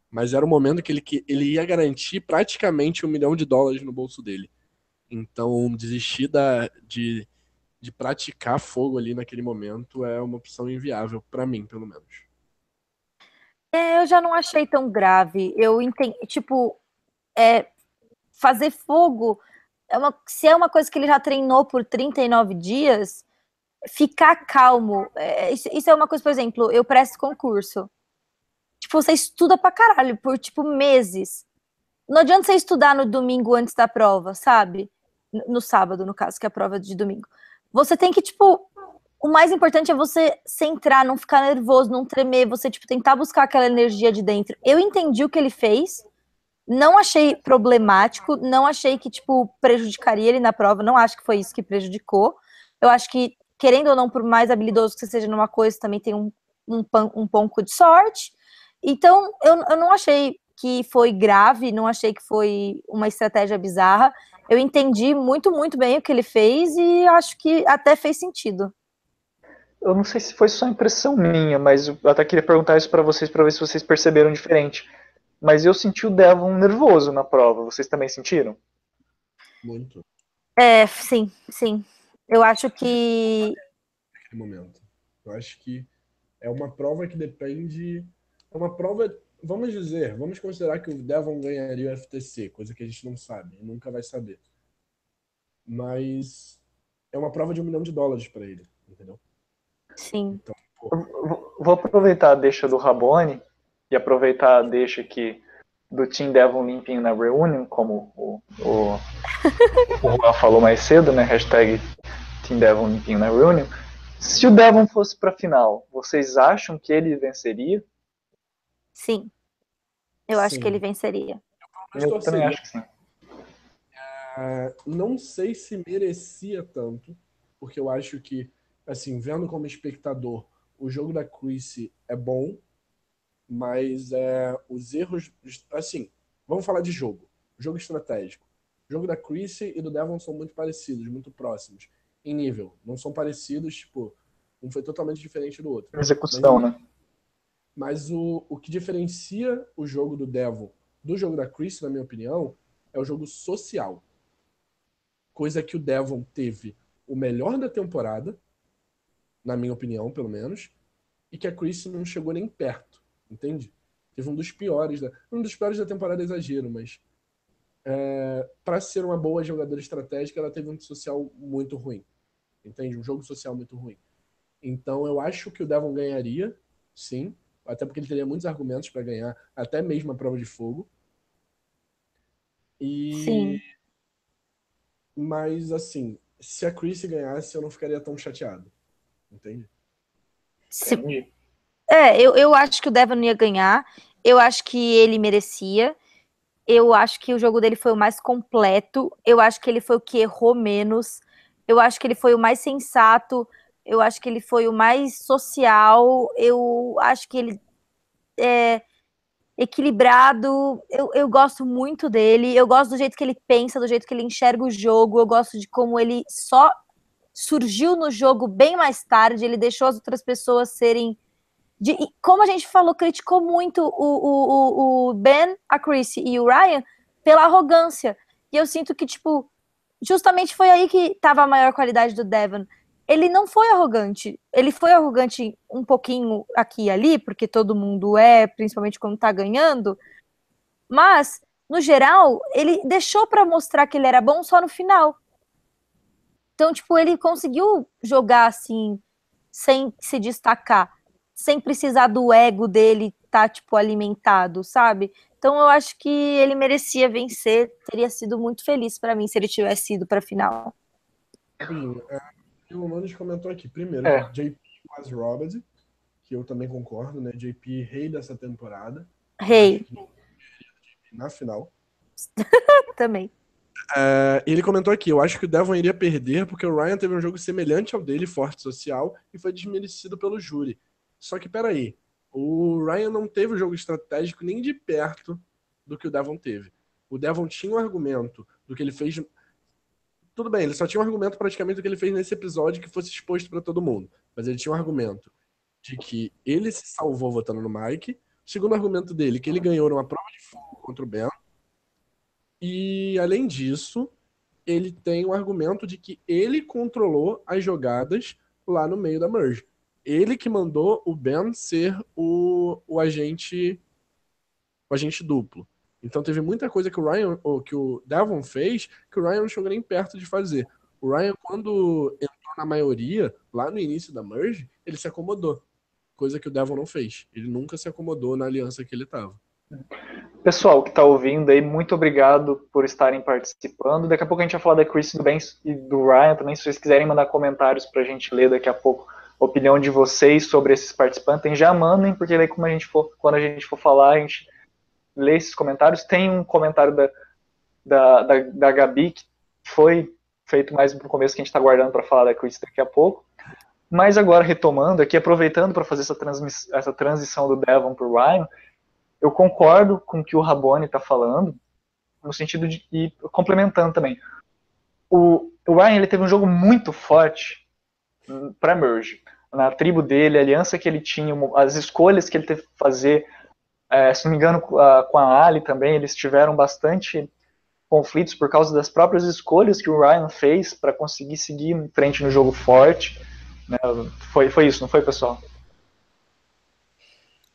Mas era o momento que ele, que ele ia garantir praticamente um milhão de dólares no bolso dele. Então, desistir da, de, de praticar fogo ali naquele momento é uma opção inviável, para mim, pelo menos. É, eu já não achei tão grave. Eu entendi, tipo, é, fazer fogo, é uma, se é uma coisa que ele já treinou por 39 dias, ficar calmo. É, isso, isso, é uma coisa, por exemplo, eu presto concurso. Tipo, você estuda pra caralho por, tipo, meses. Não adianta você estudar no domingo antes da prova, sabe? No sábado, no caso, que é a prova de domingo. Você tem que, tipo, o mais importante é você centrar, não ficar nervoso, não tremer, você, tipo, tentar buscar aquela energia de dentro. Eu entendi o que ele fez, não achei problemático, não achei que, tipo, prejudicaria ele na prova, não acho que foi isso que prejudicou. Eu acho que querendo ou não, por mais habilidoso que você seja numa coisa, também tem um, um, um pouco de sorte. Então, eu, eu não achei que foi grave, não achei que foi uma estratégia bizarra. Eu entendi muito, muito bem o que ele fez e acho que até fez sentido. Eu não sei se foi só impressão minha, mas eu até queria perguntar isso para vocês para ver se vocês perceberam diferente. Mas eu senti o Devon nervoso na prova. Vocês também sentiram? Muito. É, sim, sim. Eu acho que. Naquele momento. Eu acho que é uma prova que depende. É uma prova. Vamos dizer, vamos considerar que o Devon ganharia o FTC, coisa que a gente não sabe, nunca vai saber. Mas é uma prova de um milhão de dólares para ele, entendeu? Sim. Então, Vou aproveitar a deixa do Rabone e aproveitar a deixa que do Team Devon limpinho na Reunion, como o, o, o Juan falou mais cedo, né? Hashtag Team Devon limpinho na Reunion. Se o Devon fosse para a final, vocês acham que ele venceria? Sim. Eu sim. acho que ele venceria. Eu, eu também acho que sim. É, não sei se merecia tanto, porque eu acho que, assim, vendo como espectador, o jogo da Chrissy é bom, mas é, os erros. Assim, vamos falar de jogo. Jogo estratégico. O jogo da Chrissy e do Devon são muito parecidos, muito próximos. Em nível. Não são parecidos, tipo, um foi totalmente diferente do outro. Execução, mas, né? Mas o, o que diferencia o jogo do Devon do jogo da Chrissy, na minha opinião, é o jogo social. Coisa que o Devon teve o melhor da temporada, na minha opinião, pelo menos, e que a Chrissy não chegou nem perto. Entende? Teve um dos piores, da, um dos piores da temporada, exagero, mas é, para ser uma boa jogadora estratégica, ela teve um social muito ruim. Entende? Um jogo social muito ruim. Então eu acho que o Devon ganharia, sim. Até porque ele teria muitos argumentos para ganhar, até mesmo a prova de fogo. E... Sim. Mas, assim, se a Chrissy ganhasse, eu não ficaria tão chateado. Entende? Sim. É, eu, eu acho que o Devon ia ganhar. Eu acho que ele merecia. Eu acho que o jogo dele foi o mais completo. Eu acho que ele foi o que errou menos. Eu acho que ele foi o mais sensato. Eu acho que ele foi o mais social. Eu acho que ele é equilibrado. Eu, eu gosto muito dele. Eu gosto do jeito que ele pensa, do jeito que ele enxerga o jogo. Eu gosto de como ele só surgiu no jogo bem mais tarde. Ele deixou as outras pessoas serem. De, como a gente falou, criticou muito o, o, o Ben, a Chrissy e o Ryan pela arrogância. E eu sinto que, tipo, justamente foi aí que estava a maior qualidade do Devon ele não foi arrogante. Ele foi arrogante um pouquinho aqui e ali, porque todo mundo é, principalmente quando tá ganhando. Mas, no geral, ele deixou para mostrar que ele era bom só no final. Então, tipo, ele conseguiu jogar assim, sem se destacar, sem precisar do ego dele tá, tipo, alimentado, sabe? Então, eu acho que ele merecia vencer. Teria sido muito feliz para mim se ele tivesse ido para final. Sim, é o Nunes comentou aqui. Primeiro, é. JP was robbed, que eu também concordo, né? JP rei dessa temporada. Rei. Na final. também. É, ele comentou aqui, eu acho que o Devon iria perder porque o Ryan teve um jogo semelhante ao dele, forte social, e foi desmerecido pelo júri. Só que peraí, o Ryan não teve um jogo estratégico nem de perto do que o Devon teve. O Devon tinha um argumento do que ele fez tudo bem, ele só tinha um argumento praticamente do que ele fez nesse episódio que fosse exposto para todo mundo. Mas ele tinha um argumento de que ele se salvou votando no Mike. O segundo argumento dele, que ele ganhou numa prova de fogo contra o Ben. E, além disso, ele tem o argumento de que ele controlou as jogadas lá no meio da merge. Ele que mandou o Ben ser o, o agente o agente duplo. Então teve muita coisa que o Ryan, ou que o Devon fez, que o Ryan não chegou nem perto de fazer. O Ryan, quando entrou na maioria, lá no início da merge, ele se acomodou. Coisa que o Devon não fez. Ele nunca se acomodou na aliança que ele estava. Pessoal que está ouvindo aí, muito obrigado por estarem participando. Daqui a pouco a gente vai falar da Chris do Ben e do Ryan também. Se vocês quiserem mandar comentários para a gente ler daqui a pouco opinião de vocês sobre esses participantes, já mandem, porque daí como a gente for, quando a gente for falar, a gente ler esses comentários. Tem um comentário da, da, da, da Gabi que foi feito mais no começo que a gente está guardando para falar da Chris daqui a pouco. Mas agora, retomando aqui, aproveitando para fazer essa, essa transição do Devon para o Ryan, eu concordo com o que o Rabone está falando, no sentido de. e complementando também. O, o Ryan ele teve um jogo muito forte para Merge. Na tribo dele, a aliança que ele tinha, as escolhas que ele teve que fazer, é, se não me engano, com a Ali também, eles tiveram bastante conflitos por causa das próprias escolhas que o Ryan fez para conseguir seguir em frente no jogo forte. Né? Foi, foi isso, não foi, pessoal?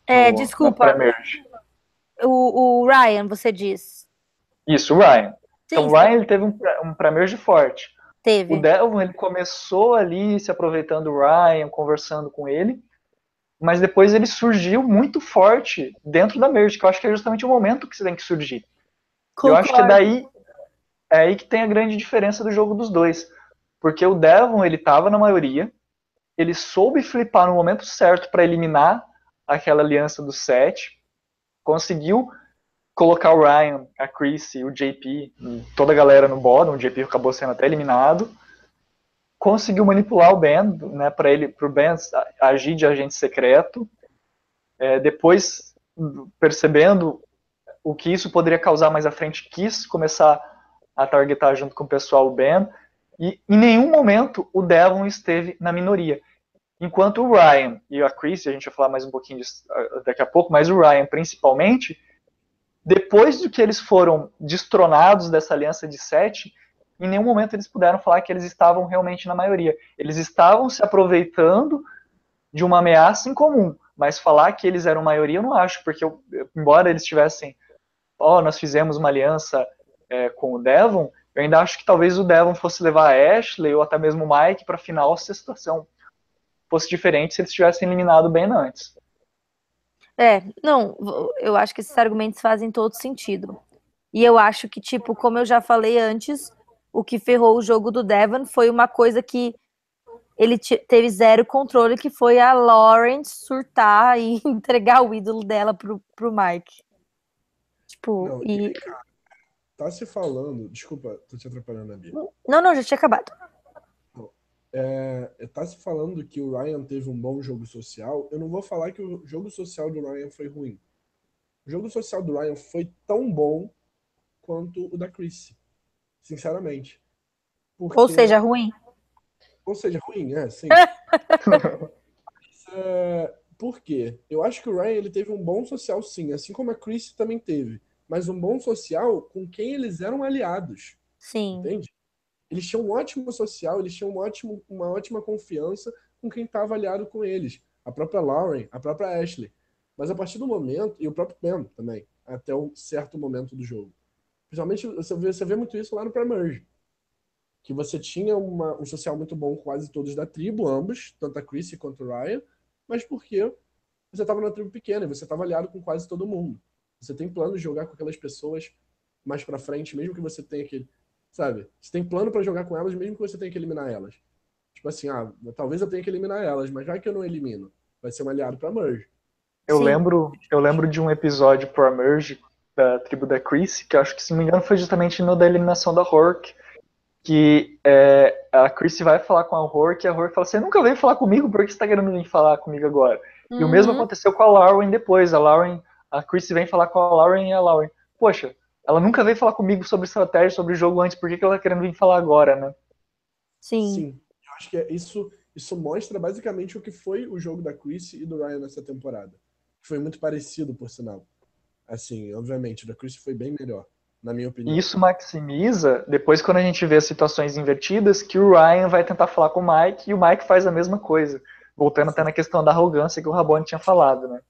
É, no, desculpa. O, o, Ryan, você diz. Isso, o Ryan. Sim, então, o Ryan ele teve um, um pré-merge forte. Teve. O Devon, ele começou ali se aproveitando do Ryan, conversando com ele, mas depois ele surgiu muito forte dentro da merge, que eu acho que é justamente o momento que você tem que surgir. Concordo. Eu acho que é daí é aí que tem a grande diferença do jogo dos dois. Porque o Devon, ele tava na maioria, ele soube flipar no momento certo para eliminar aquela aliança do set, conseguiu colocar o Ryan, a Chrissy, o JP, toda a galera no bottom, o JP acabou sendo até eliminado, conseguiu manipular o Ben, né, para ele, para o Ben agir de agente secreto. É, depois, percebendo o que isso poderia causar mais à frente, quis começar a targetar junto com o pessoal o Ben. E em nenhum momento o Devon esteve na minoria. Enquanto o Ryan e a Chris, a gente vai falar mais um pouquinho disso ah, daqui a pouco, mas o Ryan principalmente, depois de que eles foram destronados dessa aliança de sete, em nenhum momento eles puderam falar que eles estavam realmente na maioria. Eles estavam se aproveitando de uma ameaça em comum, Mas falar que eles eram maioria, eu não acho, porque eu, embora eles tivessem, ó, oh, nós fizemos uma aliança é, com o Devon, eu ainda acho que talvez o Devon fosse levar a Ashley ou até mesmo o Mike para final se a situação fosse diferente se eles tivessem eliminado bem antes. É, não, eu acho que esses argumentos fazem todo sentido. E eu acho que, tipo, como eu já falei antes, o que ferrou o jogo do Devon foi uma coisa que ele teve zero controle, que foi a Lauren surtar e entregar o ídolo dela pro, pro Mike. Tipo, não, e... Tá se falando... Desculpa, tô te atrapalhando, Bia. Não, não, já tinha acabado. É, tá se falando que o Ryan teve um bom jogo social. Eu não vou falar que o jogo social do Ryan foi ruim. O jogo social do Ryan foi tão bom quanto o da Chris. Sinceramente. Porque... Ou seja, ruim. Ou seja, ruim, é, sim. é, por quê? Eu acho que o Ryan ele teve um bom social, sim, assim como a Chris também teve. Mas um bom social com quem eles eram aliados. Sim. Entende? Eles tinham um ótimo social, eles tinham um ótimo, uma ótima confiança com quem estava aliado com eles. A própria Lauren, a própria Ashley. Mas a partir do momento, e o próprio Ben também, até um certo momento do jogo. Principalmente, você vê, você vê muito isso lá no Pre-Merge. Que você tinha uma, um social muito bom com quase todos da tribo, ambos, tanto a Chrissy quanto o Ryan, mas porque você estava numa tribo pequena e você estava aliado com quase todo mundo. Você tem plano de jogar com aquelas pessoas mais para frente, mesmo que você tenha aquele Sabe? Você tem plano para jogar com elas, mesmo que você tenha que eliminar elas. Tipo assim, ah, talvez eu tenha que eliminar elas, mas já que eu não elimino, vai ser um aliado para merge. Eu lembro, eu lembro de um episódio pro merge da tribo da Chris, que acho que se não me engano foi justamente no da eliminação da Hork, que é, a Chris vai falar com a Hork e a Hork fala: "Você nunca veio falar comigo, por que você tá querendo vir falar comigo agora?" Uhum. E o mesmo uhum. aconteceu com a Lauren depois. A Lauren, a Chris vem falar com a Lauren e a Lauren: "Poxa, ela nunca veio falar comigo sobre estratégia, sobre o jogo antes, por que, que ela tá querendo vir falar agora, né? Sim. Sim. Eu acho que é isso, isso mostra basicamente o que foi o jogo da Chris e do Ryan nessa temporada. Foi muito parecido, por sinal. Assim, obviamente, o da Chris foi bem melhor, na minha opinião. Isso maximiza, depois quando a gente vê as situações invertidas, que o Ryan vai tentar falar com o Mike e o Mike faz a mesma coisa. Voltando Sim. até na questão da arrogância que o Rabone tinha falado, né?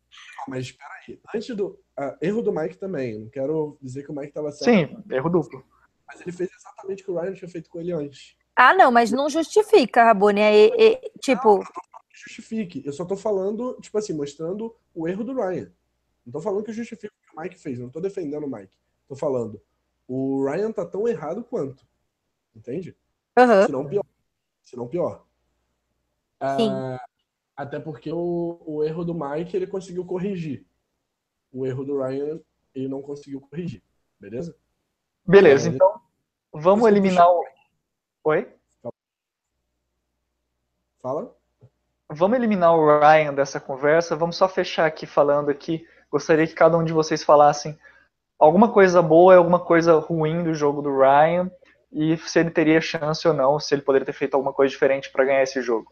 Mas espera aí, antes do, ah, erro do Mike também. Não quero dizer que o Mike estava certo. Sim, erro duplo. Mas ele fez exatamente o que o Ryan tinha feito com ele antes. Ah, não, mas não justifica, Rabone. É, é, é, tipo. Não, não justifique. Eu só tô falando, tipo assim, mostrando o erro do Ryan. Não tô falando que justifica o que o Mike fez. Não tô defendendo o Mike. Tô falando. O Ryan tá tão errado quanto. Entende? Uhum. Se não pior. Se não pior. Sim. Ah, até porque o, o erro do Mike ele conseguiu corrigir o erro do Ryan ele não conseguiu corrigir, beleza? Beleza, é, então vamos eliminar o. Oi? Fala. Vamos eliminar o Ryan dessa conversa. Vamos só fechar aqui falando aqui. Gostaria que cada um de vocês falassem alguma coisa boa e alguma coisa ruim do jogo do Ryan e se ele teria chance ou não, se ele poderia ter feito alguma coisa diferente para ganhar esse jogo.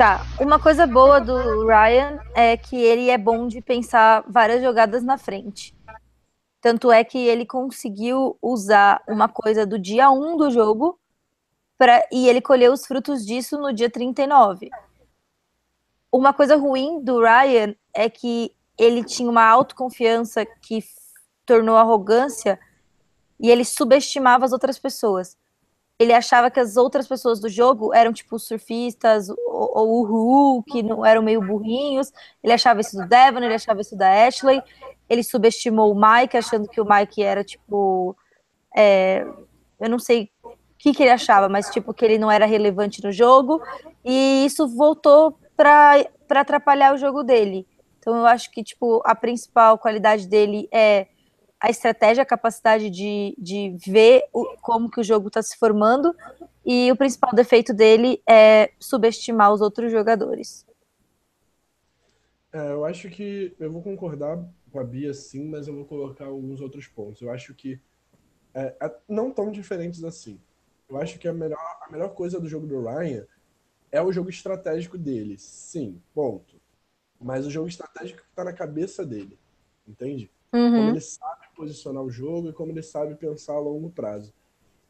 Tá, uma coisa boa do Ryan é que ele é bom de pensar várias jogadas na frente. Tanto é que ele conseguiu usar uma coisa do dia 1 do jogo pra, e ele colheu os frutos disso no dia 39. Uma coisa ruim do Ryan é que ele tinha uma autoconfiança que tornou arrogância e ele subestimava as outras pessoas ele achava que as outras pessoas do jogo eram tipo surfistas ou, ou o Hulk, que não eram meio burrinhos. Ele achava isso do Devon, ele achava isso da Ashley. Ele subestimou o Mike, achando que o Mike era tipo. É, eu não sei o que, que ele achava, mas tipo que ele não era relevante no jogo. E isso voltou para atrapalhar o jogo dele. Então eu acho que tipo a principal qualidade dele é a estratégia, a capacidade de, de ver o, como que o jogo está se formando, e o principal defeito dele é subestimar os outros jogadores. É, eu acho que eu vou concordar com a Bia sim, mas eu vou colocar alguns outros pontos. Eu acho que é, é, não tão diferentes assim. Eu acho que a melhor, a melhor coisa do jogo do Ryan é o jogo estratégico dele, sim, ponto. Mas o jogo estratégico que está na cabeça dele, entende? Uhum. Como ele sabe posicionar o jogo e como ele sabe pensar a longo prazo.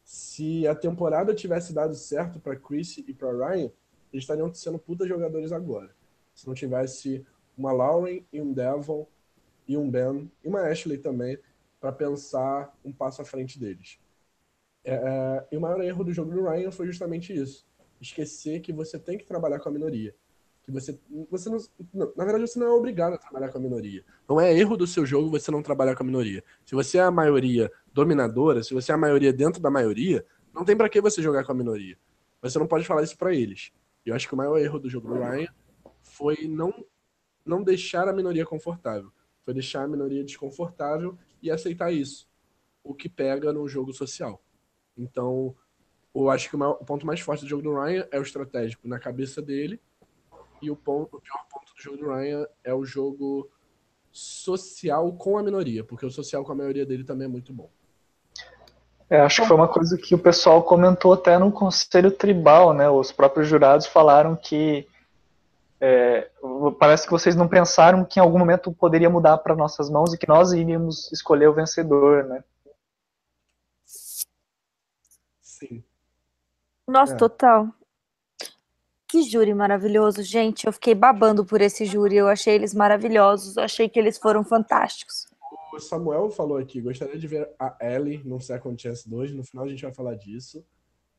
Se a temporada tivesse dado certo para Chris e para Ryan, eles estariam sendo puta jogadores agora. se não tivesse uma Lauren e um Devon e um Ben e uma Ashley também para pensar um passo à frente deles. É, é, e o maior erro do jogo do Ryan foi justamente isso: esquecer que você tem que trabalhar com a minoria. Que você, você não, não, na verdade, você não é obrigado a trabalhar com a minoria. Não é erro do seu jogo você não trabalhar com a minoria. Se você é a maioria dominadora, se você é a maioria dentro da maioria, não tem para que você jogar com a minoria. Você não pode falar isso para eles. Eu acho que o maior erro do jogo do Ryan foi não, não deixar a minoria confortável. Foi deixar a minoria desconfortável e aceitar isso. O que pega no jogo social. Então, eu acho que o, maior, o ponto mais forte do jogo do Ryan é o estratégico na cabeça dele. E o, ponto, o pior ponto do jogo do Ryan é o jogo social com a minoria, porque o social com a maioria dele também é muito bom. É, acho que foi uma coisa que o pessoal comentou até no conselho tribal, né? Os próprios jurados falaram que é, parece que vocês não pensaram que em algum momento poderia mudar para nossas mãos e que nós iríamos escolher o vencedor, né? Sim. Nossa, é. total. Que júri maravilhoso, gente. Eu fiquei babando por esse júri. Eu achei eles maravilhosos. Eu achei que eles foram fantásticos o Samuel falou aqui, gostaria de ver a Ellie no Second Chance 2, no final a gente vai falar disso.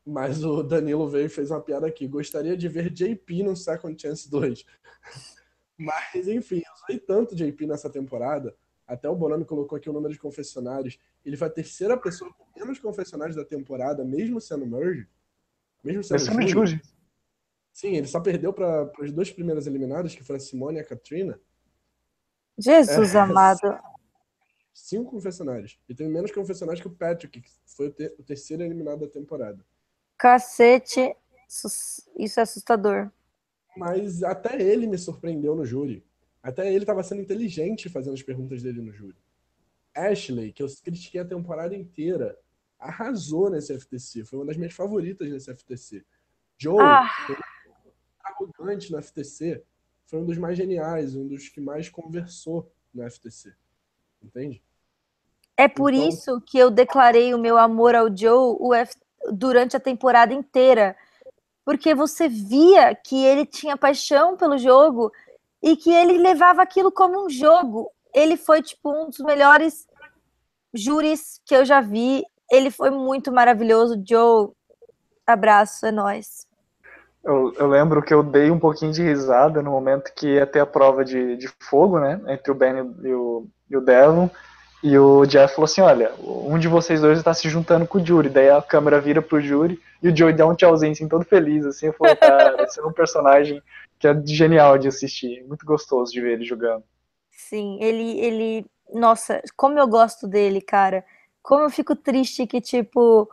Mas o Danilo veio e fez uma piada aqui, gostaria de ver JP no Second Chance 2. Mas, enfim, eu usei tanto JP nessa temporada, até o Bonami colocou aqui o número de confessionários, ele foi a terceira pessoa com menos confessionários da temporada, mesmo sendo merge. Mesmo sendo Jude. Sim, ele só perdeu para as duas primeiras eliminadas, que foram a Simone e a Katrina. Jesus é, amado cinco confessionários. E tem menos confessionários que o Patrick, que foi o, ter o terceiro eliminado da temporada. Cacete, isso é assustador. Mas até ele me surpreendeu no júri. Até ele estava sendo inteligente fazendo as perguntas dele no júri. Ashley, que eu critiquei a temporada inteira, arrasou nesse FTC. Foi uma das minhas favoritas nesse FTC. Joe, ah. Arrogante no FTC, foi um dos mais geniais, um dos que mais conversou no FTC. Entende? É por então... isso que eu declarei o meu amor ao Joe F... durante a temporada inteira. Porque você via que ele tinha paixão pelo jogo e que ele levava aquilo como um jogo. Ele foi, tipo, um dos melhores júris que eu já vi. Ele foi muito maravilhoso. Joe, abraço, é nóis. Eu, eu, lembro que eu dei um pouquinho de risada no momento que ia ter a prova de, de fogo, né? Entre o Ben e o, e o Devon. E o Jeff falou assim: Olha, um de vocês dois está se juntando com o Jury. Daí a câmera vira pro Jury e o Joey dá um tchauzinho, assim, todo feliz. Assim, eu falei: Cara, esse é um personagem que é genial de assistir. Muito gostoso de ver ele jogando. Sim, ele, ele. Nossa, como eu gosto dele, cara. Como eu fico triste que, tipo.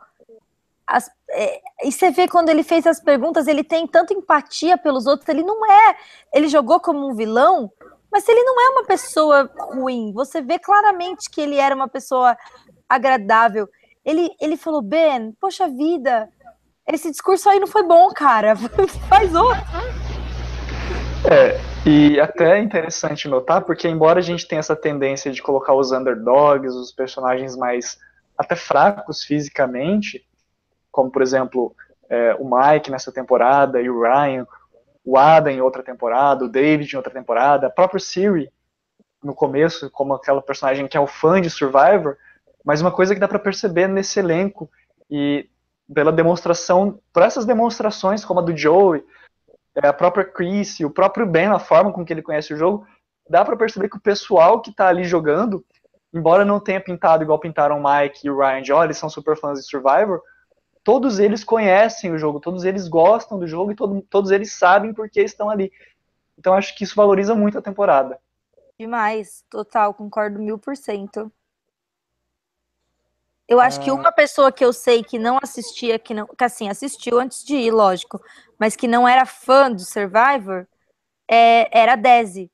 As, é, e você vê quando ele fez as perguntas, ele tem tanta empatia pelos outros. Ele não é. Ele jogou como um vilão, mas ele não é uma pessoa ruim. Você vê claramente que ele era uma pessoa agradável. Ele, ele falou, Ben, poxa vida, esse discurso aí não foi bom, cara. Faz outro. É, e até é interessante notar, porque embora a gente tenha essa tendência de colocar os underdogs, os personagens mais até fracos fisicamente, como por exemplo é, o Mike nessa temporada e o Ryan, o Adam em outra temporada, o David em outra temporada, a própria Siri no começo, como aquela personagem que é o fã de Survivor, mas uma coisa que dá para perceber nesse elenco e pela demonstração, por essas demonstrações como a do Joey, é, a própria Chris, o próprio Ben, a forma com que ele conhece o jogo, dá para perceber que o pessoal que está ali jogando, embora não tenha pintado igual pintaram o Mike e o Ryan de, oh, eles são super fãs de Survivor, todos eles conhecem o jogo, todos eles gostam do jogo e todo, todos eles sabem por que estão ali. Então acho que isso valoriza muito a temporada. Demais, total, concordo mil por cento. Eu acho que ah. uma pessoa que eu sei que não assistia, que não, que assim, assistiu antes de ir, lógico, mas que não era fã do Survivor, é, era a Desi.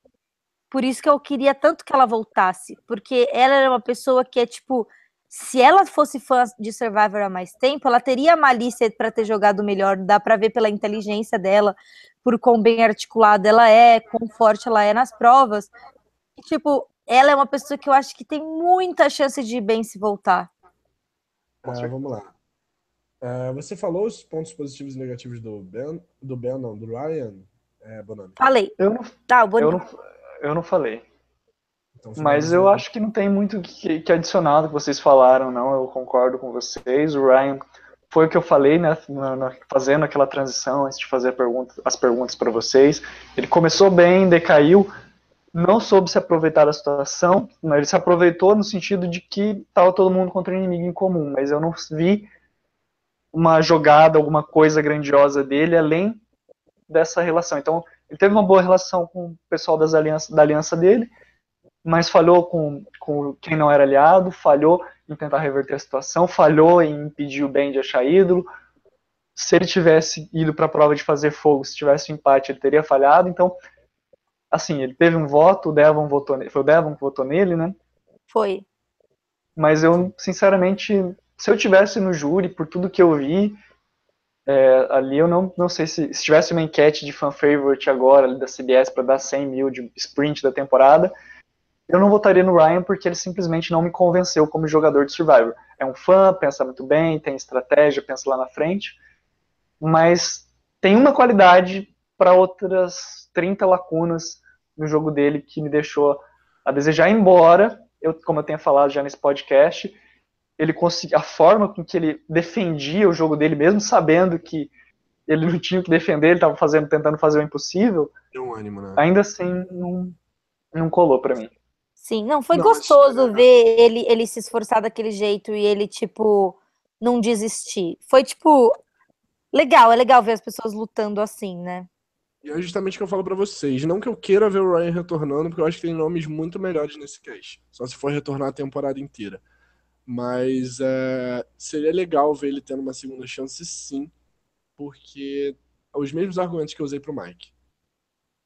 Por isso que eu queria tanto que ela voltasse, porque ela era uma pessoa que é tipo, se ela fosse fã de Survivor há mais tempo, ela teria a malícia para ter jogado melhor, dá para ver pela inteligência dela, por quão bem articulada ela é, quão forte ela é nas provas. E, tipo, ela é uma pessoa que eu acho que tem muita chance de bem se voltar. Ah, vamos lá. Uh, você falou os pontos positivos e negativos do Ben, do Ben, não, do Ryan. é, Bonami? Falei. Eu não, Tá, o eu Bonami. não, eu não falei. Então, Mas eu acho que não tem muito que, que adicionar do que vocês falaram, não. Eu concordo com vocês. O Ryan foi o que eu falei, né? fazendo aquela transição antes de fazer pergunta- as perguntas para vocês. Ele começou bem, decaiu, não soube se aproveitar da situação. mas Ele se aproveitou no sentido de que estava todo mundo contra um inimigo em comum, mas eu não vi uma jogada, alguma coisa grandiosa dele além dessa relação. Então, ele teve uma boa relação com o pessoal das alianças, da aliança dele, mas falhou com, com quem não era aliado, falhou em tentar reverter a situação, falhou em impedir o Ben de achar ídolo. Se ele tivesse ido para a prova de fazer fogo, se tivesse um empate, ele teria falhado. Então, assim, ele teve um voto, o Devon votou nele, foi o Devon que votou nele, né? Foi. Mas eu, sinceramente, se eu tivesse no júri, por tudo que eu vi, é, ali eu não, não sei se, se tivesse uma enquete de fan favorite agora, ali da CBS, para dar 100 mil de sprint da temporada, eu não votaria no Ryan porque ele simplesmente não me convenceu como jogador de Survivor. É um fã, pensa muito bem, tem estratégia, pensa lá na frente, mas tem uma qualidade para outras 30 lacunas no jogo dele que me deixou a desejar, embora, eu, como eu tenha falado já nesse podcast, ele a forma com que ele defendia o jogo dele, mesmo sabendo que ele não tinha o que defender, ele estava fazendo, tentando fazer o impossível, Deu um ânimo, né? ainda assim não, não colou para mim. Sim, não, foi Não, gostoso ver ele, ele se esforçar daquele jeito e ele, tipo, não desistir. Foi, tipo, legal, é legal ver as pessoas lutando assim, né? E é justamente o que eu falo pra vocês. Não que eu queira ver o Ryan retornando, porque eu acho que tem nomes muito melhores nesse cast. Só se for retornar a temporada inteira. Mas é, seria legal ver ele tendo uma segunda chance, sim. Porque os mesmos argumentos que eu usei pro Mike.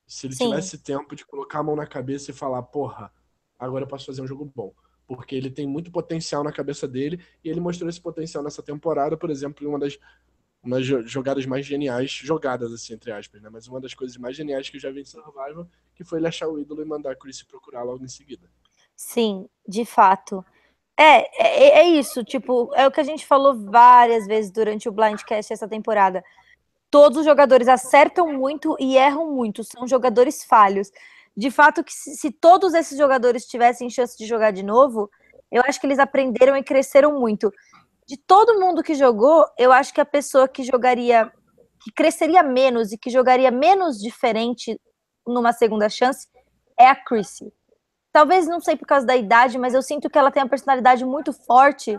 Se ele Sim. tivesse tempo de colocar a mão na cabeça e falar, porra, agora eu posso fazer um jogo bom. Porque ele tem muito potencial na cabeça dele, e ele mostrou esse potencial nessa temporada, por exemplo, em uma das uma das jo- jogadas mais geniais, jogadas assim, entre aspas, né? Mas uma das coisas mais geniais que eu já vi em Survival, que foi ele achar o ídolo e mandar a Chris procurar logo em seguida. Sim, de fato. É, é, é isso, tipo, é o que a gente falou várias vezes durante o Blindcast essa temporada. Todos os jogadores acertam muito e erram muito, são jogadores falhos. De fato, que se, todos esses jogadores tivessem chance de jogar de novo, eu acho que eles aprenderam e cresceram muito. De todo mundo que jogou, eu acho que a pessoa que jogaria, que cresceria menos e que jogaria menos diferente numa segunda chance é a Chrissy talvez não sei por causa da idade, mas eu sinto que ela tem uma personalidade muito forte,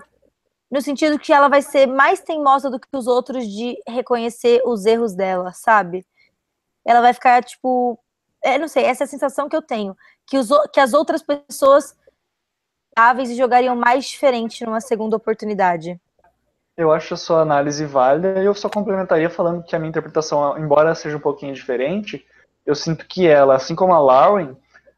no sentido que ela vai ser mais teimosa do que os outros de reconhecer os erros dela, sabe? Ela vai ficar, tipo. Eu não sei, essa é a sensação que eu tenho. Que, os, que as outras pessoas e jogariam mais diferente numa segunda oportunidade. Eu acho a sua análise válida e eu só complementaria falando que a minha interpretação, embora seja um pouquinho diferente, eu sinto que ela, assim como a Lauren,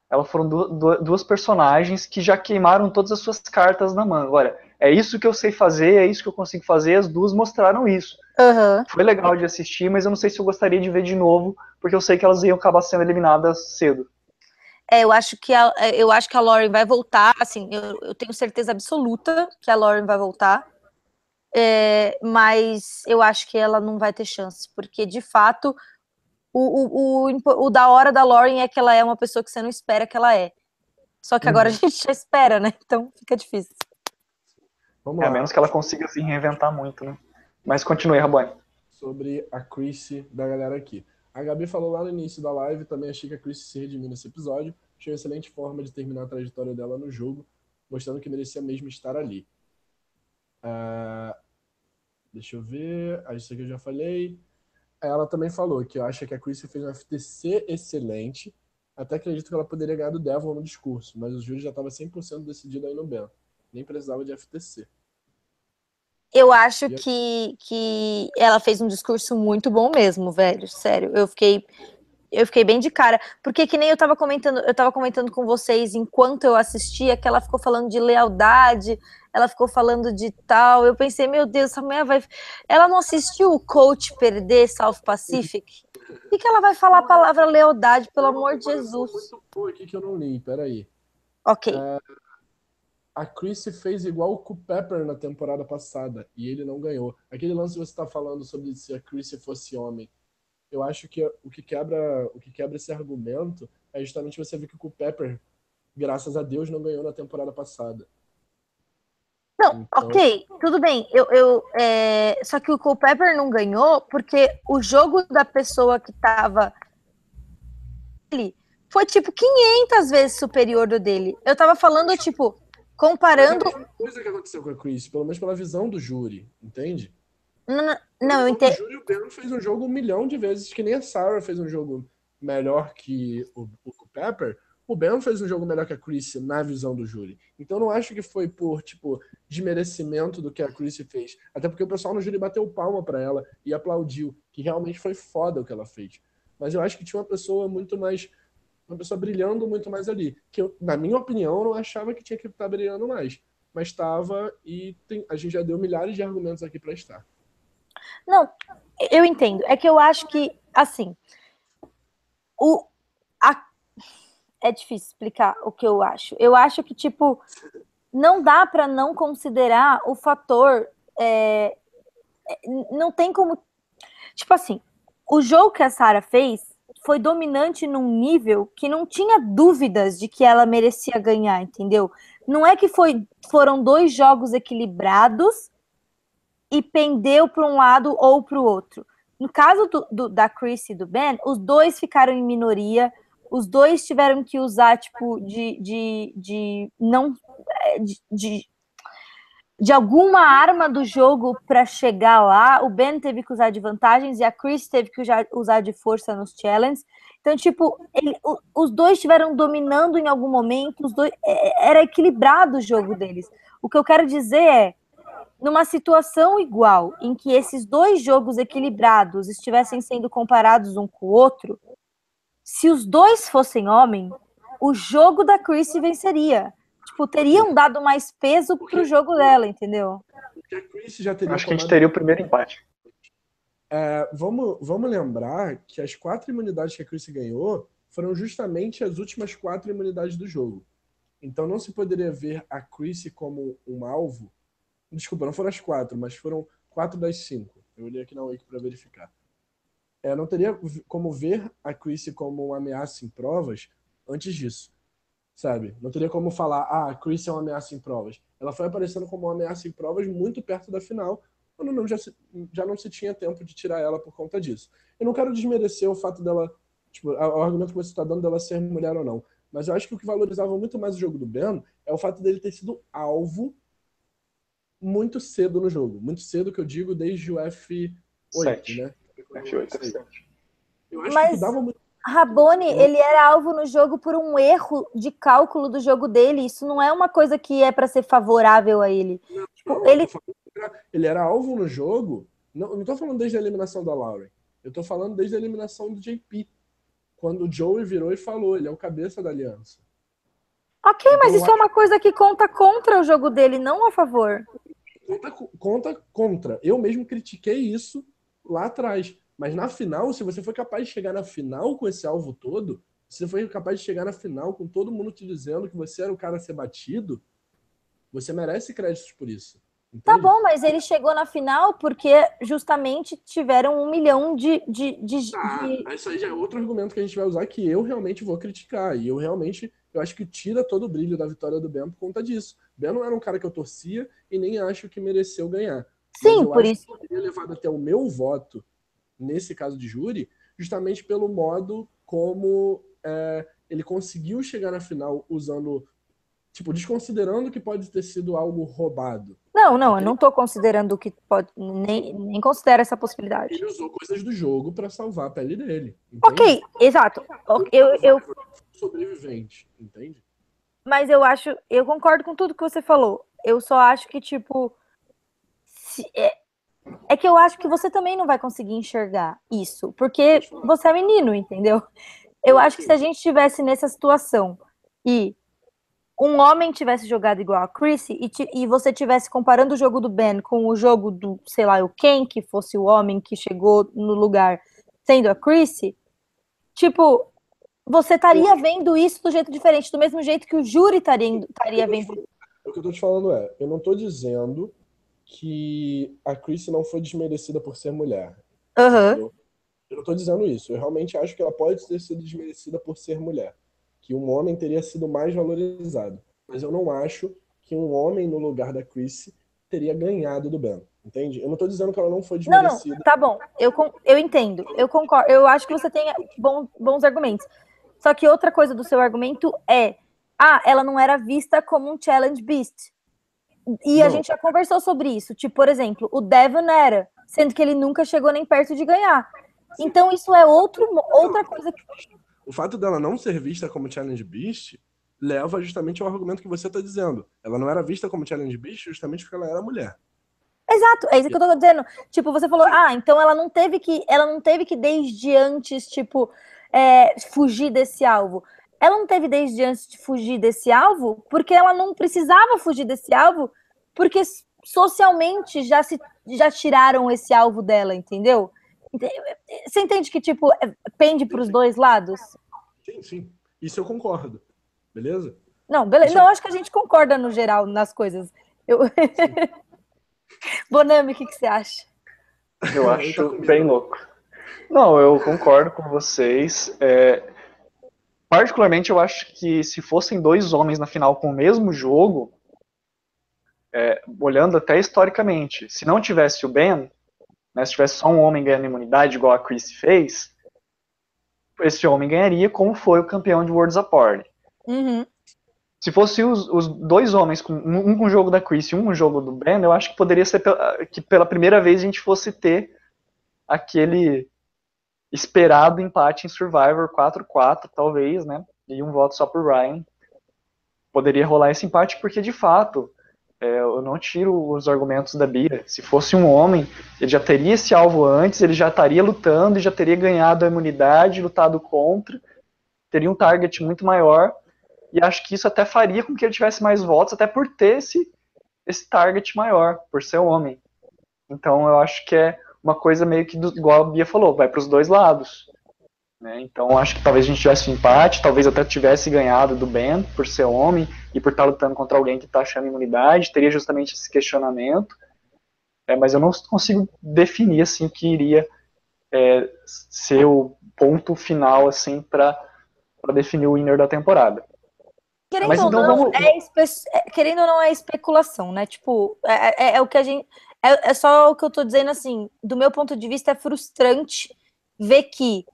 elas foram du- du- duas personagens que já queimaram todas as suas cartas na manga. Olha, é isso que eu sei fazer, é isso que eu consigo fazer, as duas mostraram isso. Aham. Foi legal de assistir, mas eu não sei se eu gostaria de ver de novo, porque eu sei que elas iam acabar sendo eliminadas cedo. É, eu acho que a, eu acho que a Lauren vai voltar, assim, eu, eu tenho certeza absoluta que a Lauren vai voltar. É, mas eu acho que ela não vai ter chance, porque de fato o, o, o, o da hora da Lauren é que ela é uma pessoa que você não espera que ela é. Só que agora a gente já espera, né? Então fica difícil. Vamos É, a lá. menos que ela consiga se reinventar muito, né? Mas continue, Rabone. Sobre a Chrissy da galera aqui. A Gabi falou lá no início da live, também achei que a Chrissy se redimiu nesse episódio. Achei uma excelente forma de terminar a trajetória dela no jogo, mostrando que merecia mesmo estar ali. Ah, deixa eu ver. Ah, Isso aqui eu já falei. Ela também falou que acha que a Chrissy fez um FTC excelente. Até acredito que ela poderia ganhar do Devil no discurso, mas o júri já estava 100% decidido aí no Ben. Nem precisava de FTC. Eu acho E que, que ela fez um discurso muito bom mesmo, velho. Sério, eu fiquei eu fiquei bem de cara, porque que nem eu tava comentando, eu tava comentando com vocês enquanto eu assistia que ela ficou falando de lealdade, ela ficou falando de tal. Eu pensei, meu Deus, essa mulher vai ela não assistiu o coach perder South Pacific? O que, ela vai falar a palavra lealdade, pelo amor de Jesus? muito aqui que eu não li, peraí. Ok. A Chrissy fez igual com o Pepper na temporada passada e ele não ganhou. Aquele lance que você tá falando sobre se a Chrissy fosse homem, eu acho que o que quebra, o que quebra esse argumento é justamente você ver que o Culpepper, graças a Deus, não ganhou na temporada passada. Não, então... ok, tudo bem. Eu, eu é... Só que o Culpepper não ganhou porque o jogo da pessoa que tava ali foi tipo 500 vezes superior do dele. Eu tava falando, tipo, comparando. A coisa que aconteceu com a Chris, pelo menos pela visão do júri, entende? Não, não, não eu entendo. O júri o Ben fez um jogo um milhão de vezes, que nem a Sarah fez um jogo melhor que o, o Pepper. O Ben fez um jogo melhor que a Chris na visão do júri. Então não acho que foi por, tipo, desmerecimento do que a Chris fez. Até porque o pessoal no júri bateu palma para ela e aplaudiu, que realmente foi foda o que ela fez. Mas eu acho que tinha uma pessoa muito mais uma pessoa brilhando muito mais ali. Que eu, na minha opinião, eu não achava que tinha que estar brilhando mais. Mas estava e tem, a gente já deu milhares de argumentos aqui para estar. Não, eu entendo. É que eu acho que, assim, o, a, é difícil explicar o que eu acho. Eu acho que, tipo, não dá para não considerar o fator. É, é, não tem como. Tipo assim, o jogo que a Sara fez foi dominante num nível que não tinha dúvidas de que ela merecia ganhar, entendeu? Não é que foi, foram dois jogos equilibrados e pendeu para um lado ou para o outro. No caso do, do, da Chris e do Ben, os dois ficaram em minoria, os dois tiveram que usar, tipo, de, de, de não. É, de, de de alguma arma do jogo para chegar lá. O Ben teve que usar de vantagens e a Chris teve que usar de força nos challenges. Então, tipo, ele, os dois estiveram dominando em algum momento, os dois é, era equilibrado o jogo deles. O que eu quero dizer é, numa situação igual, em que esses dois jogos equilibrados estivessem sendo comparados um com o outro, se os dois fossem homem, o jogo da Chris venceria tipo, teriam dado mais peso Porque... pro jogo dela, entendeu? Porque a Chris já teria Acho que a gente teria o primeiro empate. É, vamos, vamos lembrar que as quatro imunidades que a Chris ganhou foram justamente as últimas quatro imunidades do jogo. Então não se poderia ver a Chris como um alvo. Desculpa, não foram as quatro, mas foram quatro das cinco. Eu olhei aqui na Wiki para verificar. É, não teria como ver a Chris como uma ameaça em provas antes disso sabe? Não teria como falar, ah, a Chris é uma ameaça em provas. Ela foi aparecendo como uma ameaça em provas muito perto da final, quando não, já, se, já não se tinha tempo de tirar ela por conta disso. Eu não quero desmerecer o fato dela, tipo, o argumento que você está dando dela ser mulher ou não, mas eu acho que o que valorizava muito mais o jogo do Ben é o fato dele ter sido alvo muito cedo no jogo. Muito cedo que eu digo desde o F8, Sete. né? F8, Eu acho mas... que dava muito Rabone, ele era alvo no jogo por um erro de cálculo do jogo dele. Isso não é uma coisa que é para ser favorável a ele. Não, tipo, não, ele... ele era alvo no jogo. Não, não tô falando desde a eliminação da Lauren. Eu tô falando desde a eliminação do JP. Quando o Joey virou e falou, ele é o cabeça da aliança. Ok, então, mas isso é uma coisa que conta contra o jogo dele, não a favor. Conta, conta contra. Eu mesmo critiquei isso lá atrás. Mas na final, se você foi capaz de chegar na final com esse alvo todo, se você foi capaz de chegar na final com todo mundo te dizendo que você era o cara a ser batido, você merece créditos por isso. Entende? Tá bom, mas ele chegou na final porque justamente tiveram um milhão de. de, de, ah, de... Isso aí já é outro argumento que a gente vai usar que eu realmente vou criticar. E eu realmente eu acho que tira todo o brilho da vitória do Ben por conta disso. Ben não era um cara que eu torcia e nem acho que mereceu ganhar. Sim, por isso. Que teria levado até o meu voto nesse caso de júri, justamente pelo modo como é, ele conseguiu chegar na final usando, tipo, desconsiderando que pode ter sido algo roubado. Não, não, eu não tô considerando que pode, nem, nem considero essa possibilidade. Ele usou coisas do jogo para salvar a pele dele. Entende? Ok, exato. Eu, eu, sobrevivente, entende? Mas eu acho, eu concordo com tudo que você falou. Eu só acho que, tipo, se, é, é que eu acho que você também não vai conseguir enxergar isso, porque você é menino, entendeu? Eu acho que se a gente estivesse nessa situação e um homem tivesse jogado igual a Chrissy e, e você tivesse comparando o jogo do Ben com o jogo do, sei lá, o Ken, que fosse o homem que chegou no lugar sendo a Chrissy, tipo, você estaria vendo isso do jeito diferente, do mesmo jeito que o júri estaria, vendo. O que eu tô te falando é, eu não tô dizendo que a Chris não foi desmerecida por ser mulher. Uhum. Eu, Eu não tô dizendo isso. Eu realmente acho que ela pode ter sido desmerecida por ser mulher. Que um homem teria sido mais valorizado. Mas eu não acho que um homem no lugar da Chrissy teria ganhado do Ben. Entende? Eu não tô dizendo que ela não foi desmerecida. Não, não, tá bom. Eu, eu entendo. Eu concordo. Eu acho que você tem bons, bons argumentos. Só que outra coisa do seu argumento é: ah, ela não era vista como um challenge beast. E não. a gente já conversou sobre isso. Tipo, por exemplo, o Devon era, sendo que ele nunca chegou nem perto de ganhar. Então isso é outro, outra coisa que. O fato dela não ser vista como challenge beast leva justamente ao argumento que você está dizendo. Ela não era vista como challenge beast justamente porque ela era mulher. Exato, é isso que eu tô dizendo. Tipo, você falou, ah, então ela não teve que, ela não teve que desde antes, tipo, é, fugir desse alvo. Ela não teve desde antes de fugir desse alvo, porque ela não precisava fugir desse alvo, porque socialmente já se já tiraram esse alvo dela, entendeu? Você entende que, tipo, é, pende para os dois lados? Sim, sim. Isso eu concordo. Beleza? Não, beleza. Não, acho que a gente concorda no geral nas coisas. Eu... Bonami, o que, que você acha? Eu acho bem louco. Não, eu concordo com vocês. É, particularmente, eu acho que se fossem dois homens na final com o mesmo jogo, é, olhando até historicamente, se não tivesse o Ben, né, se tivesse só um homem ganhando imunidade, igual a Chris fez, esse homem ganharia como foi o campeão de Worlds Apart. Uhum. Se fosse os, os, dois homens, com, um com o jogo da Chris e um com o jogo do Ben, eu acho que poderia ser que pela primeira vez a gente fosse ter aquele esperado empate em Survivor 4-4, talvez, né? E um voto só por Ryan. Poderia rolar esse empate porque, de fato, é, eu não tiro os argumentos da Bia. Se fosse um homem, ele já teria esse alvo antes, ele já estaria lutando e já teria ganhado a imunidade, lutado contra, teria um target muito maior e acho que isso até faria com que ele tivesse mais votos, até por ter esse, esse target maior, por ser homem. Então eu acho que é uma coisa meio que, do, igual a Bia falou, vai para os dois lados. Né? Então acho que talvez a gente tivesse um empate, talvez até tivesse ganhado do Ben, por ser homem, e por estar lutando contra alguém que está achando imunidade, teria justamente esse questionamento. É, mas eu não consigo definir assim o que iria é, ser o ponto final assim para definir o winner da temporada. Querendo Mas ou então não, vamos... é espe... É, querendo ou não, é especulação, né? Tipo, é, é, é o que a gente. É, é, só o que eu tô dizendo assim, do meu ponto de vista, é frustrante ver que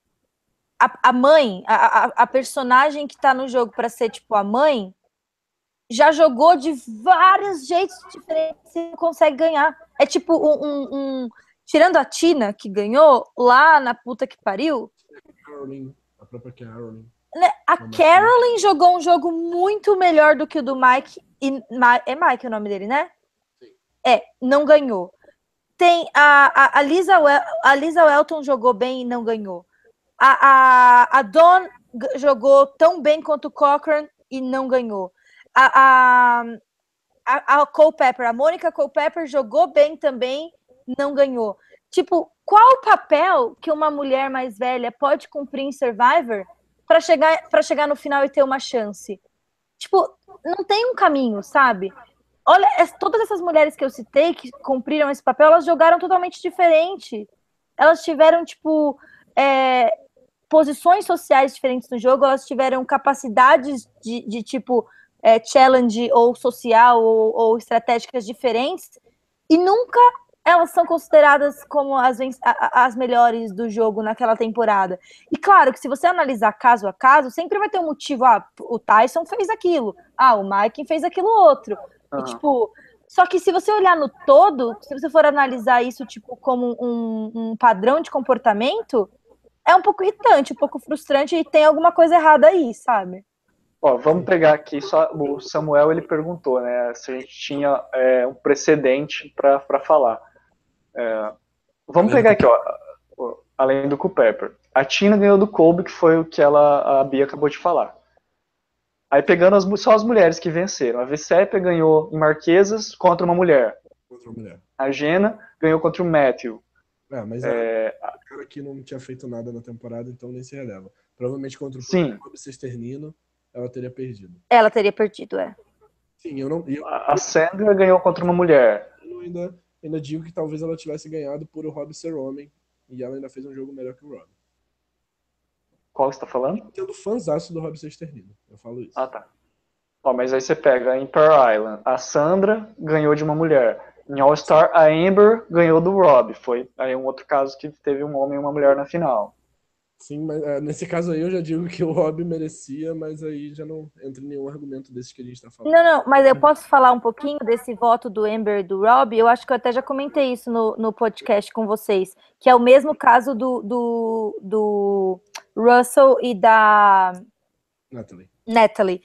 a, a mãe, a, a, personagem que tá no jogo para ser, tipo, a mãe, já jogou de vários jeitos diferentes e não consegue ganhar. É tipo um, um, um. Tirando a Tina, que ganhou lá na puta que pariu. Caroline, a própria Caroline. Né, a Carolyn jogou um jogo muito melhor do que o do Mike. E, é Mike o nome dele, né? É, não ganhou. Tem a, a, a, Lisa, a Lisa Welton jogou bem e não ganhou. A, a, a jogou tão bem quanto o Cochran e não ganhou. A, a, a, a Cole Pepper, a Mônica Cole Pepper jogou bem também, não ganhou. Tipo, qual o papel que uma mulher mais velha pode cumprir em Survivor para chegar para chegar no final e ter uma chance. Tipo, não tem um caminho, sabe? Olha, todas essas mulheres que eu citei que cumpriram esse papel, elas jogaram totalmente diferente. Elas tiveram tipo é, posições sociais diferentes no jogo, elas tiveram capacidades de, de tipo é, challenge ou social ou, ou estratégicas diferentes e nunca elas são consideradas como as, as melhores do jogo naquela temporada. E claro que se você analisar caso a caso, sempre vai ter um motivo. Ah, o Tyson fez aquilo. Ah, o Mike fez aquilo outro. Uhum. E, tipo, só que se você olhar no todo, se você for analisar isso tipo como um, um padrão de comportamento, é um pouco irritante, um pouco frustrante e tem alguma coisa errada aí, sabe? Ó, vamos pegar aqui só o Samuel ele perguntou, né, se a gente tinha é, um precedente para falar. É, vamos pegar aqui, ó, além do Culpepper. A Tina ganhou do Colby, que foi o que ela, a Bia acabou de falar. Aí pegando as, só as mulheres que venceram. A Vicépia ganhou em Marquesas contra uma mulher. Contra uma mulher. A Jena ganhou contra o Matthew. É, mas é... a cara aqui não tinha feito nada na temporada, então nem se releva. Provavelmente contra o Sim. Cesternino, ela teria perdido. Ela teria perdido, é. Sim, eu não. Eu... A Sandra ganhou contra uma mulher. Eu ainda ainda digo que talvez ela tivesse ganhado por o Rob ser homem E ela ainda fez um jogo melhor que o Rob. Qual você tá falando? Tendo fãzaço do Rob Sexternido. Eu falo isso. Ah, tá. Ó, mas aí você pega em Pearl Island, a Sandra ganhou de uma mulher. Em All Star, a Amber ganhou do Rob. Foi aí um outro caso que teve um homem e uma mulher na final. Sim, mas é, nesse caso aí eu já digo que o Rob merecia, mas aí já não entra em nenhum argumento desses que a gente tá falando. Não, não, mas eu posso falar um pouquinho desse voto do Amber e do Rob? Eu acho que eu até já comentei isso no, no podcast com vocês, que é o mesmo caso do, do, do Russell e da Natalie. Natalie.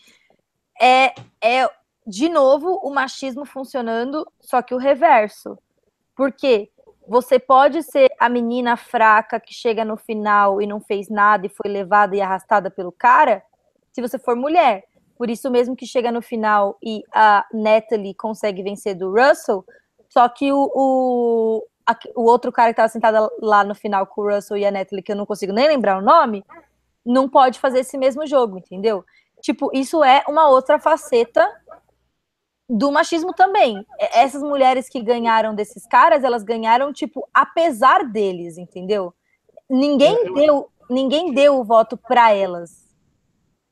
É, é, de novo, o machismo funcionando, só que o reverso. Por quê? Você pode ser a menina fraca que chega no final e não fez nada e foi levada e arrastada pelo cara, se você for mulher. Por isso mesmo que chega no final e a Natalie consegue vencer do Russell, só que o, o, o outro cara que estava sentado lá no final com o Russell e a Natalie, que eu não consigo nem lembrar o nome, não pode fazer esse mesmo jogo, entendeu? Tipo, isso é uma outra faceta do machismo também. Essas mulheres que ganharam desses caras, elas ganharam, tipo, apesar deles, entendeu? Ninguém É, eu- deu, ninguém deu o voto para elas.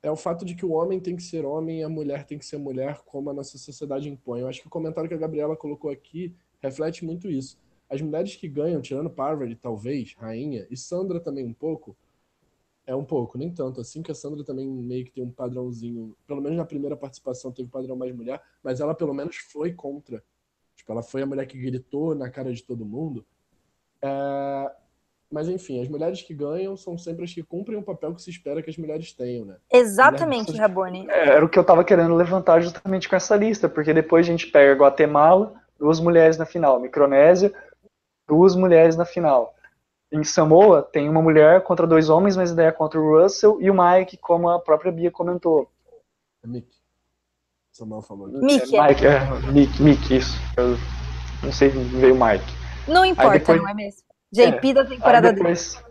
É o fato de que o homem tem que ser homem e a mulher tem que ser mulher, como a nossa sociedade impõe. Eu acho que o comentário que a Gabriela colocou aqui reflete muito isso. As mulheres que ganham, tirando Parvati, talvez, Rainha, e Sandra também um pouco, é um pouco, nem tanto assim, que a Sandra também meio que tem um padrãozinho, pelo menos na primeira participação teve padrão mais mulher, mas ela pelo menos foi contra. Tipo, ela foi a mulher que gritou na cara de todo mundo. É, Mas enfim, as mulheres que ganham são sempre as que cumprem o papel que se espera que as mulheres tenham, né? Exatamente, Mulher- Rabone. É, Era o que eu tava querendo levantar justamente com essa lista, porque depois a gente pega Guatemala, duas mulheres na final. Micronésia, duas mulheres na final. Em Samoa, tem uma mulher contra dois homens, mas daí é contra o Russell e o Mike, como a própria Bia comentou. É Mick. Samuel falou aqui. Mickey, É, Mike, é, Mick, Mick, isso. Eu não sei, veio Mike. não importa, depois- não é mesmo? JP da temporada aí dele. depois,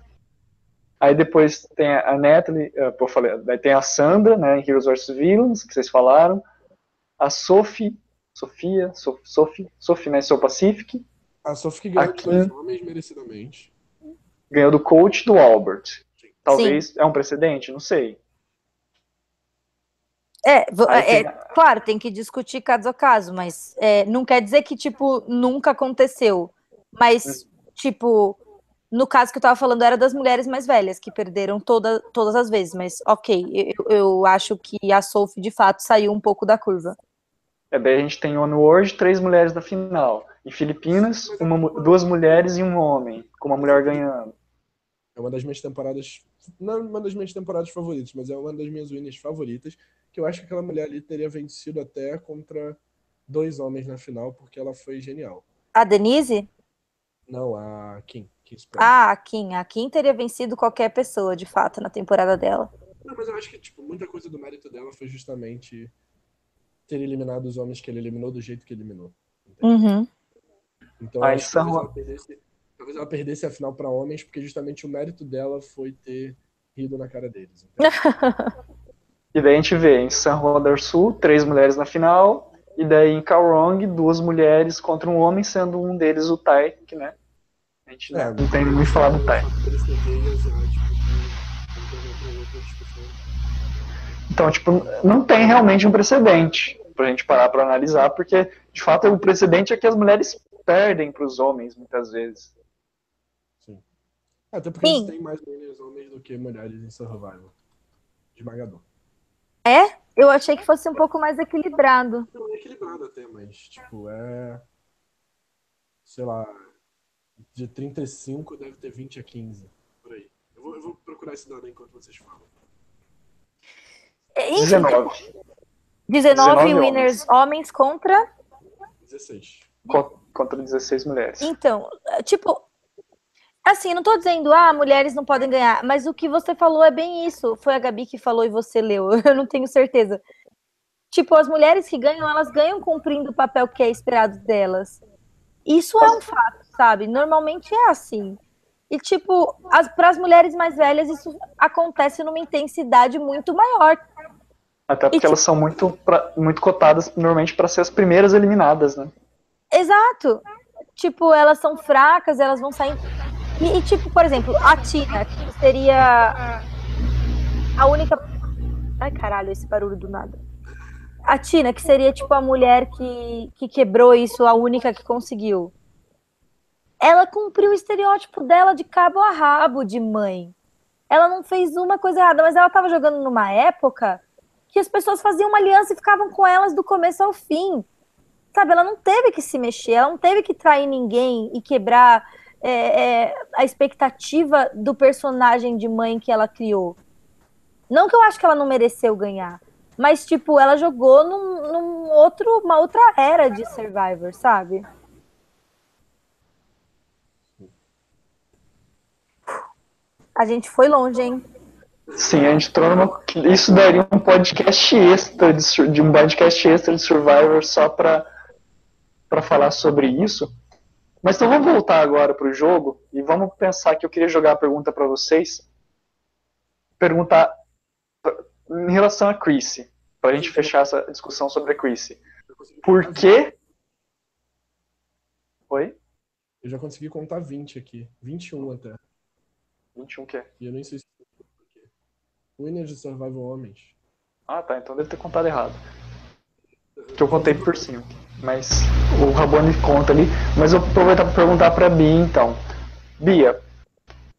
aí depois tem a Natalie, eh, pô, eu falei, daí tem a Sandra, né, em Heroes vs Villains, que vocês falaram, a Sophie, Sofia, so, Sophie, Sophie, né, Soul Pacific, A Sophie que ganhou Aqui- dois homens merecidamente. ganhou do coach do Albert. Talvez, é um precedente, não sei. É, é, tem- claro, tem que discutir caso a caso, mas é, não quer dizer que, tipo, nunca aconteceu. Mas, tipo, no caso que eu tava falando, era das mulheres mais velhas, que perderam toda, todas as vezes. Mas, ok, eu, eu acho que a Sophie, de fato, saiu um pouco da curva. É, daí a gente tem Onward, três mulheres na final. Em Filipinas, uma duas mulheres e um homem, com uma mulher ganhando. É uma das minhas temporadas. Não é uma das minhas temporadas favoritas, mas é uma das minhas winners favoritas. Que eu acho que aquela mulher ali teria vencido até contra dois homens na final, porque ela foi genial. A Denise? Não, a Kim. Kim. Ah, a Kim. A Kim teria vencido qualquer pessoa, de fato, na temporada dela. Não, mas eu acho que tipo, muita coisa do mérito dela foi justamente ter eliminado os homens que ele eliminou do jeito que eliminou. Uhum. Então, Aí acho talvez ela, perdesse, talvez ela perdesse a final para homens, porque justamente o mérito dela foi ter rido na cara deles. E daí a gente vê em San Juan del Sul, três mulheres na final, e daí em Kaorong, duas mulheres contra um homem, sendo um deles o Tai, que né? A gente É, não tem nem falar do Tai. Já, tipo, discussão. Então, tipo, não tem realmente um precedente pra gente parar pra analisar, porque de fato o precedente é que as mulheres perdem pros homens muitas vezes. Sim. Até porque Sim. eles têm mais winners homens do que mulheres em Survival. Esmagador. É? Eu achei que fosse um pouco mais equilibrado. Não é equilibrado até, mas, tipo, é. Sei lá. De 35 deve ter 20 a 15. Por aí. Eu vou, eu vou procurar esse dado enquanto vocês falam. Enfim, 19 19, 19 winners homens contra 16. co- contra 16 mulheres. Então, tipo, assim, não tô dizendo, ah, mulheres não podem ganhar, mas o que você falou é bem isso. Foi a Gabi que falou e você leu, eu não tenho certeza. Tipo, as mulheres que ganham, elas ganham cumprindo o papel que é esperado delas. Isso é um fato, sabe? Normalmente é assim. E, tipo, para as mulheres mais velhas, isso acontece numa intensidade muito maior. Até porque elas são muito, pra- muito cotadas normalmente para ser as primeiras eliminadas, né? Exato. Tipo, elas são fracas, elas vão sair. E, e, tipo, por exemplo, a Tina, que seria a única. Ai, caralho, esse barulho do nada. A Tina, que seria tipo a mulher que, que quebrou isso, a única que conseguiu. Ela cumpriu o estereótipo dela de cabo a rabo de mãe. Ela não fez uma coisa errada, mas ela estava jogando numa época que as pessoas faziam uma aliança e ficavam com elas do começo ao fim. Sabe, ela não teve que se mexer, ela não teve que trair ninguém e quebrar é, é, a expectativa do personagem de mãe que ela criou. Não que eu acho que ela não mereceu ganhar, mas tipo, ela jogou num, num outro, uma outra era de Survivor, sabe? A gente foi longe, hein? Sim, a gente entrou numa. Isso daria um podcast extra de, de um podcast extra de Survivor só para para falar sobre isso. Mas então vamos voltar agora para o jogo e vamos pensar que eu queria jogar a pergunta para vocês. Perguntar em relação a Chrissy, para a gente fechar essa discussão sobre a Chrissy. Por que. Oi? Eu já consegui contar 20 aqui. 21 até. 21 o quê? E eu nem sei se. Winner de Survival Homens. Ah, tá. Então deve ter contado errado. Que eu contei por cima. Mas o Rabone conta ali. Mas eu vou aproveitar para perguntar para Bia, então. Bia,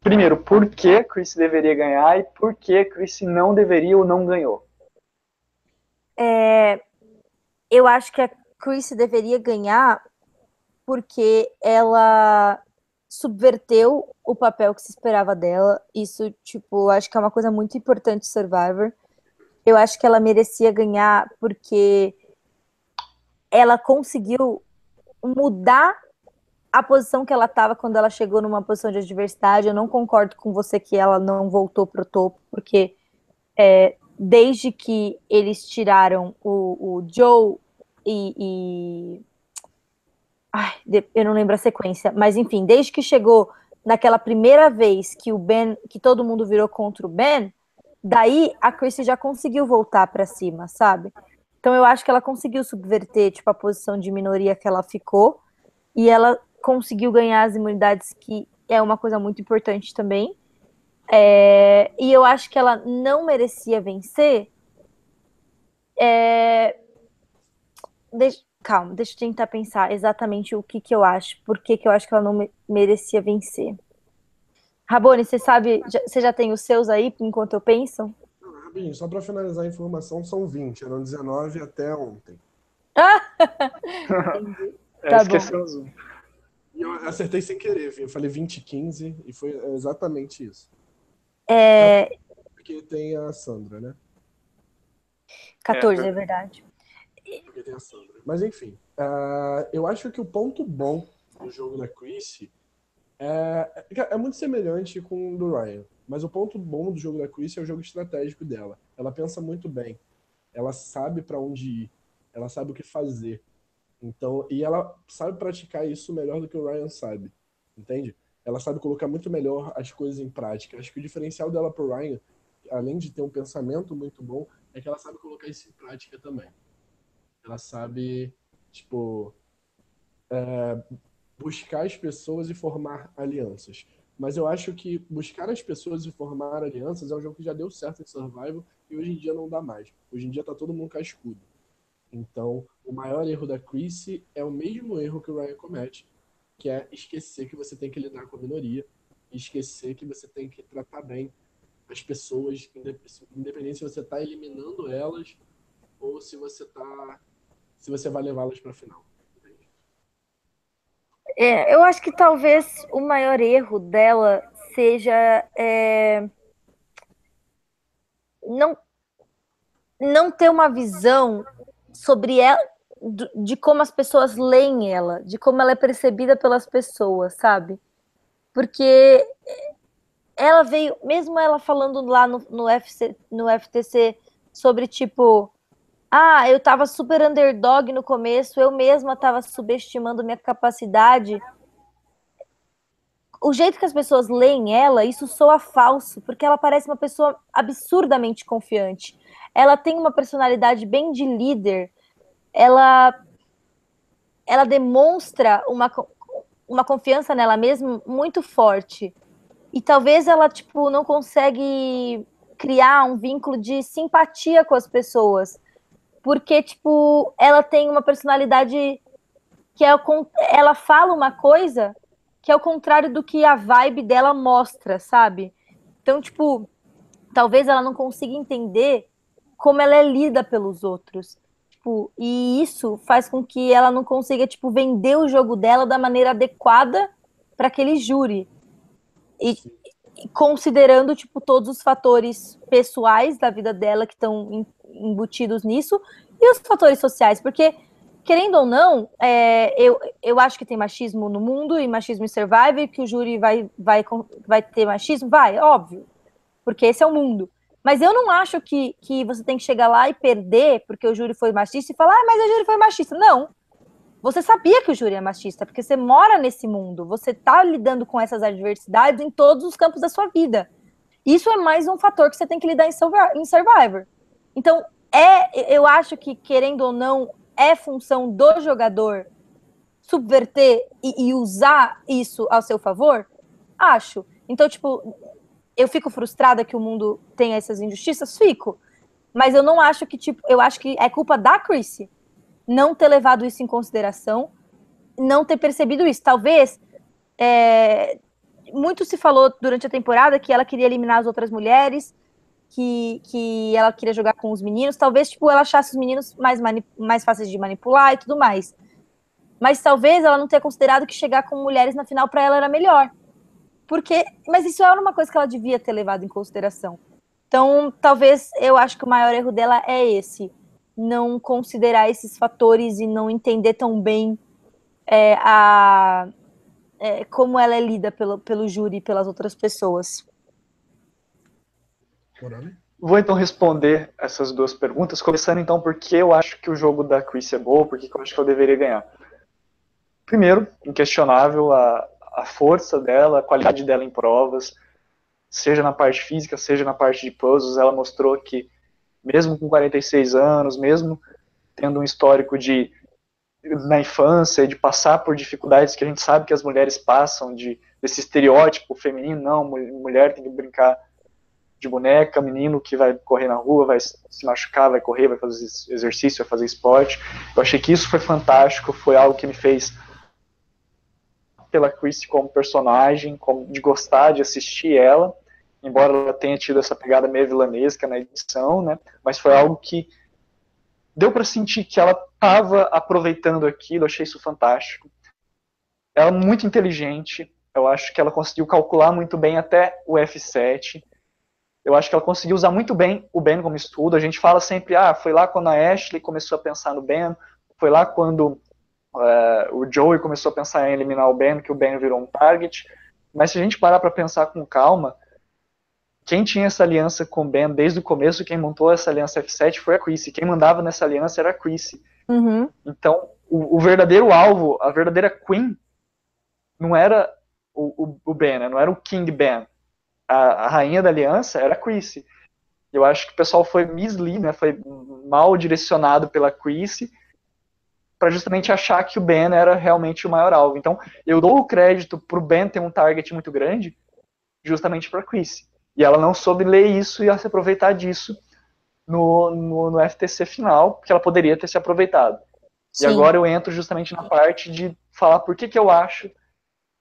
primeiro, por que Chris deveria ganhar e por que Chris não deveria ou não ganhou? É, eu acho que a Chris deveria ganhar porque ela subverteu o papel que se esperava dela. Isso, tipo, acho que é uma coisa muito importante Survivor. Eu acho que ela merecia ganhar porque ela conseguiu mudar a posição que ela estava quando ela chegou numa posição de adversidade. Eu não concordo com você que ela não voltou para o topo, porque é, desde que eles tiraram o, o Joe e, e... Ai, eu não lembro a sequência, mas enfim, desde que chegou naquela primeira vez que o Ben, que todo mundo virou contra o Ben, daí a Chrissy já conseguiu voltar para cima, sabe? Então eu acho que ela conseguiu subverter tipo a posição de minoria que ela ficou e ela conseguiu ganhar as imunidades que é uma coisa muito importante também. É, e eu acho que ela não merecia vencer. É, deixa, calma, deixa eu tentar pensar exatamente o que, que eu acho, por que, que eu acho que ela não me, merecia vencer. Rabone, você sabe, você já tem os seus aí enquanto eu penso? Rabinho, só para finalizar a informação, são 20, eram 19 até ontem. é, tá esquecemos um. E eu acertei sem querer, eu falei 20 15 e foi exatamente isso. É... Porque tem a Sandra, né? 14, é, é verdade. Mas enfim, uh, eu acho que o ponto bom do jogo da Chrissy é, é muito semelhante com o do Ryan. Mas o ponto bom do jogo da Chris é o jogo estratégico dela. Ela pensa muito bem. Ela sabe para onde ir. Ela sabe o que fazer. Então, e ela sabe praticar isso melhor do que o Ryan sabe. Entende? Ela sabe colocar muito melhor as coisas em prática. Acho que o diferencial dela pro Ryan, além de ter um pensamento muito bom, é que ela sabe colocar isso em prática também. Ela sabe, tipo, é, buscar as pessoas e formar alianças. Mas eu acho que buscar as pessoas e formar alianças é um jogo que já deu certo em Survival e hoje em dia não dá mais. Hoje em dia tá todo mundo cascudo. Então, o maior erro da Chrissy é o mesmo erro que o Ryan comete, que é esquecer que você tem que lidar com a minoria, esquecer que você tem que tratar bem as pessoas, independente se você está eliminando elas ou se você tá se você vai levá-las para a final. É, eu acho que talvez o maior erro dela seja é, não, não ter uma visão sobre ela, de como as pessoas leem ela, de como ela é percebida pelas pessoas, sabe? Porque ela veio, mesmo ela falando lá no, no, FC, no FTC sobre tipo ah, eu estava super underdog no começo, eu mesma estava subestimando minha capacidade. O jeito que as pessoas leem ela, isso soa falso, porque ela parece uma pessoa absurdamente confiante. Ela tem uma personalidade bem de líder. Ela ela demonstra uma uma confiança nela mesma muito forte. E talvez ela, tipo, não consegue criar um vínculo de simpatia com as pessoas. Porque, tipo, ela tem uma personalidade que é ela fala uma coisa que é o contrário do que a vibe dela mostra, sabe? Então, tipo, talvez ela não consiga entender como ela é lida pelos outros. Tipo, e isso faz com que ela não consiga, tipo, vender o jogo dela da maneira adequada para aquele júri. E, considerando, tipo, todos os fatores pessoais da vida dela que estão embutidos nisso e os fatores sociais, porque querendo ou não, é, eu, eu acho que tem machismo no mundo e machismo em Survivor, que o júri vai, vai, vai ter machismo, vai, óbvio, porque esse é o mundo. Mas eu não acho que, que você tem que chegar lá e perder porque o júri foi machista e falar, ah, mas o júri foi machista. Não. Você sabia que o júri é machista, porque você mora nesse mundo, você está lidando com essas adversidades em todos os campos da sua vida. Isso é mais um fator que você tem que lidar em Survivor. Então, é, eu acho que, querendo ou não, é função do jogador subverter e, e, usar isso ao seu favor? Acho. Então, tipo, eu fico frustrada que o mundo tenha essas injustiças? Fico. Mas eu não acho que, tipo, eu acho que é culpa da Chrissy não ter levado isso em consideração, não ter percebido isso. Talvez. É, muito se falou durante a temporada que ela queria eliminar as outras mulheres, que, que ela queria jogar com os meninos. Talvez, tipo, ela achasse os meninos mais, mais fáceis de manipular e tudo mais. Mas talvez ela não tenha considerado que chegar com mulheres na final para ela era melhor. Porque, mas isso era uma coisa que ela devia ter levado em consideração. Então, talvez eu acho que o maior erro dela é esse, não considerar esses fatores e não entender tão bem é, a, é, como ela é lida pelo, pelo júri e pelas outras pessoas. Vou então responder essas duas perguntas, começando então por que eu acho que o jogo da Chris é bom, porque eu acho que eu deveria ganhar. Primeiro, inquestionável a, a força dela, a qualidade dela em provas, seja na parte física, seja na parte de puzzles, ela mostrou que mesmo com 46 anos, mesmo tendo um histórico de na infância, de passar por dificuldades que a gente sabe que as mulheres passam, de desse estereótipo feminino, não, mulher tem que brincar de boneca, menino que vai correr na rua, vai se machucar, vai correr, vai fazer exercício, vai fazer esporte. Eu achei que isso foi fantástico, foi algo que me fez pela Chrissy como personagem, como de gostar de assistir ela, embora ela tenha tido essa pegada meio vilanesca na edição, né? Mas foi algo que deu para sentir que ela estava aproveitando aquilo, achei isso fantástico. Ela é muito inteligente, eu acho que ela conseguiu calcular muito bem até o F7 eu acho que ela conseguiu usar muito bem o Ben como estudo. A gente fala sempre, ah, foi lá quando a Ashley começou a pensar no Ben, foi lá quando uh, o Joey começou a pensar em eliminar o Ben, que o Ben virou um target. Mas se a gente parar para pensar com calma, quem tinha essa aliança com o Ben desde o começo, quem montou essa aliança F7 foi a Chrissy. Quem mandava nessa aliança era a Chrissy. Uhum. Então, o, o, verdadeiro alvo, a verdadeira Queen, não era o, o, o Ben, né? não era o King Ben a, a rainha da aliança era a Chrissy. Eu acho que o pessoal foi mislead, né, foi mal direcionado pela Chrissy para justamente achar que o Ben era realmente o maior alvo. Então, eu dou o crédito para o Ben ter um target muito grande justamente para Chrissy. E ela não soube ler isso e se aproveitar disso no, no, no, FTC final, porque ela poderia ter se aproveitado. Sim. E agora eu entro justamente na parte de falar por que, que eu acho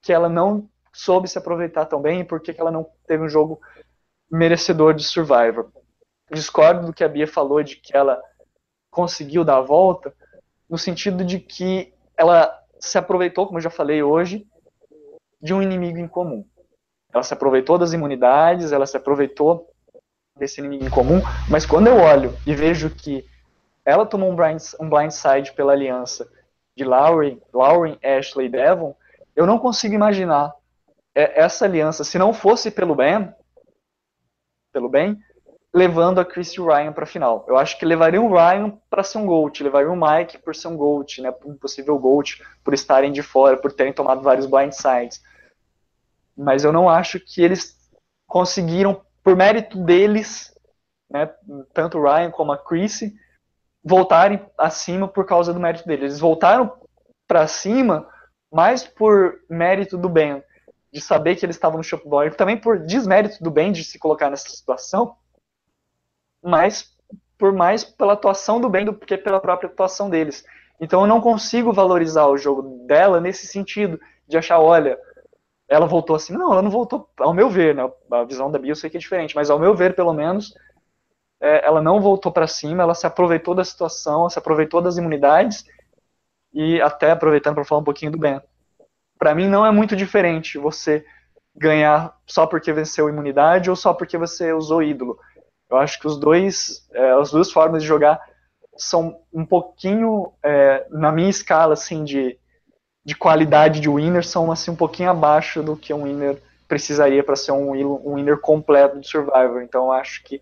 que ela não soube se aproveitar tão bem e por que, ela não teve um jogo merecedor de Survivor. Discordo do que a Bia falou de que ela conseguiu dar a volta, no sentido de que ela se aproveitou, como eu já falei hoje, de um inimigo em comum. Ela se aproveitou das imunidades, ela se aproveitou desse inimigo em comum, mas quando eu olho e vejo que ela tomou um, blind, um blindside pela aliança de Lauren, Lauren, Ashley e Devon, eu não consigo imaginar essa aliança, se não fosse pelo Ben, pelo bem, levando a Chris e o Ryan para a final. Eu acho que levaria o Ryan para ser um GOAT, levaria o Mike por ser um GOAT, né, um possível GOAT, por estarem de fora, por terem tomado vários blindsides. Mas eu não acho que eles conseguiram, por mérito deles, né, tanto o Ryan como a Chris, voltarem acima por causa do mérito deles. Eles voltaram para cima mais por mérito do Ben, de saber que eles estavam no shop block, também por desmérito do Ben de se colocar nessa situação, mas por mais pela atuação do Ben do que pela própria atuação deles. Então eu não consigo valorizar o jogo dela nesse sentido, de achar, olha, ela voltou assim. Não, ela não voltou, ao meu ver, né? A visão da Bia eu sei que é diferente, mas ao meu ver, pelo menos, é, ela não voltou para cima, ela se aproveitou da situação, se aproveitou das imunidades e até aproveitando para falar um pouquinho do Ben. Para mim não é muito diferente você ganhar só porque venceu imunidade ou só porque você usou ídolo. Eu acho que os dois, é, as duas formas de jogar são um pouquinho é, na minha escala assim de, de qualidade de winner são assim um pouquinho abaixo do que um winner precisaria para ser um, um winner completo de Survivor. Então eu acho que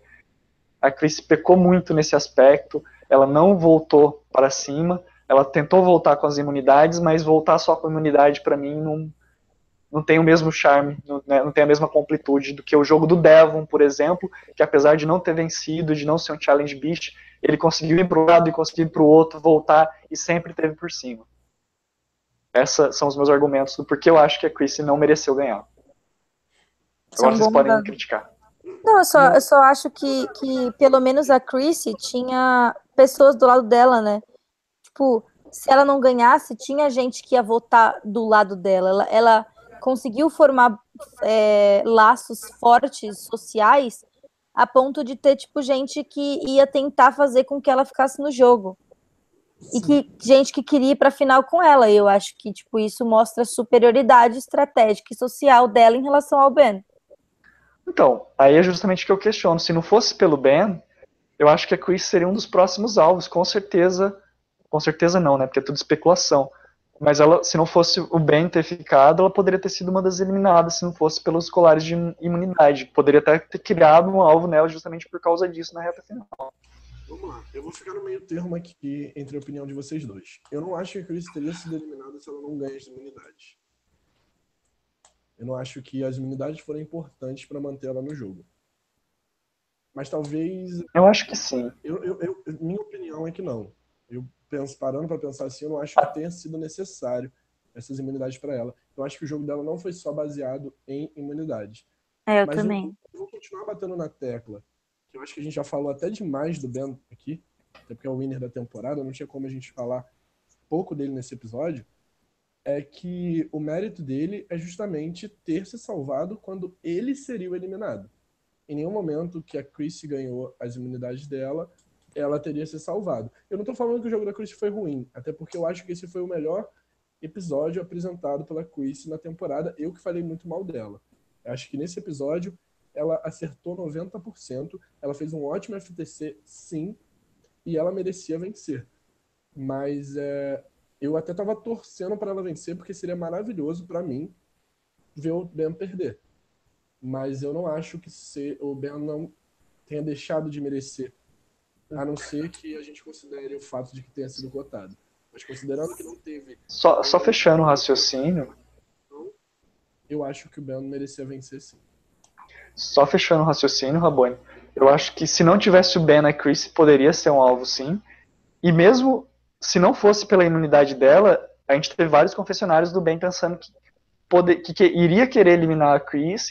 a Chris pecou muito nesse aspecto. Ela não voltou para cima ela tentou voltar com as imunidades, mas voltar só com a imunidade para mim não, não tem o mesmo charme, não, né, não, tem a mesma completude do que o jogo do Devon, por exemplo, que apesar de não ter vencido, de não ser um challenge beast, ele conseguiu ir para um lado e conseguiu ir para o outro, voltar e sempre teve por cima. Esses são os meus argumentos do porquê eu acho que a Chrissy não mereceu ganhar. Agora vocês podem me criticar. Não, eu só, eu só acho que, que pelo menos a Chrissy tinha pessoas do lado dela, né? Tipo, se ela não ganhasse, tinha gente que ia votar do lado dela. Ela, ela conseguiu formar é, laços fortes sociais a ponto de ter, tipo, gente que ia tentar fazer com que ela ficasse no jogo. Sim. E que gente que queria ir para final com ela. Eu acho que, tipo, isso mostra a superioridade estratégica e social dela em relação ao Ben. Então, aí é justamente o que eu questiono. Se não fosse pelo Ben, eu acho que a Chris seria um dos próximos alvos. Com certeza com certeza não, né? Porque é tudo especulação. Mas ela, se não fosse o Ben ter ficado, ela poderia ter sido uma das eliminadas se não fosse pelos colares de imunidade. Poderia até ter criado um alvo nela justamente por causa disso na reta final. Vamos lá, eu vou ficar no meio termo aqui entre a opinião de vocês dois. Eu não acho que a Chris teria sido eliminada se ela não ganha as imunidades. Eu não acho que as imunidades foram importantes para manter ela no jogo. Mas talvez. Eu acho que sim. Eu, eu, eu, minha opinião é que não. Eu parando para pensar assim, eu não acho que tenha sido necessário essas imunidades para ela. Eu acho que o jogo dela não foi só baseado em imunidades. É, eu Mas também. Eu, vou continuar batendo na tecla, que eu acho que a gente já falou até demais do Ben aqui, até porque é o winner da temporada, não tinha como a gente falar pouco dele nesse episódio, é que o mérito dele é justamente ter se salvado quando ele seria o eliminado. Em nenhum momento que a Chris ganhou as imunidades dela, ela teria se salvado. Eu não estou falando que o jogo da Chris foi ruim, até porque eu acho que esse foi o melhor episódio apresentado pela Chris na temporada. Eu que falei muito mal dela. Eu acho que nesse episódio ela acertou 90%, ela fez um ótimo FTC, sim, e ela merecia vencer. Mas é, eu até estava torcendo para ela vencer, porque seria maravilhoso para mim ver o Ben perder. Mas eu não acho que se, o Ben não tenha deixado de merecer a não ser que a gente considere o fato de que tenha sido cotado. Mas considerando que não teve. Só, só fechando o raciocínio. Eu acho que o Ben merecia vencer sim. Só fechando o raciocínio, Rabone. Eu acho que se não tivesse o Ben, a Chris poderia ser um alvo sim. E mesmo se não fosse pela imunidade dela, a gente teve vários confessionários do Ben pensando que, poder, que, que iria querer eliminar a Chris,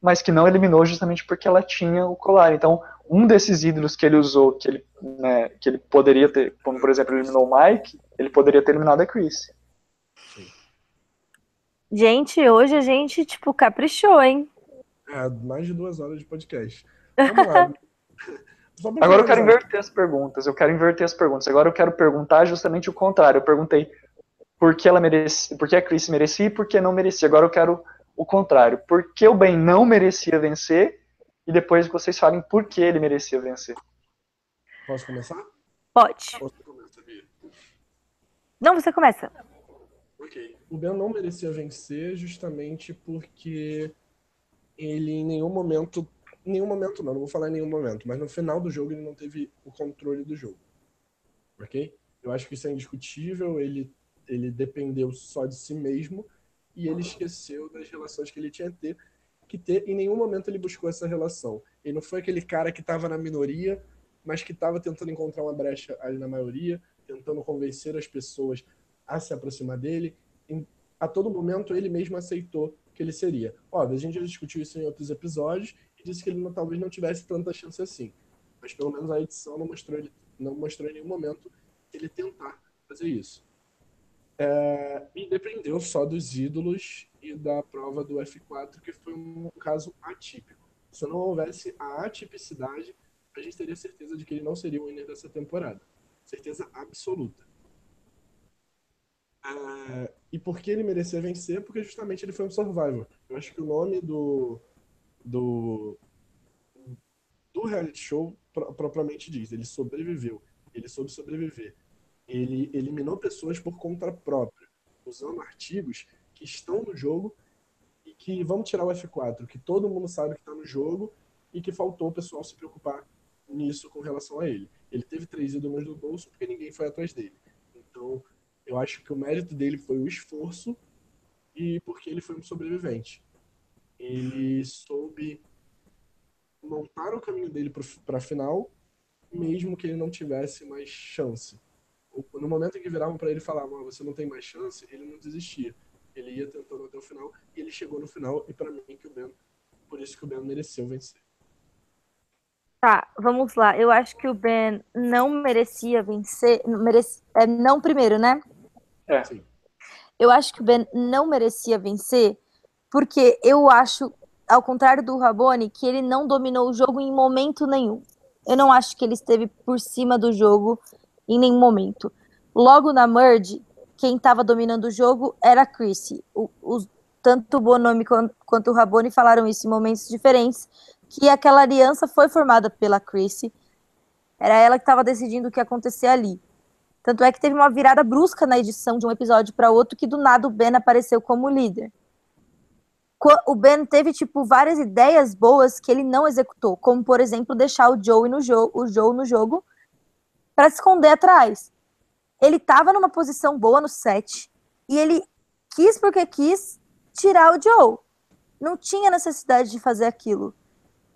mas que não eliminou justamente porque ela tinha o colar. Então, um desses ídolos que ele usou, que ele, né, que ele poderia ter, como por exemplo, eliminou o Mike, ele poderia ter eliminado a Chris. Gente, hoje a gente, tipo, caprichou, hein? É, mais de duas horas de podcast. Vamos lá. Agora eu quero inverter as perguntas. Eu quero inverter as perguntas. Agora eu quero perguntar justamente o contrário. Eu perguntei por que ela merecia, por que a Chris merecia e por que não merecia. Agora eu quero o contrário. Por que o Ben não merecia vencer e depois vocês falem por que ele merecia vencer. Posso começar? Pode. Você começa, Bia. Não, você começa. Ok. O Ben não merecia vencer justamente porque ele em nenhum momento. Em nenhum momento não, não vou falar em nenhum momento, mas no final do jogo ele não teve o controle do jogo. Ok? Eu acho que isso é indiscutível, ele, ele dependeu só de si mesmo e ele esqueceu das relações que ele tinha que ter que ter, em nenhum momento ele buscou essa relação. Ele não foi aquele cara que estava na minoria, mas que estava tentando encontrar uma brecha ali na maioria, tentando convencer as pessoas a se aproximar dele. a todo momento ele mesmo aceitou que ele seria. Óbvio, a gente já discutiu isso em outros episódios e disse que ele não, talvez não tivesse tanta chance assim. Mas pelo menos a edição não mostrou, ele, não mostrou em nenhum momento ele tentar fazer isso. É, e dependeu só dos ídolos e da prova do F4, que foi um caso atípico. Se não houvesse a atipicidade, a gente teria certeza de que ele não seria o winner dessa temporada. Certeza absoluta. É, e por que ele merecia vencer? Porque justamente ele foi um survivor. Eu acho que o nome do, do, do reality show propriamente diz. Ele sobreviveu. Ele soube sobreviver ele eliminou pessoas por conta própria, usando artigos que estão no jogo e que vamos tirar o F4, que todo mundo sabe que está no jogo e que faltou o pessoal se preocupar nisso com relação a ele. Ele teve três ídolos no bolso porque ninguém foi atrás dele. Então, eu acho que o mérito dele foi o esforço e porque ele foi um sobrevivente. Ele soube montar o caminho dele para a final, mesmo que ele não tivesse mais chance no momento em que viravam para ele e falavam, você não tem mais chance, ele não desistia. Ele ia tentando até o final e ele chegou no final e para mim que o Ben, por isso que o Ben mereceu vencer. Tá, vamos lá. Eu acho que o Ben não merecia vencer, merece, é não primeiro, né? É. Sim. Eu acho que o Ben não merecia vencer porque eu acho, ao contrário do Rabone, que ele não dominou o jogo em momento nenhum. Eu não acho que ele esteve por cima do jogo em nenhum momento. Logo na Merge, quem estava dominando o jogo era a Chrissy. O, o, tanto o Bonomi quanto o Raboni falaram isso em momentos diferentes, que aquela aliança foi formada pela Chrissy. Era ela que estava decidindo o que ia acontecer ali. Tanto é que teve uma virada brusca na edição de um episódio para outro que do nada o Ben apareceu como líder. O Ben teve tipo várias ideias boas que ele não executou, como por exemplo deixar o Joe no jogo, o Joe no jogo para se esconder atrás. Ele estava numa posição boa no set e ele quis porque quis tirar o Joe. Não tinha necessidade de fazer aquilo.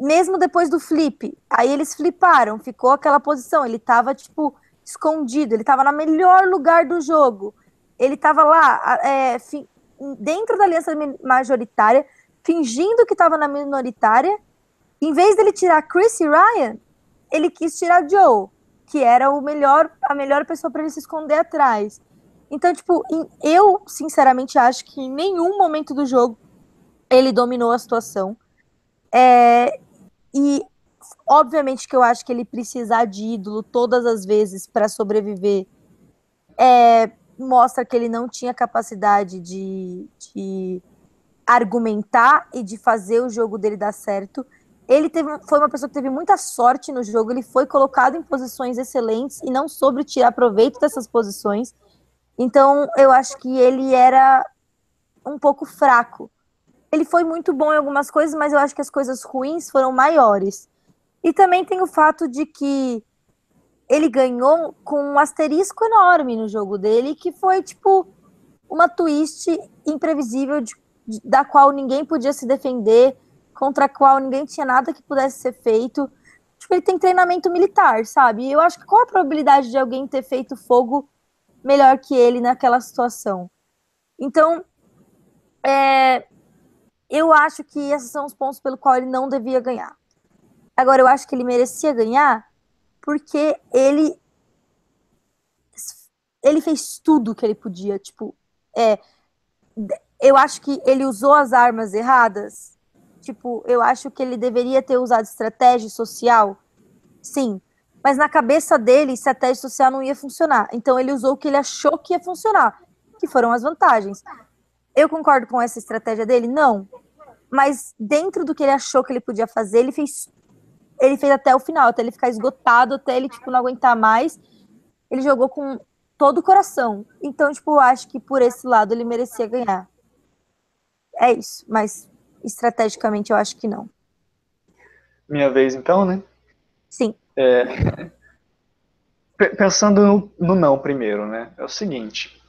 Mesmo depois do flip, aí eles fliparam, ficou aquela posição, ele estava tipo escondido, ele estava no melhor lugar do jogo. Ele estava lá, é, dentro da aliança majoritária, fingindo que estava na minoritária. Em vez dele tirar Chris e Ryan, ele quis tirar Joe que era o melhor, a melhor pessoa para ele se esconder atrás. Então, tipo, eu sinceramente acho que em nenhum momento do jogo ele dominou a situação. É, e obviamente que eu acho que ele precisar de ídolo todas as vezes para sobreviver é, mostra que ele não tinha capacidade de, de argumentar e de fazer o jogo dele dar certo ele teve, foi uma pessoa que teve muita sorte no jogo, ele foi colocado em posições excelentes e não soube tirar proveito dessas posições. Então, eu acho que ele era um pouco fraco. Ele foi muito bom em algumas coisas, mas eu acho que as coisas ruins foram maiores. E também tem o fato de que ele ganhou com um asterisco enorme no jogo dele, que foi tipo uma twist imprevisível de, de, da qual ninguém podia se defender contra a qual ninguém tinha nada que pudesse ser feito. Tipo, ele tem treinamento militar, sabe? E eu acho que qual a probabilidade de alguém ter feito fogo melhor que ele naquela situação? Então, é, eu acho que esses são os pontos pelo qual ele não devia ganhar. Agora, eu acho que ele merecia ganhar porque ele ele fez tudo que ele podia. Tipo, é, eu acho que ele usou as armas erradas Tipo, eu acho que ele deveria ter usado estratégia social. Sim. Mas na cabeça dele, estratégia social não ia funcionar. Então ele usou o que ele achou que ia funcionar, que foram as vantagens. Eu concordo com essa estratégia dele? Não. Mas dentro do que ele achou que ele podia fazer, ele fez ele fez até o final, até ele ficar esgotado, até ele tipo não aguentar mais. Ele jogou com todo o coração. Então, tipo, eu acho que por esse lado ele merecia ganhar. É isso, mas estrategicamente eu acho que não. Minha vez então, né? Sim. É... Pensando no, no, não primeiro, né? É o seguinte.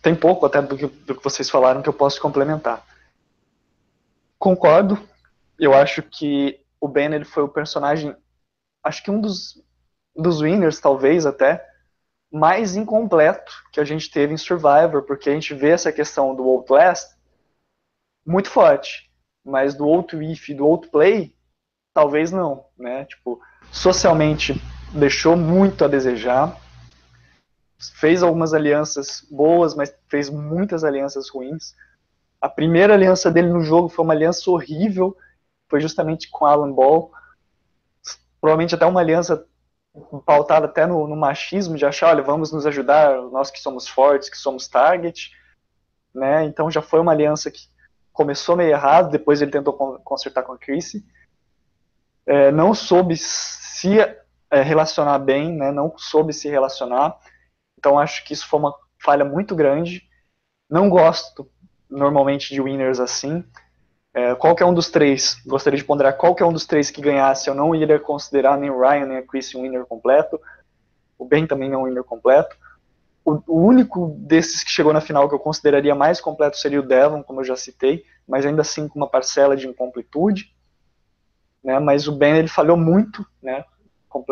Tem pouco até do que, do que vocês falaram que eu posso complementar. Concordo. Eu acho que o Ben ele foi o personagem, acho que um dos, dos winners, talvez até, mais incompleto que a gente teve em Survivor, porque a gente vê essa questão do Outlast muito forte, mas do If e do Play talvez não, né? Tipo, socialmente deixou muito a desejar, fez algumas alianças boas, mas fez muitas alianças ruins. A primeira aliança dele no jogo foi uma aliança horrível, foi justamente com Alan Ball. Provavelmente até uma aliança pautada até no, no, machismo, de achar, olha, vamos nos ajudar, nós que somos fortes, que somos target. Né? Então já foi uma aliança que começou meio errado, depois ele tentou consertar com a Chrissy. É, não soube se é, relacionar bem, né? não soube se relacionar. Então acho que isso foi uma falha muito grande. Não gosto normalmente de winners assim. É, qualquer um dos três, gostaria de ponderar qualquer um dos três que ganhasse, eu não iria considerar nem o Ryan nem a Chris um winner completo. O Ben também não é um winner completo. O, único desses que chegou na final que eu consideraria mais completo seria o Devon, como eu já citei, mas ainda assim com uma parcela de incompletude. Né, mas o Ben ele falhou muito, né,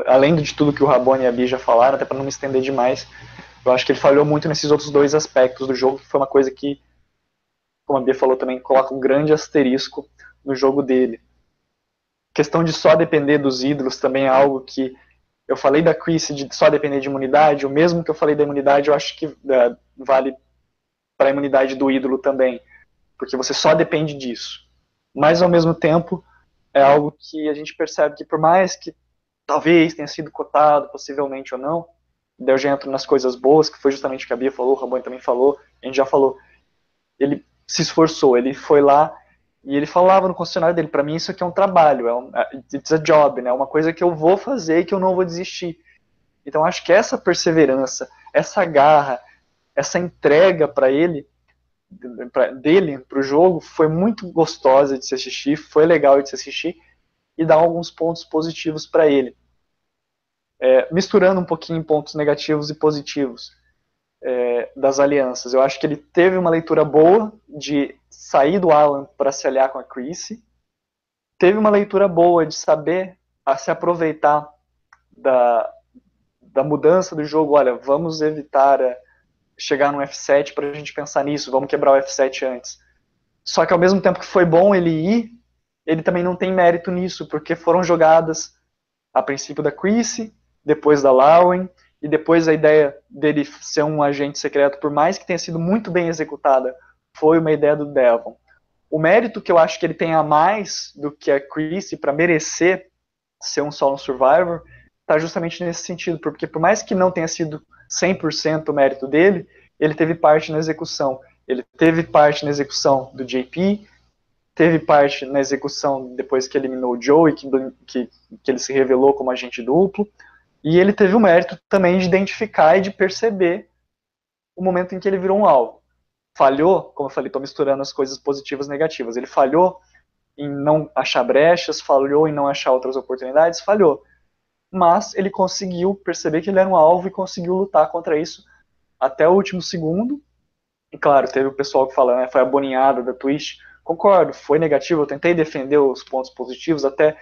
além de tudo que o Rabone e a Bia já falaram, até para não me estender demais, eu acho que ele falhou muito nesses outros dois aspectos do jogo, que foi uma coisa que, como a Bia falou também, coloca um grande asterisco no jogo dele. A questão de só depender dos ídolos também é algo que eu falei da Chris de só depender de imunidade, o mesmo que eu falei da imunidade, eu acho que é, vale para a imunidade do ídolo também, porque você só depende disso. Mas ao mesmo tempo, é algo que a gente percebe que por mais que talvez tenha sido cotado, possivelmente ou não. Daí eu já entro nas coisas boas, que foi justamente o que a Bia falou, o Rabone também falou, a gente já falou. Ele se esforçou, ele foi lá e ele falava no concessionário dele, para mim isso aqui é um trabalho, é um, it's a job, né? É uma coisa que eu vou fazer e que eu não vou desistir. Então acho que essa perseverança, essa garra, essa entrega para ele, pra, dele para o jogo, foi muito gostosa de se assistir, foi legal de se assistir e dá alguns pontos positivos para ele. É, misturando um pouquinho pontos negativos e positivos é, das alianças. Eu acho que ele teve uma leitura boa de sair do Alan para se aliar com a Chrissy. Teve uma leitura boa de saber a se aproveitar da, da mudança do jogo. Olha, vamos evitar é, chegar no F7 para a gente pensar nisso, vamos quebrar o F7 antes. Só que ao mesmo tempo que foi bom ele ir, ele também não tem mérito nisso, porque foram jogadas a princípio da Chrissy, depois da Lauren, e depois a ideia dele ser um agente secreto, por mais que tenha sido muito bem executada, foi uma ideia do Devon. O mérito que eu acho que ele tem a mais do que a Chrissy para merecer ser um solo survivor está justamente nesse sentido, porque por mais que não tenha sido 100% o mérito dele, ele teve parte na execução. Ele teve parte na execução do JP, teve parte na execução depois que eliminou o Joey, que, que, que ele se revelou como agente duplo, e ele teve o mérito também de identificar e de perceber o momento em que ele virou um alvo. Falhou, como eu falei, estou misturando as coisas positivas e negativas. Ele falhou em não achar brechas, falhou em não achar outras oportunidades, falhou. Mas ele conseguiu perceber que ele era um alvo e conseguiu lutar contra isso até o último segundo. E claro, teve o pessoal que fala, né, foi a boninhada da Twitch, Concordo, foi negativo, eu tentei defender os pontos positivos, até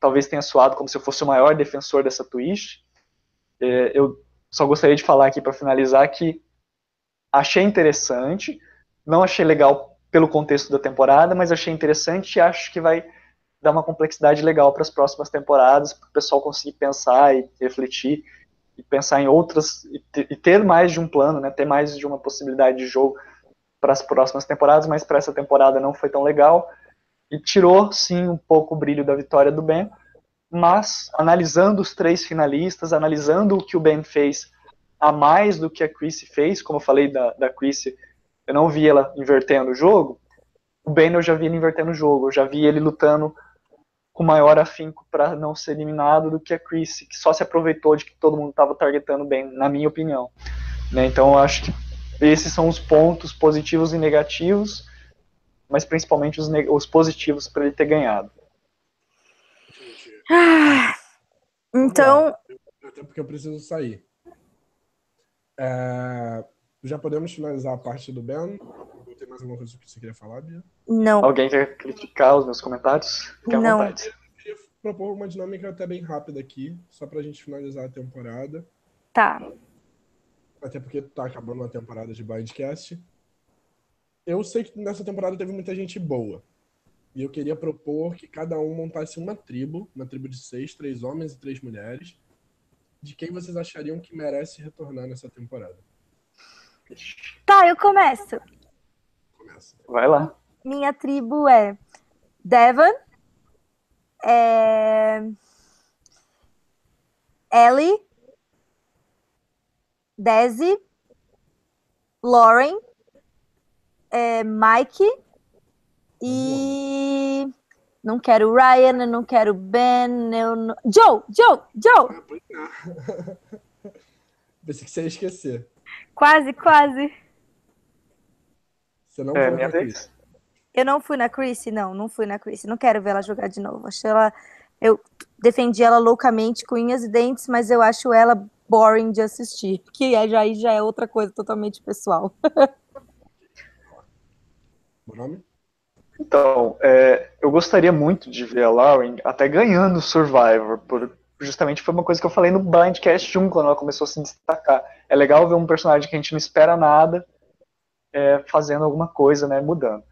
talvez tenha soado como se eu fosse o maior defensor dessa twist. É, eu só gostaria de falar aqui para finalizar que achei interessante, não achei legal pelo contexto da temporada, mas achei interessante e acho que vai dar uma complexidade legal para as próximas temporadas, para o pessoal conseguir pensar e refletir e pensar em outras e ter mais de um plano, né, ter mais de uma possibilidade de jogo para as próximas temporadas, mas para essa temporada não foi tão legal e tirou sim um pouco o brilho da vitória do Ben. Mas analisando os três finalistas, analisando o que o Ben fez a mais do que a Chrissy fez, como eu falei da, da Chrissy, eu não vi ela invertendo o jogo. O Ben eu já vi ele invertendo o jogo, eu já vi ele lutando com maior afinco para não ser eliminado do que a Chrissy, que só se aproveitou de que todo mundo estava targetando bem, na minha opinião. Né? Então eu acho que esses são os pontos positivos e negativos, mas principalmente os, os positivos para ele ter ganhado. Ah, então. Até porque eu preciso sair. É, já podemos finalizar a parte do Ben? Tem mais alguma coisa que você queria falar, Bia? Não. Alguém quer criticar os meus comentários? Fique Não. Eu queria propor uma dinâmica até bem rápida aqui, só para a gente finalizar a temporada. Tá. até porque tá acabando uma temporada de Blindcast. Eu sei que nessa temporada teve muita gente boa. E eu queria propor que cada um montasse uma tribo, uma tribo de seis, três homens e três mulheres, de quem vocês achariam que merece retornar nessa temporada. Tá, eu começo. Começa. Vai lá. Minha tribo é Devon, é... Ellie, Desi, Lauren, é, Mike e não quero Ryan, eu não quero Ben, eu não... Joe, Joe, Joe. Ah. Pensei que você ia esquecer. Quase, quase. Você não É, foi minha vez. Chris. Eu não fui na Chrissy, não, não fui na Chrissy. Não quero ver ela jogar de novo. Achei ela. Eu defendi ela loucamente com unhas e dentes, mas eu acho ela boring de assistir. Que é- já, aí já é outra coisa totalmente pessoal. Então, é, eu gostaria muito de ver a Lauren até ganhando Survivor, por, justamente foi uma coisa que eu falei no Blindcast 1, quando ela começou a se destacar. É legal ver um personagem que a gente não espera nada é, fazendo alguma coisa, né, mudando.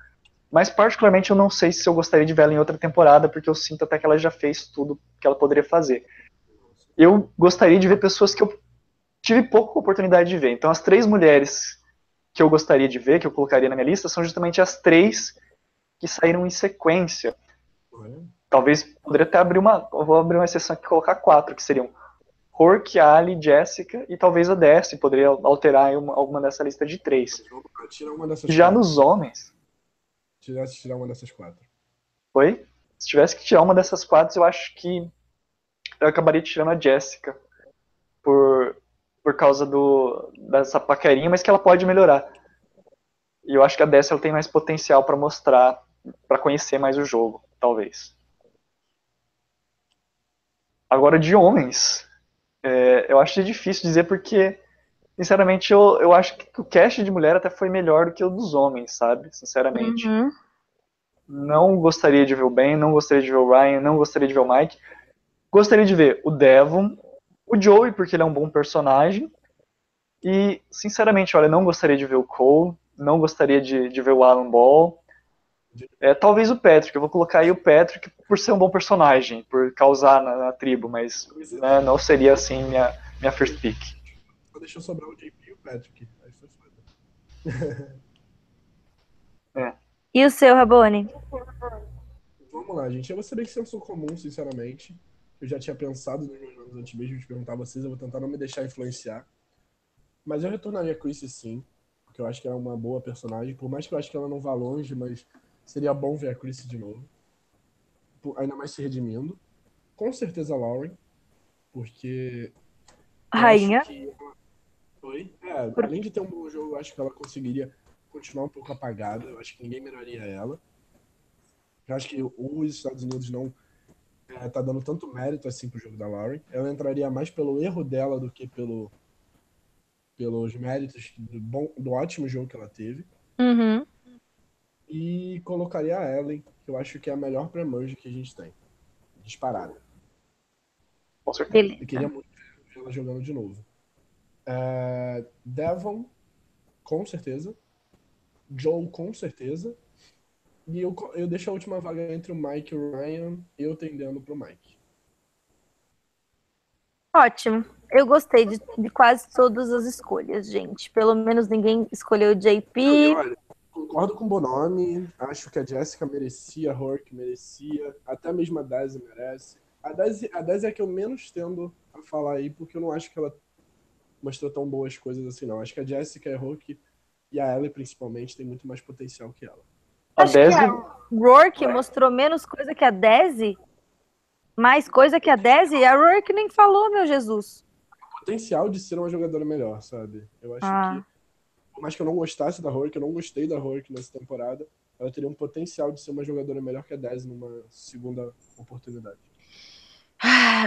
Mas, particularmente, eu não sei se eu gostaria de ver ela em outra temporada, porque eu sinto até que ela já fez tudo que ela poderia fazer. Eu gostaria de ver pessoas que eu tive pouca oportunidade de ver. Então, as três mulheres que eu gostaria de ver, que eu colocaria na minha lista, são justamente as três que saíram em sequência. Olha. Talvez poderia até abrir uma. Eu vou abrir uma exceção aqui e colocar quatro, que seriam Hork, Ali, Jessica e talvez a Desi. Poderia alterar uma- alguma dessa lista de três. Já quatro. nos homens, Tivesse tirar uma dessas quatro. foi? Se tivesse que tirar uma dessas quatro, eu acho que eu acabaria tirando a Jessica. Por, por causa do, dessa paquerinha, mas que ela pode melhorar. E eu acho que a Desi ela tem mais potencial para mostrar, para conhecer mais o jogo, talvez. Agora, de homens, é, eu acho difícil dizer porque, sinceramente, eu, eu acho que o cast de mulher até foi melhor do que o dos homens, sabe? Sinceramente. Uhum. Não gostaria de ver o Ben, não gostaria de ver o Ryan, não gostaria de ver o Mike. Gostaria de ver o Devon, o Joey, porque ele é um bom personagem. E, sinceramente, olha, não gostaria de ver o Cole, não gostaria de, de ver o Alan Ball. É, talvez o Patrick, eu vou colocar aí o Patrick por ser um bom personagem, por causar na, na tribo, mas né, não seria assim minha, minha first pick. Só deixou sobrar o JP e o Patrick. Aí foi foda. E o seu, Rabone? Vamos lá, gente. Eu vou ser bem senso comum, sinceramente. Eu já tinha pensado nos meus nomes antes mesmo de perguntar a vocês. Eu vou tentar não me deixar influenciar. Mas eu retornaria a Chrissy sim. Porque eu acho que ela é uma boa personagem. Por mais que eu acho que ela não vá longe, mas seria bom ver a Chrissy de novo. Por- Ainda mais se redimindo. Com certeza a Lauren. Porque. Rainha. ela- Oi? É, além de ter um bom jogo, eu acho que ela conseguiria continuar um pouco apagada. Eu acho que ninguém melhoraria ela. Eu acho que os Estados Unidos não é, tá dando tanto mérito assim pro jogo da Lauren. Ela entraria mais pelo erro dela do que pelo pelos méritos do, bom, do ótimo jogo que ela teve. Uhum. E colocaria a Ellen, que eu acho que é a melhor pré-merge que a gente tem. Disparada. Com certeza. Eu queria muito ver ela jogando de novo. É, Devon, com certeza. Joe, com certeza. E eu, eu deixo a última vaga entre o Mike e o Ryan, eu tendendo pro Mike. Ótimo. Eu gostei de, de quase todas as escolhas, gente. Pelo menos ninguém escolheu o JP. Olha, concordo com o Bonomi. Acho que a Jessica merecia, a Hork merecia, até mesmo a Daisy merece. A Daisy, a Daisy é a que eu menos tendo a falar aí, porque eu não acho que ela mostrou tão boas coisas assim, não. Acho que a Jessica, a Hork e a Ellie, principalmente, tem muito mais potencial que ela. A Acho que Desi, a Rourke mostrou menos coisa que a Desi. Mais coisa que a Desi. A Rourke nem falou, meu Jesus. Potencial de ser uma jogadora melhor, sabe? Eu acho Ah. que, por mais que eu não gostasse da Hork, eu não gostei da Hork nessa temporada, ela teria um potencial de ser uma jogadora melhor que a Daisy numa segunda oportunidade.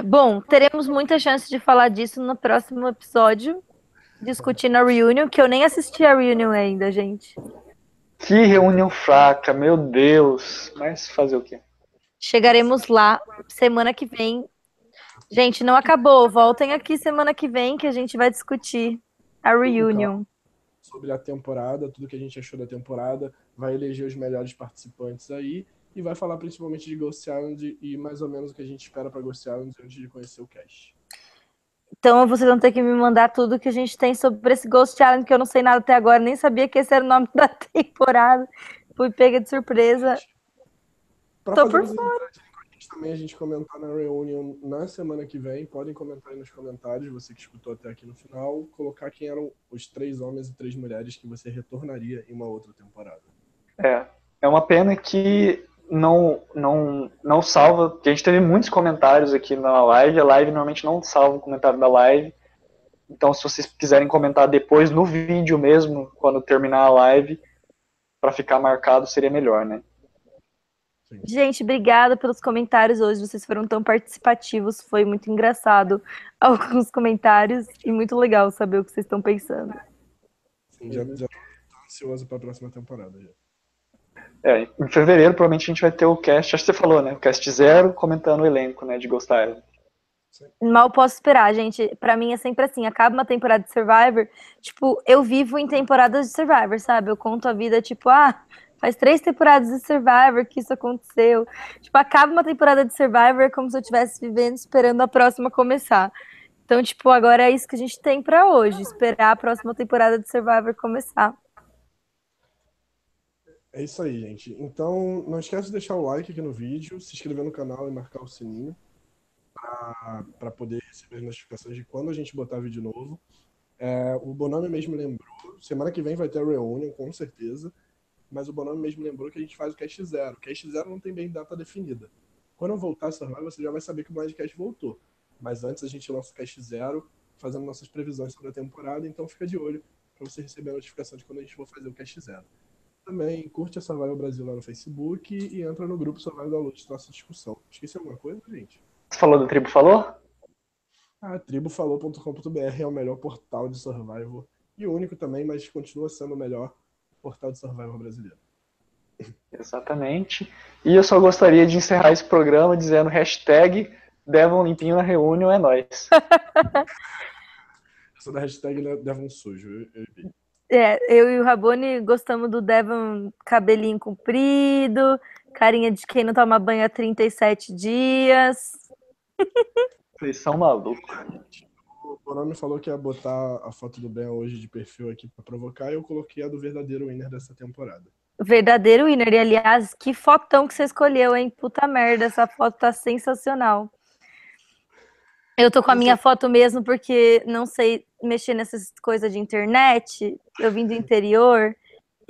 Bom, teremos muita chance de falar disso no próximo episódio. Discutindo a reunion, que eu nem assisti a reunion ainda, gente. Que reunião fraca, meu Deus. Mas fazer o quê? Chegaremos lá semana que vem. Gente, não acabou. Voltem aqui semana que vem que a gente vai discutir A reunion. Sobre a temporada, tudo que a gente achou da temporada, vai eleger os melhores participantes aí e vai falar principalmente de Ghost Island e mais ou menos o que a gente espera para Ghost Island antes de conhecer o cast. Então vocês vão ter que me mandar tudo que a gente tem sobre esse Ghost Island, que eu não sei nada até agora, nem sabia que esse era o nome da temporada. Fui pega de surpresa. Pra Tô por vocês interagirem com a gente também, a gente comentar na reunion na semana que vem. Podem comentar aí nos comentários, você que escutou até aqui no final, colocar quem eram os três homens e três mulheres que você retornaria em uma outra temporada. É. É uma pena que não, não, não salva, porque a gente teve muitos comentários aqui na live, a live normalmente não salva o comentário da live. Então, se vocês quiserem comentar depois no vídeo mesmo, quando terminar a live, para ficar marcado, seria melhor, né? Sim. Gente, obrigada pelos comentários hoje. Vocês foram tão participativos. Foi muito engraçado alguns comentários e muito legal saber o que vocês estão pensando. Sim, já, já tô ansioso para a próxima temporada. Já. É, em fevereiro provavelmente a gente vai ter o cast, acho que você falou, né? O cast zero comentando o elenco, né, de Ghost Island. Mal posso esperar, gente. Pra mim é sempre assim, acaba uma temporada de Survivor, tipo, eu vivo em temporadas de Survivor, sabe? Eu conto a vida, tipo, ah, faz três temporadas de Survivor que isso aconteceu. Tipo, acaba uma temporada de Survivor é como se eu estivesse vivendo esperando a próxima começar. Então, tipo, agora é isso que a gente tem pra hoje, esperar a próxima temporada de Survivor começar. É isso aí, gente. Então, não esquece de deixar o like aqui no vídeo, se inscrever no canal e marcar o sininho para poder receber notificações de quando a gente botar vídeo novo. É, o Bonome mesmo lembrou, semana que vem vai ter a reunion, com certeza, mas o Bonome mesmo lembrou que a gente faz o Cast Zero. O Cast Zero não tem bem data definida. Quando eu voltar a Survival, você já vai saber que o Blindcast voltou. Mas antes a gente lança o Cast Zero, fazendo nossas previsões sobre a temporada, então fica de olho para você receber a notificação de quando a gente for fazer o Cast Zero. Também curte a Survival Brasil lá no Facebook e entra no grupo Survival Download de nossa discussão. Esqueci alguma coisa, gente? Você falou do Tribo Falou? Ah, tribufalou.com.br é o melhor portal de survival e o único também, mas continua sendo o melhor portal de survival brasileiro. Exatamente. E eu só gostaria de encerrar esse programa dizendo hashtag Devon Limpinho na Reunião é nóis. Essa da hashtag Devon Sujo, eu, eu vi. É, eu e o Rabone gostamos do Devon cabelinho comprido, carinha de quem não toma banho há 37 dias. Vocês são malucos. O Bonome falou que ia botar a foto do Ben hoje de perfil aqui pra provocar e eu coloquei a do verdadeiro winner dessa temporada. Verdadeiro winner. E, aliás, que fotão que você escolheu, hein? Puta merda, essa foto tá sensacional. Eu tô com a minha foto mesmo porque não sei mexer nessas coisas de internet. Eu vim do interior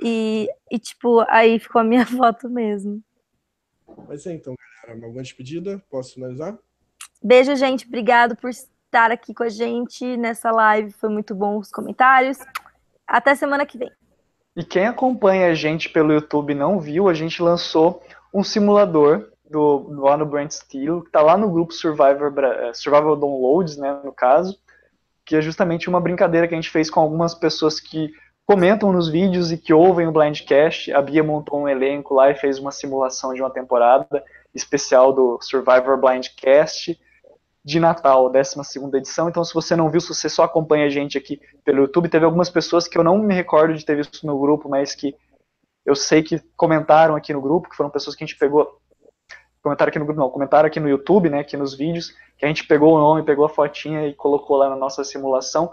e, e tipo, aí ficou a minha foto mesmo. Mas é então, galera, alguma despedida? Posso finalizar? Beijo, gente. Obrigado por estar aqui com a gente nessa live. Foi muito bom os comentários. Até semana que vem. E quem acompanha a gente pelo YouTube não viu, a gente lançou um simulador do, lá no Brand Steel, que está lá no grupo Survivor, eh, Survival Downloads, né, no caso, que é justamente uma brincadeira que a gente fez com algumas pessoas que comentam nos vídeos e que ouvem o Blindcast. A Bia montou um elenco lá e fez uma simulação de uma temporada especial do Survivor Blindcast de Natal, 12 edição. Então, se você não viu, se você só acompanha a gente aqui pelo YouTube, teve algumas pessoas que eu não me recordo de ter visto no grupo, mas que eu sei que comentaram aqui no grupo, que foram pessoas que a gente pegou. Comentaram aqui no grupo, não, comentaram aqui no YouTube, né, aqui nos vídeos, que a gente pegou o nome, pegou a fotinha e colocou lá na nossa simulação,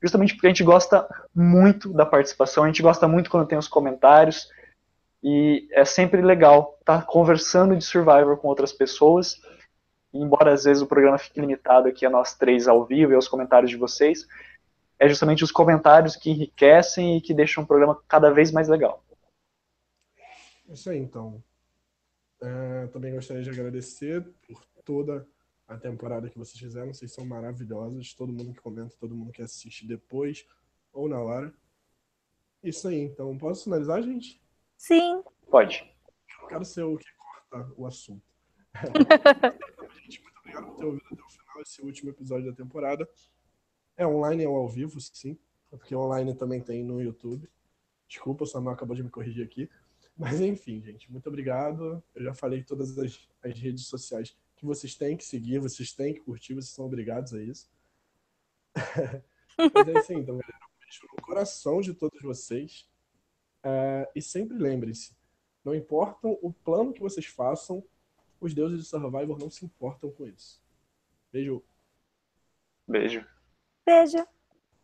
justamente porque a gente gosta muito da participação, a gente gosta muito quando tem os comentários, e é sempre legal estar conversando de Survivor com outras pessoas, embora às vezes o programa fique limitado aqui a nós três ao vivo e aos comentários de vocês, é justamente os comentários que enriquecem e que deixam o programa cada vez mais legal. É Isso aí, então. É, também gostaria de agradecer por toda a temporada que vocês fizeram. Vocês são maravilhosos. Todo mundo que comenta, todo mundo que assiste depois ou na hora. Isso aí, então. Posso finalizar, gente? Sim. Pode. Eu quero ser o que corta o assunto. gente, muito obrigado por ter ouvido até o final esse último episódio da temporada. É online ou ao vivo, sim. Porque online também tem no YouTube. Desculpa, o Samuel acabou de me corrigir aqui. Mas enfim, gente, muito obrigado. Eu já falei todas as, as redes sociais que vocês têm que seguir, vocês têm que curtir, vocês são obrigados a isso. Mas é isso aí, então, galera. Um beijo no coração de todos vocês. É, e sempre lembrem-se, não importa o plano que vocês façam, os deuses de Survivor não se importam com isso. Beijo. Beijo. Beijo.